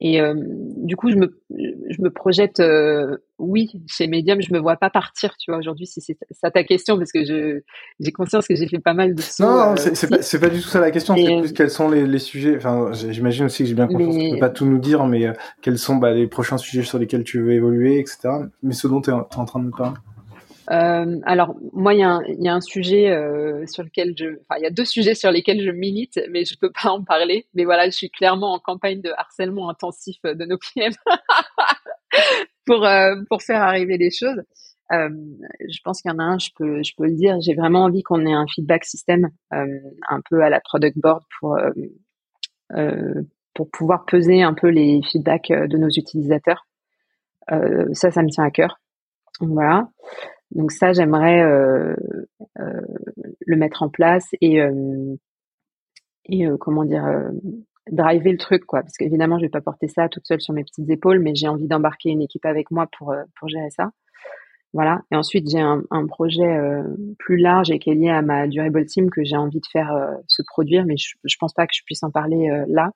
Et euh, du coup, je me, je me projette, euh, oui, chez Medium, je me vois pas partir, tu vois, aujourd'hui, si c'est ça ta question, parce que je, j'ai conscience que j'ai fait pas mal de. Non, non c'est, pas, c'est pas du tout ça la question, c'est plus quels sont les, les sujets, enfin, j'imagine aussi que j'ai bien conscience que tu peux pas tout nous dire, mais quels sont bah, les prochains sujets sur lesquels tu veux évoluer, etc. Mais ce dont tu es en train de me parler. Euh, alors moi, il y, y, a un sujet euh, sur lequel je, enfin, il y a deux sujets sur lesquels je milite, mais je peux pas en parler. Mais voilà, je suis clairement en campagne de harcèlement intensif de nos PM pour euh, pour faire arriver les choses. Euh, je pense qu'il y en a un, je peux je peux le dire. J'ai vraiment envie qu'on ait un feedback système euh, un peu à la product board pour pour pouvoir peser un peu les feedbacks de nos utilisateurs. ça, ça me tient à cœur. Voilà. Donc ça, j'aimerais euh, euh, le mettre en place et euh, et comment dire driver le truc quoi. Parce qu'évidemment je vais pas porter ça toute seule sur mes petites épaules mais j'ai envie d'embarquer une équipe avec moi pour pour gérer ça. Voilà. Et ensuite j'ai un, un projet plus large et qui est lié à ma durable team que j'ai envie de faire se produire mais je, je pense pas que je puisse en parler là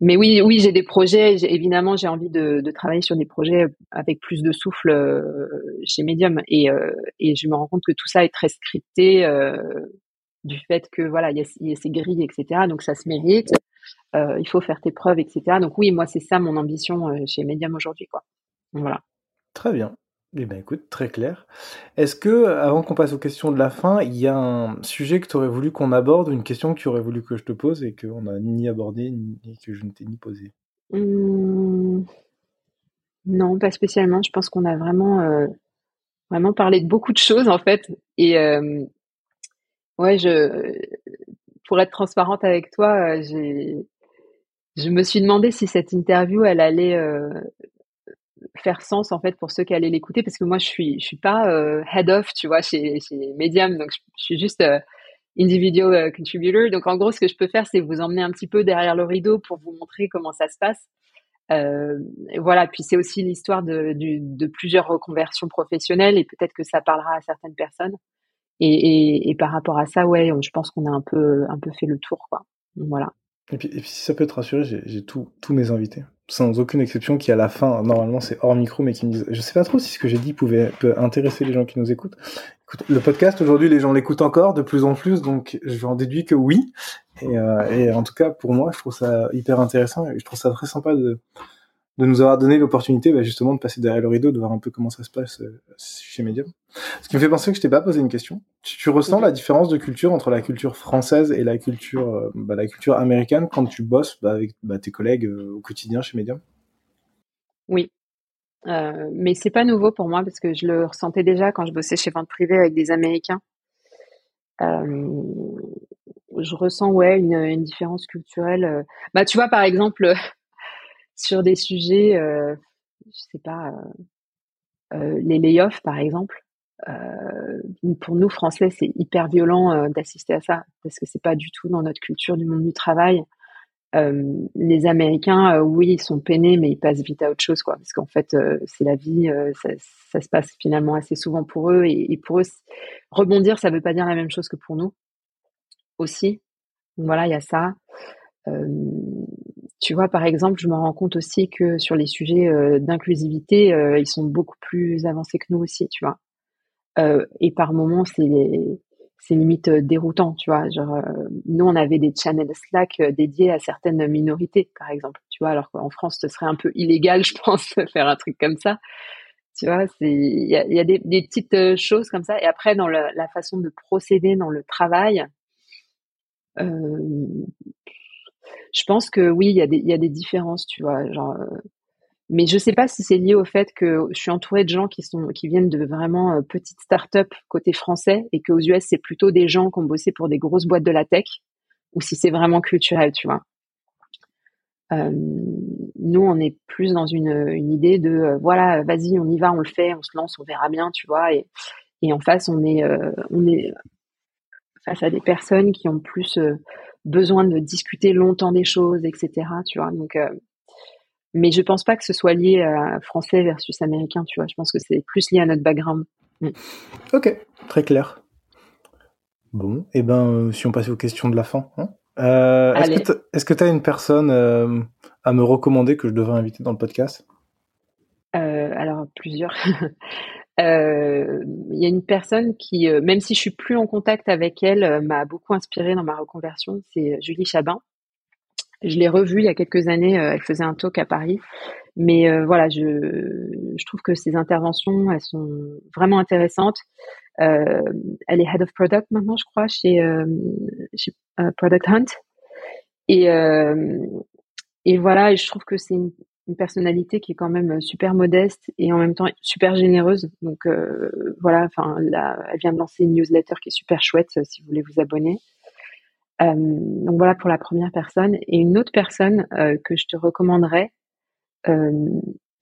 mais oui, oui, j'ai des projets. Évidemment, j'ai envie de, travailler sur des projets avec plus de souffle euh, chez Medium, et, euh, et je me rends compte que tout ça est très scripté euh, du fait que voilà, il y, a, y a ces grilles, etc. Donc ça se mérite. Il faut faire tes preuves, etc. Donc oui, moi c'est ça mon ambition chez Medium aujourd'hui, quoi. Voilà. Très bien. Eh bien, écoute, très clair. Est-ce que, avant qu'on passe aux questions de la fin, il y a un sujet que tu aurais voulu qu'on aborde, une question que tu aurais voulu que je te pose et qu'on n'a ni abordé, ni que je ne t'ai ni posé? Mmh. Non, pas spécialement. Je pense qu'on a vraiment, euh, vraiment parlé de beaucoup de choses, en fait. Et euh, ouais, je, pour être transparente avec toi, euh, j'ai, je me suis demandé si cette interview, elle allait faire sens en fait pour ceux qui allaient l'écouter parce que moi je suis je suis pas euh, head of tu vois chez chez Medium donc je, suis juste euh, individual euh, contributor. Donc en gros ce que je peux faire c'est vous emmener un petit peu derrière le rideau pour vous montrer comment ça se passe. Euh, voilà puis c'est aussi l'histoire de, de, plusieurs reconversions professionnelles et peut-être que ça parlera à certaines personnes. Et, et, et par rapport à ça ouais je pense qu'on a un peu un peu fait le tour quoi. Voilà. Et puis, et puis si ça peut te rassurer j'ai tous mes invités sans aucune exception, qui à la fin, normalement c'est hors micro, mais qui me disent, je sais pas trop si ce que j'ai dit pouvait peut intéresser les gens qui nous écoutent. Écoute, le podcast aujourd'hui, les gens l'écoutent encore de plus en plus, donc j'en déduis que oui. Et, euh, et, en tout cas, pour moi, je trouve ça hyper intéressant et je trouve ça très sympa de, de nous avoir donné l'opportunité bah, justement de passer derrière le rideau, de voir un peu comment ça se passe euh, chez Medium. Ce qui me fait penser que je t'ai pas posé une question. Tu, tu ressens la différence de culture entre la culture française et la culture, euh, bah, la culture américaine quand tu bosses bah, avec bah, tes collègues euh, au quotidien chez Medium? Oui, euh, mais c'est pas nouveau pour moi parce que je le ressentais déjà quand je bossais chez vente privée avec des Américains. Euh, je ressens ouais une, une différence culturelle. Bah tu vois par exemple sur des sujets, euh, je sais pas, euh, euh, les layoffs par exemple. pour nous Français, c'est hyper violent d'assister à ça parce que c'est pas du tout dans notre culture du monde du travail. les Américains, oui, ils sont peinés, mais ils passent vite à autre chose, quoi. Parce qu'en fait, c'est la vie, ça, se passe finalement assez souvent pour eux, et, et pour eux, rebondir, ça veut pas dire la même chose que pour nous aussi. Donc voilà, il y a ça. Euh, tu vois, par exemple, je me rends compte aussi que sur les sujets euh, d'inclusivité, euh, ils sont beaucoup plus avancés que nous aussi, tu vois. Et par moments, c'est c'est limite déroutant, tu vois. Genre, nous, on avait des channels Slack dédiés à certaines minorités, par exemple, tu vois. Alors qu'en France, ce serait un peu illégal, je pense, faire un truc comme ça. Tu vois, il y a, des, petites choses comme ça. Et après, dans la, façon de procéder dans le travail, je pense que oui, il y a des, différences, tu vois. Euh, mais je sais pas si c'est lié au fait que je suis entourée de gens qui sont, qui viennent de vraiment euh, petites startups côté français et qu'aux US c'est plutôt des gens qui ont bossé pour des grosses boîtes de la tech ou si c'est vraiment culturel, tu vois. Nous, on est plus dans une, une idée de euh, voilà, vas-y, on y va, on le fait, on se lance, on verra bien, tu vois. Et, et en face, on est, on est face à des personnes qui ont plus besoin de discuter longtemps des choses, etc. Tu vois, donc, euh, mais je pense pas que ce soit lié à français versus américain. Tu vois, je pense que c'est plus lié à notre background. Mm. Ok, très clair. Bon, et eh ben, euh, si on passe aux questions de la fin. Hein Euh, est-ce que tu as une personne euh, à me recommander que je devrais inviter dans le podcast? Alors, plusieurs. Il y a une personne qui, même si je suis plus en contact avec elle, m'a beaucoup inspirée dans ma reconversion, c'est Julie Chabin. Je l'ai revue il y a quelques années, elle faisait un talk à Paris. Mais voilà, je, je trouve que ses interventions, elles sont vraiment intéressantes. Euh, elle est head of product maintenant, je crois, chez, euh, chez euh, Product Hunt. Et, et voilà, et je trouve que c'est une, une, personnalité qui est quand même super modeste et en même temps super généreuse. Donc voilà, enfin, elle vient de lancer une newsletter qui est super chouette si vous voulez vous abonner. Euh, donc voilà pour la première personne. Et une autre personne euh, que je te recommanderais euh,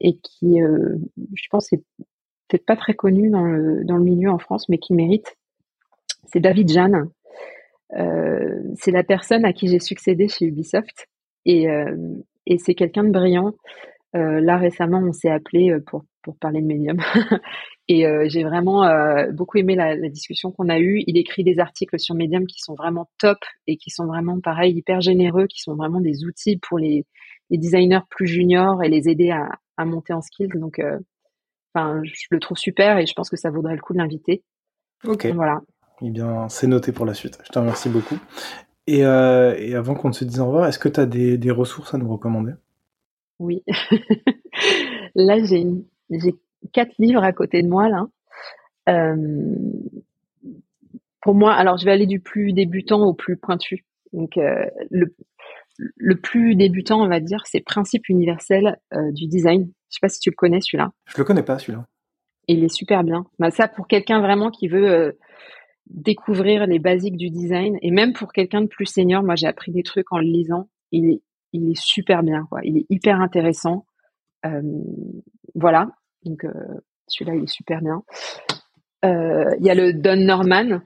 et qui, je pense, est peut-être pas très connu dans le, dans le milieu en France, mais qui mérite, c'est David Jeanne. Euh, c'est la personne à qui j'ai succédé chez Ubisoft et, euh, et c'est quelqu'un de brillant. Euh, là récemment, on s'est appelé pour pour parler de Medium et j'ai vraiment beaucoup aimé la, la discussion qu'on a eue. Il écrit des articles sur Medium qui sont vraiment top et qui sont vraiment pareil hyper généreux, qui sont vraiment des outils pour les, les designers plus juniors et les aider à, à monter en skills. Donc Enfin, je le trouve super et je pense que ça vaudrait le coup de l'inviter. Ok. Voilà. Eh bien, c'est noté pour la suite. Je te remercie beaucoup. Et, euh, et avant qu'on ne se dise au revoir, est-ce que tu as des, des, ressources à nous recommander? Oui. là, j'ai quatre livres à côté de moi là. Euh, pour moi, alors je vais aller du plus débutant au plus pointu. Donc euh, le, le plus débutant, on va dire, c'est Principe universel du design. Je sais pas si tu le connais celui-là. Je le connais pas celui-là. Il est super bien. Bah, ça pour quelqu'un vraiment qui veut découvrir les basiques du design et même pour quelqu'un de plus senior, moi j'ai appris des trucs en le lisant. Il est, il est super bien quoi. Il est hyper intéressant. Euh, voilà. Donc celui-là il est super bien. Il y a le Don Norman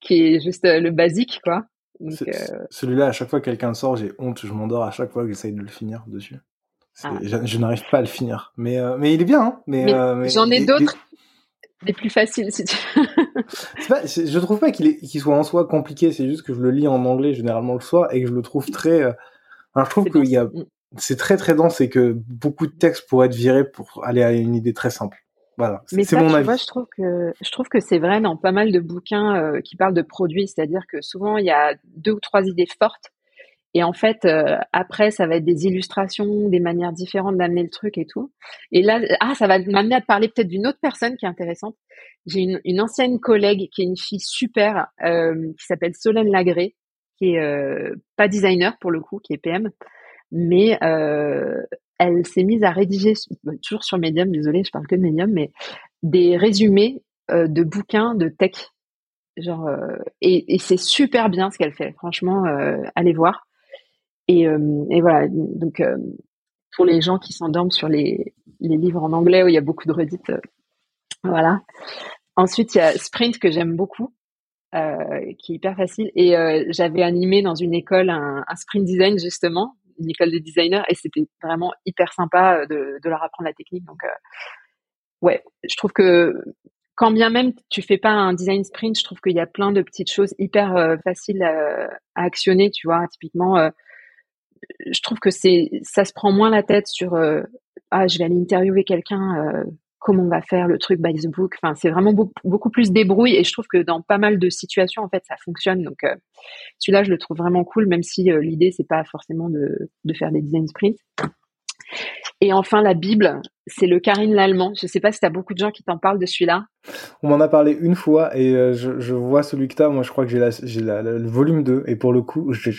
qui est juste le basique quoi. Euh, celui-là, à chaque fois que quelqu'un sort, j'ai honte, je m'endors à chaque fois que j'essaye de le finir dessus. Ah. Je, n'arrive pas à le finir. Mais, euh, mais il est bien. Hein. mais, euh, J'en ai d'autres, des... plus faciles si tu pas, je trouve pas qu'il soit en soi compliqué, c'est juste que je le lis en anglais généralement le soir et que je le trouve très. Alors je trouve qu'il y a. C'est très très dense et que beaucoup de textes pourraient être virés pour aller à une idée très simple. Voilà, c'est mon avis. je trouve que je trouve que c'est vrai dans pas mal de bouquins euh, qui parlent de produits, c'est-à-dire que souvent il y a deux ou trois idées fortes et en fait euh, après ça va être des illustrations, des manières différentes d'amener le truc et tout. Et là ah ça va m'amener à te parler peut-être d'une autre personne qui est intéressante. J'ai une, une, ancienne collègue qui est une fille super euh, qui s'appelle Solène Lagré, qui est pas designer pour le coup, qui est PM, mais elle s'est mise à rédiger, bah, toujours sur Medium, désolé, je parle que de Medium, mais des résumés euh, de bouquins de tech. Genre, euh, et, c'est super bien ce qu'elle fait. Franchement, euh, allez voir. Et, voilà, donc pour les gens qui s'endorment sur les, livres en anglais où il y a beaucoup de redites, voilà. Ensuite, il y a Sprint que j'aime beaucoup, qui est hyper facile. Et j'avais animé dans une école un, un sprint design justement une école de designer et c'était vraiment hyper sympa euh, de, de, leur apprendre la technique. Donc, euh, ouais, je trouve que quand bien même tu fais pas un design sprint, je trouve qu'il y a plein de petites choses hyper euh, faciles à, actionner, tu vois. Typiquement, je trouve que c'est ça se prend moins la tête sur ah je vais aller interviewer quelqu'un comment on va faire le truc by the book. Enfin, c'est vraiment beaucoup, plus débrouille et je trouve que dans pas mal de situations, en fait, ça fonctionne. Donc, euh, celui-là, je le trouve vraiment cool, même si euh, l'idée, c'est pas forcément de, de, faire des design sprints. Et enfin, la Bible, c'est le Karine l'Allemand. Je sais pas si tu as beaucoup de gens qui t'en parlent de celui-là. On m'en a parlé une fois et euh, je, je, vois celui que tu as. Moi, je crois que j'ai le volume 2 et pour le coup, je,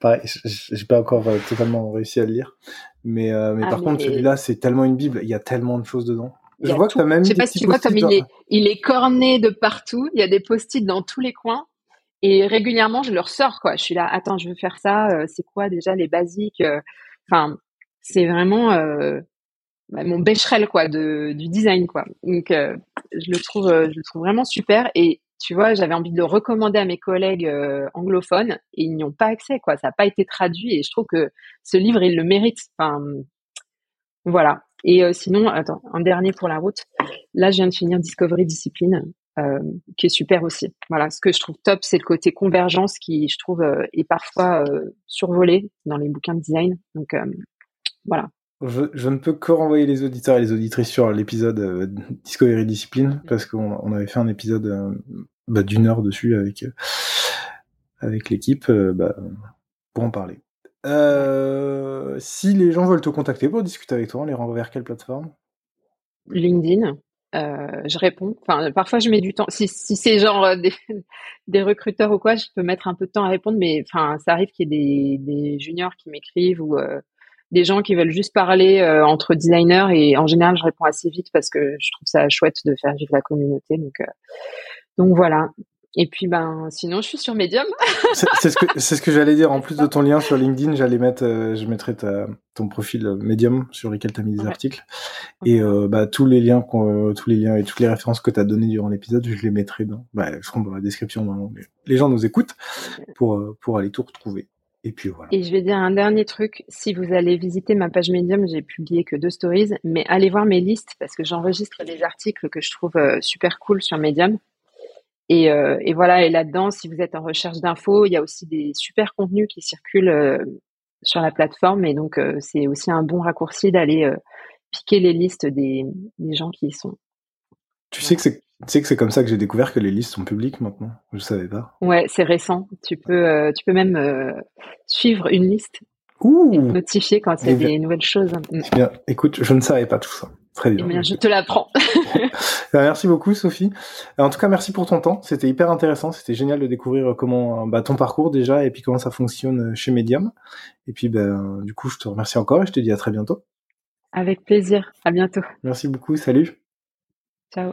pareil, j'ai pas encore totalement réussi à le lire. Mais, mais ah, par contre, celui-là, c'est tellement une Bible. Il y a tellement de choses dedans. Je vois que même. Je sais pas si tu vois comme il est, il est corné de partout. Il y a des post-it dans tous les coins. Et régulièrement, je le ressors, quoi. Je suis là, attends, je veux faire ça. Euh, c'est quoi déjà les basiques euh, Enfin, c'est vraiment euh, bah, mon bécherel, quoi, de, du design, quoi. Donc, je le trouve, je le trouve vraiment super. Et tu vois, j'avais envie de le recommander à mes collègues anglophones et ils n'y ont pas accès, quoi. Ça n'a pas été traduit et je trouve que ce livre, il le mérite. Enfin, voilà. Et euh, sinon, attends, un dernier pour la route. Là, je viens de finir Discovery Discipline. qui est super aussi. Voilà, ce que je trouve top, c'est le côté convergence qui, je trouve, est parfois survolé dans les bouquins de design. Donc voilà. Je, ne peux que renvoyer les auditeurs et les auditrices sur l'épisode Discovery Discipline parce qu'on avait fait un épisode bah, d'une heure dessus avec avec l'équipe bah, pour en parler. Euh, si les gens veulent te contacter pour discuter avec toi, on les renvoie vers quelle plateforme? LinkedIn. Euh, je réponds. Enfin, parfois je mets du temps. Si, si c'est genre euh, des, des, recruteurs ou quoi, je peux mettre un peu de temps à répondre, mais enfin, ça arrive qu'il y ait des, des juniors qui m'écrivent ou euh, des gens qui veulent juste parler euh, entre designers et en général, je réponds assez vite parce que je trouve ça chouette de faire vivre la communauté. Donc, donc voilà. Et puis ben sinon je suis sur Medium. c'est ce que c'est ce que j'allais dire. En plus de ton lien sur LinkedIn, j'allais mettre, euh, je mettrai ta, ton profil Medium sur lequel tu as mis des articles et euh, bah tous les liens tous les liens et toutes les références que tu as données durant l'épisode, je les mettrai dans bah dans la description. Dans, les gens nous écoutent pour euh, pour aller tout retrouver. Et puis voilà. Et je vais dire un dernier truc. Si vous allez visiter ma page Medium, j'ai publié que deux stories, mais allez voir mes listes parce que j'enregistre des articles que je trouve super cool sur Medium. Et, euh, et, voilà, et là-dedans, si vous êtes en recherche d'infos, il y a aussi des super contenus qui circulent euh, sur la plateforme. Et donc, euh, c'est aussi un bon raccourci d'aller piquer les listes des, des, gens qui y sont. Tu sais que c'est tu sais que c'est comme ça que j'ai découvert que les listes sont publiques maintenant. Je savais pas. Ouais, c'est récent. Tu peux, tu peux même suivre une liste Ouh. et notifier quand il y a des nouvelles choses. Bien. Écoute, je ne savais pas tout ça. Très bien. Eh je te l'apprends. Bah, merci beaucoup, Sophie. En tout cas, merci pour ton temps. C'était hyper intéressant. C'était génial de découvrir comment bah, ton parcours déjà et puis comment ça fonctionne chez Medium. Et puis, ben, du coup, je te remercie encore et je te dis à très bientôt. Avec plaisir. À bientôt. Merci beaucoup. Salut. Ciao.